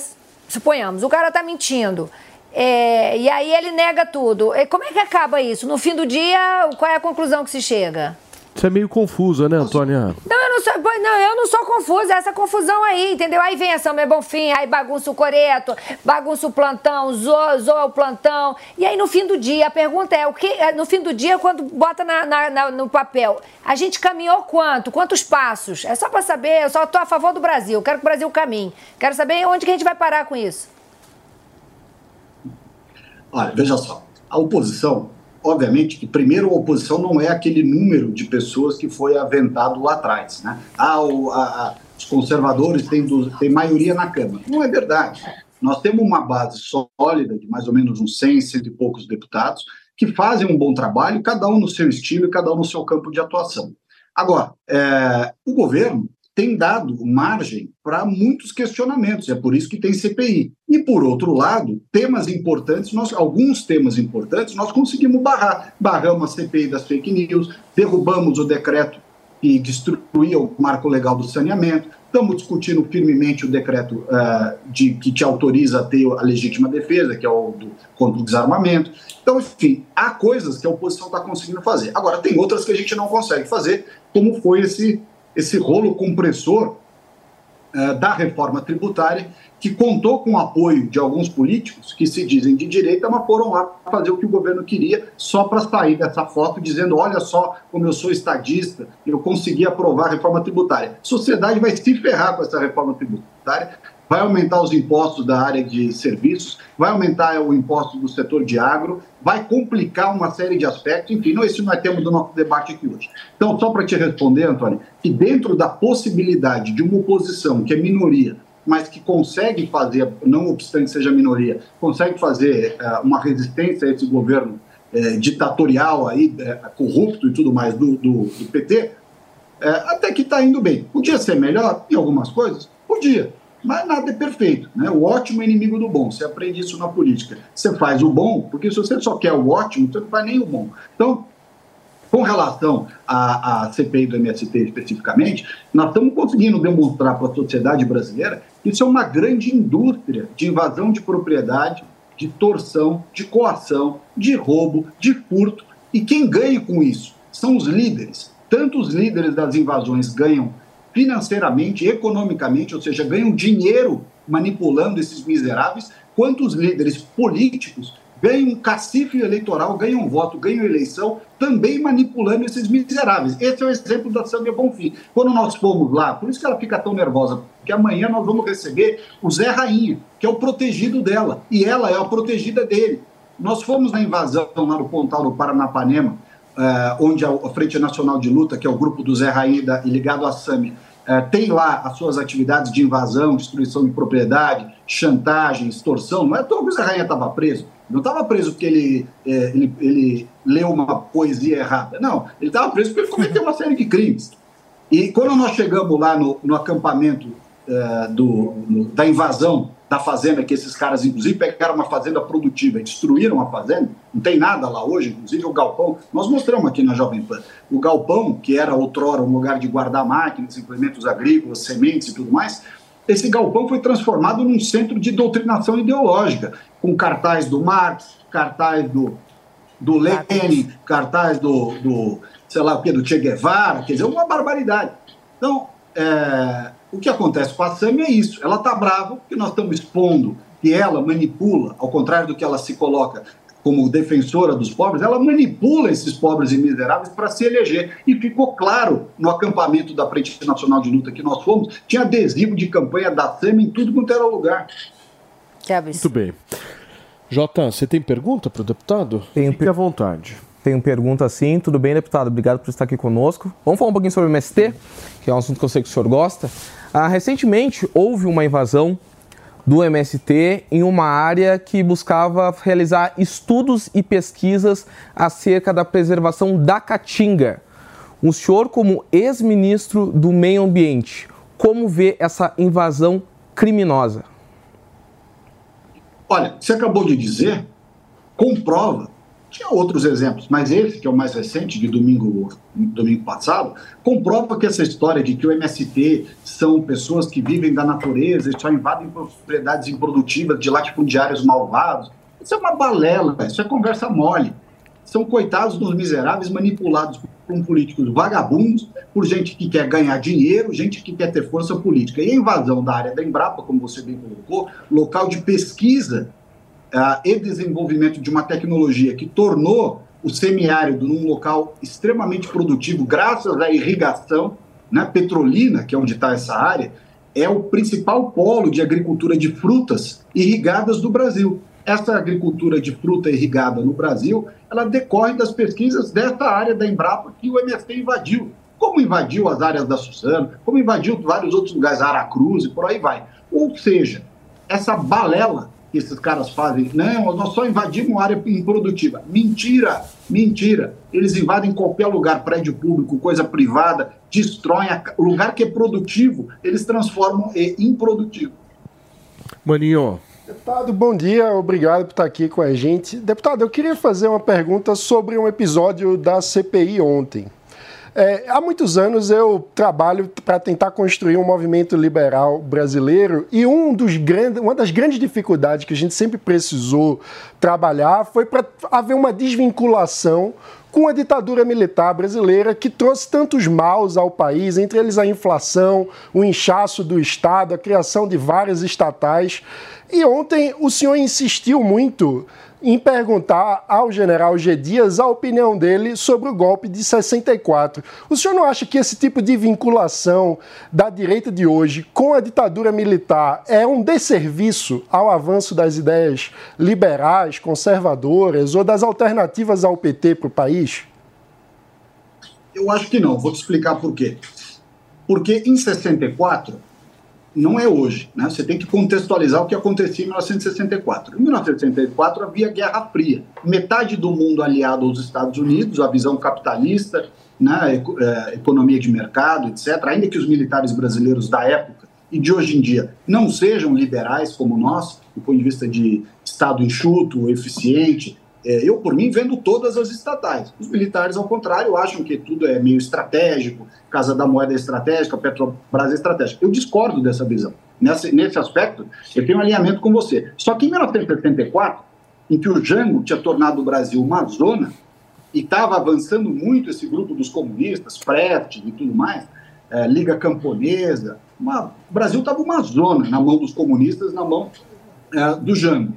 suponhamos, o cara tá mentindo. É, e aí ele nega tudo. E como é que acaba isso? No fim do dia, qual é a conclusão que se chega? Você é meio confusa, né, Antônia? Não, eu não sou, não, eu não sou confusa, é essa confusão aí, entendeu? Aí vem a Samia Bonfim, aí bagunça o coreto, bagunça o plantão, zoa, zoa o plantão. E aí no fim do dia, a pergunta é, o que, é, no fim do dia, quando bota na- na- na- no papel, a gente caminhou quanto? Quantos passos? É só pra saber, eu só tô a favor do Brasil, quero que o Brasil caminhe. Quero saber onde que a gente vai parar com isso. Olha, veja só, a oposição, obviamente que primeiro a oposição não é aquele número de pessoas que foi aventado lá atrás, né? Ah, o- a- a- os conservadores têm, du- têm maioria na Câmara. Não é verdade. Nós temos uma base sólida de mais ou menos uns 100, cento e poucos deputados que fazem um bom trabalho, cada um no seu estilo e cada um no seu campo de atuação. Agora, é, o governo tem dado margem para muitos questionamentos, é por isso que tem CPI. E, por outro lado, temas importantes, nós, alguns temas importantes, nós conseguimos barrar. Barramos a CPI das fake news, derrubamos o decreto que destruía o marco legal do saneamento, estamos discutindo firmemente o decreto eh, de, que te autoriza a ter a legítima defesa, que é o do, contra o desarmamento. Então, enfim, há coisas que a oposição está conseguindo fazer. Agora, tem outras que a gente não consegue fazer, como foi esse, esse rolo compressor eh, da reforma tributária, que contou com o apoio de alguns políticos que se dizem de direita, mas foram lá fazer o que o governo queria, só para sair dessa foto dizendo: olha só como eu sou estadista, eu consegui aprovar a reforma tributária. A sociedade vai se ferrar com essa reforma tributária, vai aumentar os impostos da área de serviços, vai aumentar o imposto do setor de agro, vai complicar uma série de aspectos, enfim, não, esse não é tema do nosso debate aqui hoje. Então, só para te responder, Antônio, que dentro da possibilidade de uma oposição que é minoria, mas que consegue fazer, não obstante seja minoria, consegue fazer eh, uma resistência a esse governo eh, ditatorial aí, eh, corrupto e tudo mais do, do, do PT, até que está indo bem. Podia ser melhor em algumas coisas? Podia. Mas nada é perfeito. Né? O ótimo é inimigo do bom. Você aprende isso na política. Você faz o bom, porque se você só quer o ótimo, você não faz nem o bom. Então, com relação à, à CPI do MST especificamente, nós estamos conseguindo demonstrar para a sociedade brasileira que isso é uma grande indústria de invasão de propriedade, de torção, de coação, de roubo, de furto. E quem ganha com isso são os líderes. Tanto os líderes das invasões ganham financeiramente, economicamente, ou seja, ganham dinheiro manipulando esses miseráveis, quanto os líderes políticos ganham um cacife eleitoral, ganham voto, ganham eleição, também manipulando esses miseráveis. Esse é o exemplo da Sâmia Bonfim. Quando nós fomos lá, por isso que ela fica tão nervosa, porque amanhã nós vamos receber o Zé Rainha, que é o protegido dela, e ela é a protegida dele. Nós fomos na invasão lá no Pontal do Paranapanema, onde a Frente Nacional de Luta, que é o grupo do Zé Rainha da- e ligado à Sâmia, eh, tem lá as suas atividades de invasão, destruição de propriedade, chantagem, extorsão. Não é toa que o Zé Rainha estava preso. Não estava preso porque ele, eh, ele, ele leu uma poesia errada. Não, ele estava preso porque ele cometeu uma série de crimes. E quando nós chegamos lá no, no acampamento eh, do, no- da invasão da da fazenda, que esses caras, inclusive, pegaram uma fazenda produtiva e destruíram a fazenda, não tem nada lá hoje, inclusive o galpão, nós mostramos aqui na Jovem Pan, o galpão, que era outrora um lugar de guardar máquinas, implementos agrícolas, sementes e tudo mais, esse galpão foi transformado num centro de doutrinação ideológica, com cartaz do Marx, cartaz do, do Lenin, cartaz do, do, sei lá o que, do Che Guevara, quer dizer, uma barbaridade. Então, é, o que acontece com a Sami é isso. Ela está brava porque nós estamos expondo que ela manipula, ao contrário do que ela se coloca como defensora dos pobres, ela manipula esses pobres e miseráveis para se eleger. E ficou claro no acampamento da Frente Nacional de Luta que nós fomos, tinha adesivo de campanha da Sami em tudo quanto era lugar. Que Muito bem. Jota, você tem pergunta para o deputado? Tenho Fique à vontade. Tenho pergunta sim. Tudo bem, deputado? Obrigado por estar aqui conosco. Vamos falar um pouquinho sobre o MST, que é um assunto que eu sei que o senhor gosta. Ah, recentemente houve uma invasão do MST em uma área que buscava realizar estudos e pesquisas acerca da preservação da caatinga. O senhor, como ex-ministro do Meio Ambiente, como vê essa invasão criminosa? Olha, você acabou de dizer, comprova. Tinha outros exemplos, mas esse, que é o mais recente, de domingo, domingo passado, comprova que essa história de que o MST são pessoas que vivem da natureza e só invadem propriedades improdutivas de latifundiários malvados, isso é uma balela, isso é conversa mole. São coitados dos miseráveis manipulados por políticos vagabundos, por gente que quer ganhar dinheiro, gente que quer ter força política. E a invasão da área da Embrapa, como você bem colocou, local de pesquisa uh, e desenvolvimento de uma tecnologia que tornou o semiárido num local extremamente produtivo, graças à irrigação né, petrolina, que é onde está essa área, é o principal polo de agricultura de frutas irrigadas do Brasil. Essa agricultura de fruta irrigada no Brasil, ela decorre das pesquisas dessa área da Embrapa que o MST invadiu. Como invadiu as áreas da Suzano, como invadiu vários outros lugares, Aracruz e por aí vai. Ou seja, essa balela que esses caras fazem, não, nós só invadimos área improdutiva. Mentira, mentira. Eles invadem qualquer lugar, prédio público, coisa privada, destroem o lugar que é produtivo, eles transformam em improdutivo. Maninho, Deputado, bom dia, obrigado por estar aqui com a gente. Deputado, eu queria fazer uma pergunta sobre um episódio da CPI ontem. É, há muitos anos eu trabalho para tentar construir um movimento liberal brasileiro e um dos grandes, uma das grandes dificuldades que a gente sempre precisou trabalhar foi para haver uma desvinculação com a ditadura militar brasileira que trouxe tantos maus ao país, entre eles a inflação, o inchaço do Estado, a criação de várias estatais. E ontem o senhor insistiu muito em perguntar ao general G. Dias a opinião dele sobre o golpe de 64. O senhor não acha que esse tipo de vinculação da direita de hoje com a ditadura militar é um desserviço ao avanço das ideias liberais, conservadoras ou das alternativas ao PT para o país? Eu acho que não. Vou te explicar por quê. Porque em 64 não é hoje. Né? Você tem que contextualizar o que acontecia em 1964. Em 1964 havia Guerra Fria. Metade do mundo aliado aos Estados Unidos, a visão capitalista, né, é, economia de mercado, etc. Ainda que os militares brasileiros da época e de hoje em dia não sejam liberais como nós, do ponto de vista de Estado enxuto, eficiente, é, eu, por mim, vendo todas as estatais. Os militares, ao contrário, acham que tudo é meio estratégico, Casa da Moeda é estratégica, Petrobras é estratégica. Eu discordo dessa visão. Nesse, nesse aspecto, eu tenho um alinhamento com você. Só que em 1974, em que o Jango tinha tornado o Brasil uma zona, e estava avançando muito esse grupo dos comunistas, Prestes e tudo mais, é, Liga Camponesa, uma, o Brasil estava uma zona na mão dos comunistas, na mão é, do Jango.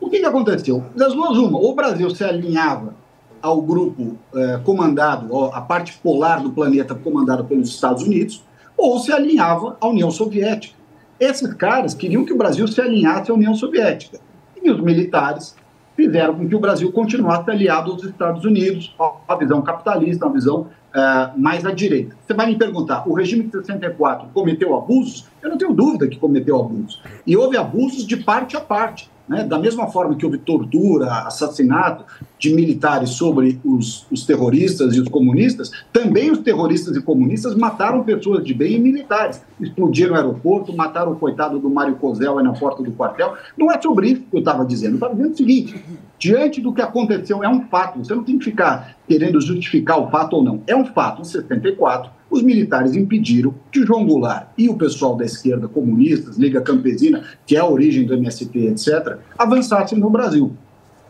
O que, que aconteceu? Das duas, uma, ou o Brasil se alinhava ao grupo eh, comandado, a parte polar do planeta comandada pelos Estados Unidos, ou se alinhava à União Soviética. Esses caras queriam que o Brasil se alinhasse à União Soviética. E os militares fizeram com que o Brasil continuasse aliado aos Estados Unidos, a visão capitalista, uma visão uh, mais à direita. Você vai me perguntar, o regime de 64 cometeu abusos? Eu não tenho dúvida que cometeu abusos. E houve abusos de parte a parte né? da mesma forma que houve tortura, assassinato de militares sobre os, os terroristas e os comunistas, também os terroristas e comunistas mataram pessoas de bem e militares. Explodiram o aeroporto, mataram o coitado do Mário Cozel aí na porta do quartel. Não é sobre isso que eu estava dizendo. Eu estava dizendo o seguinte: diante do que aconteceu, é um fato. Você não tem que ficar querendo justificar o fato ou não. É um fato. Em 74, os militares impediram que João Goulart e o pessoal da esquerda, comunistas, Liga Campesina, que é a origem do MST, etc., avançassem no Brasil.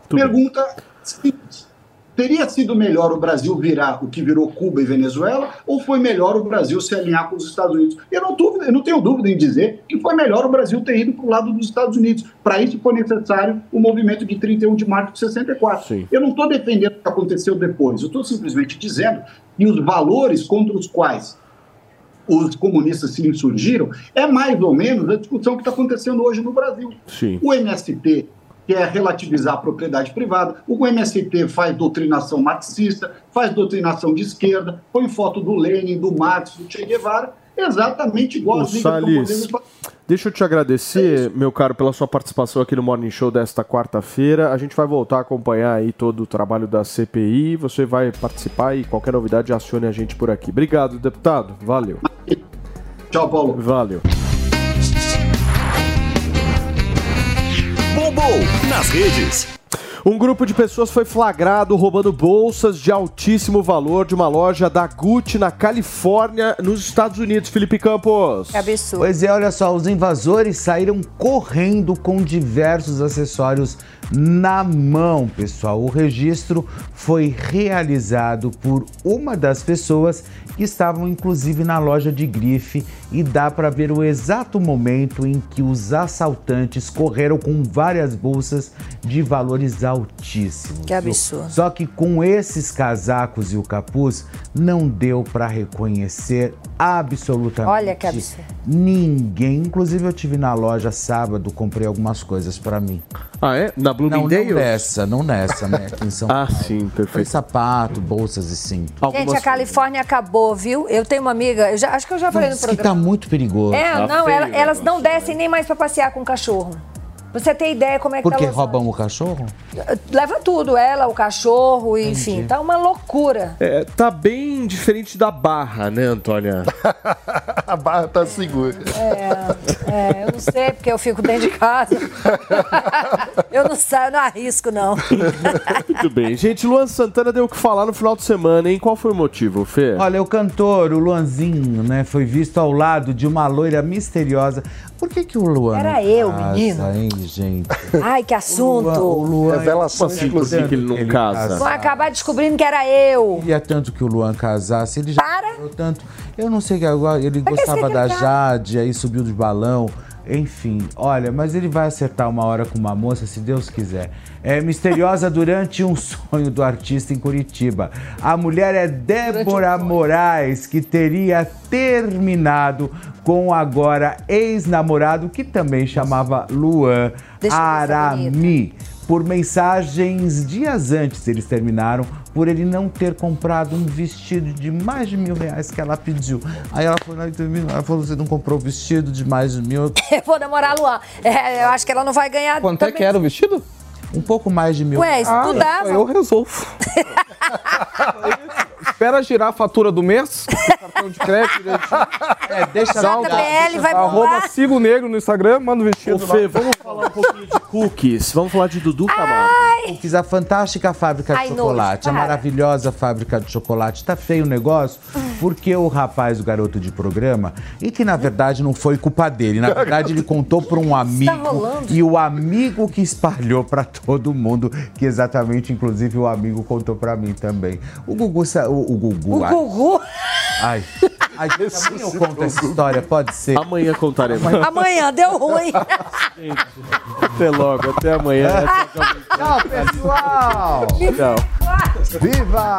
Pergunta. Teria sido melhor o Brasil virar o que virou Cuba e Venezuela, ou foi melhor o Brasil se alinhar com os Estados Unidos? Eu não, dúvida, eu não tenho dúvida em dizer que foi melhor o Brasil ter ido para o lado dos Estados Unidos. Para isso foi necessário o movimento de 31 de março de 64. Sim. Eu não estou defendendo o que aconteceu depois, eu estou simplesmente dizendo que os valores contra os quais os comunistas se insurgiram é mais ou menos a discussão que está acontecendo hoje no Brasil. Sim. O MST quer relativizar a propriedade privada, o MST faz doutrinação marxista, faz doutrinação de esquerda, põe foto do Lenin, do Marx, do Che Guevara, exatamente igual ligas que Salles, deixa eu te agradecer, meu caro, pela sua participação aqui no Morning Show desta quarta-feira. A gente vai voltar a acompanhar aí todo o trabalho da CPI. Você vai participar e qualquer novidade acione a gente por aqui. Obrigado, deputado. Valeu. Tchau, Paulo. Valeu. Bombou nas redes. Um grupo de pessoas foi flagrado roubando bolsas de altíssimo valor de uma loja da Gucci na Califórnia, nos Estados Unidos. Felipe Campos. Que absurdo. Pois é, olha só, os invasores saíram correndo com diversos acessórios na mão, pessoal. O registro foi realizado por uma das pessoas que estavam inclusive na loja de grife e dá para ver o exato momento em que os assaltantes correram com várias bolsas de valores altíssimos. Que absurdo. Só que com esses casacos e o capuz não deu para reconhecer absolutamente Olha que absurdo. ninguém. Inclusive eu tive na loja sábado, comprei algumas coisas para mim. Ah, é? Na Não, Bloomingdale? não nessa, não nessa, né? Aqui em São Ah, Paulo. sim, Foi perfeito. sapato, bolsas e cinto. Gente, a Califórnia acabou, viu? Eu tenho uma amiga, eu já, acho que eu já falei no programa. Tá muito perigoso. É, não, ela- elas não descem nem mais pra passear com o cachorro. Pra você ter ideia como é que Porque tá roubam o cachorro? Leva tudo, ela, o cachorro, enfim, tá uma loucura. É, tá bem diferente da barra, né, Antônia? A barra tá segura. É, é, eu não sei, porque eu fico dentro de casa. eu não saio, não arrisco, não. Muito bem. Gente, Luan Santana deu o que falar no final de semana, hein? Qual foi o motivo, Fê? Olha, o cantor, o Luanzinho, né, foi visto ao lado de uma loira misteriosa. Por que que o Luan Era não eu, casa, menino. hein, gente? Ai, que assunto. O Luan, Revelação Como assim, por que que ele não casa? Vão acabar descobrindo que era eu. queria tanto que o Luan casasse, ele já Para. tanto. Eu não sei que agora ele gostava da Jade, aí subiu de balão. Enfim, olha, mas ele vai acertar uma hora com uma moça, se Deus quiser. É misteriosa durante um sonho do artista em Curitiba. A mulher é Débora Moraes, que teria terminado com o agora ex-namorado, que também chamava Luan Deixa essa Arami. Por mensagens dias antes eles terminaram, por ele não ter comprado um vestido de mais de mil reais que ela pediu. Aí ela falou, "Não, terminou." ela falou, você não comprou o vestido de mais de mil? Eu vou namorar a Luan. É, eu acho que ela não vai ganhar. Quanto é também. que era o vestido? Um pouco mais de mil. Ué, isso Ah. Eu resolvo. Espera girar a fatura do mês, o cartão de crédito direitinho. É, deixa JBL vai Arroba bombar. siga o negro no Instagram, manda o vestido Ô, lá. Fê, vamos falar um pouquinho de cookies. Vamos falar de Dudu Camargo. Cookies, a fantástica fábrica de Ai, chocolate, nojo, a maravilhosa fábrica de chocolate. Tá feio o negócio, porque o rapaz, o garoto de programa, e que na verdade não foi culpa dele, na verdade ele contou para um amigo rolando? e o amigo que espalhou para todo mundo, que exatamente, inclusive, o amigo contou para mim também. O Gugu, o, o Gugu, O ai, Gugu. ai, ai, amanhã eu conto essa história, pode ser. Amanhã contaremos. Amanhã deu ruim. Até logo, até amanhã. Tchau, pessoal! Tchau. Viva!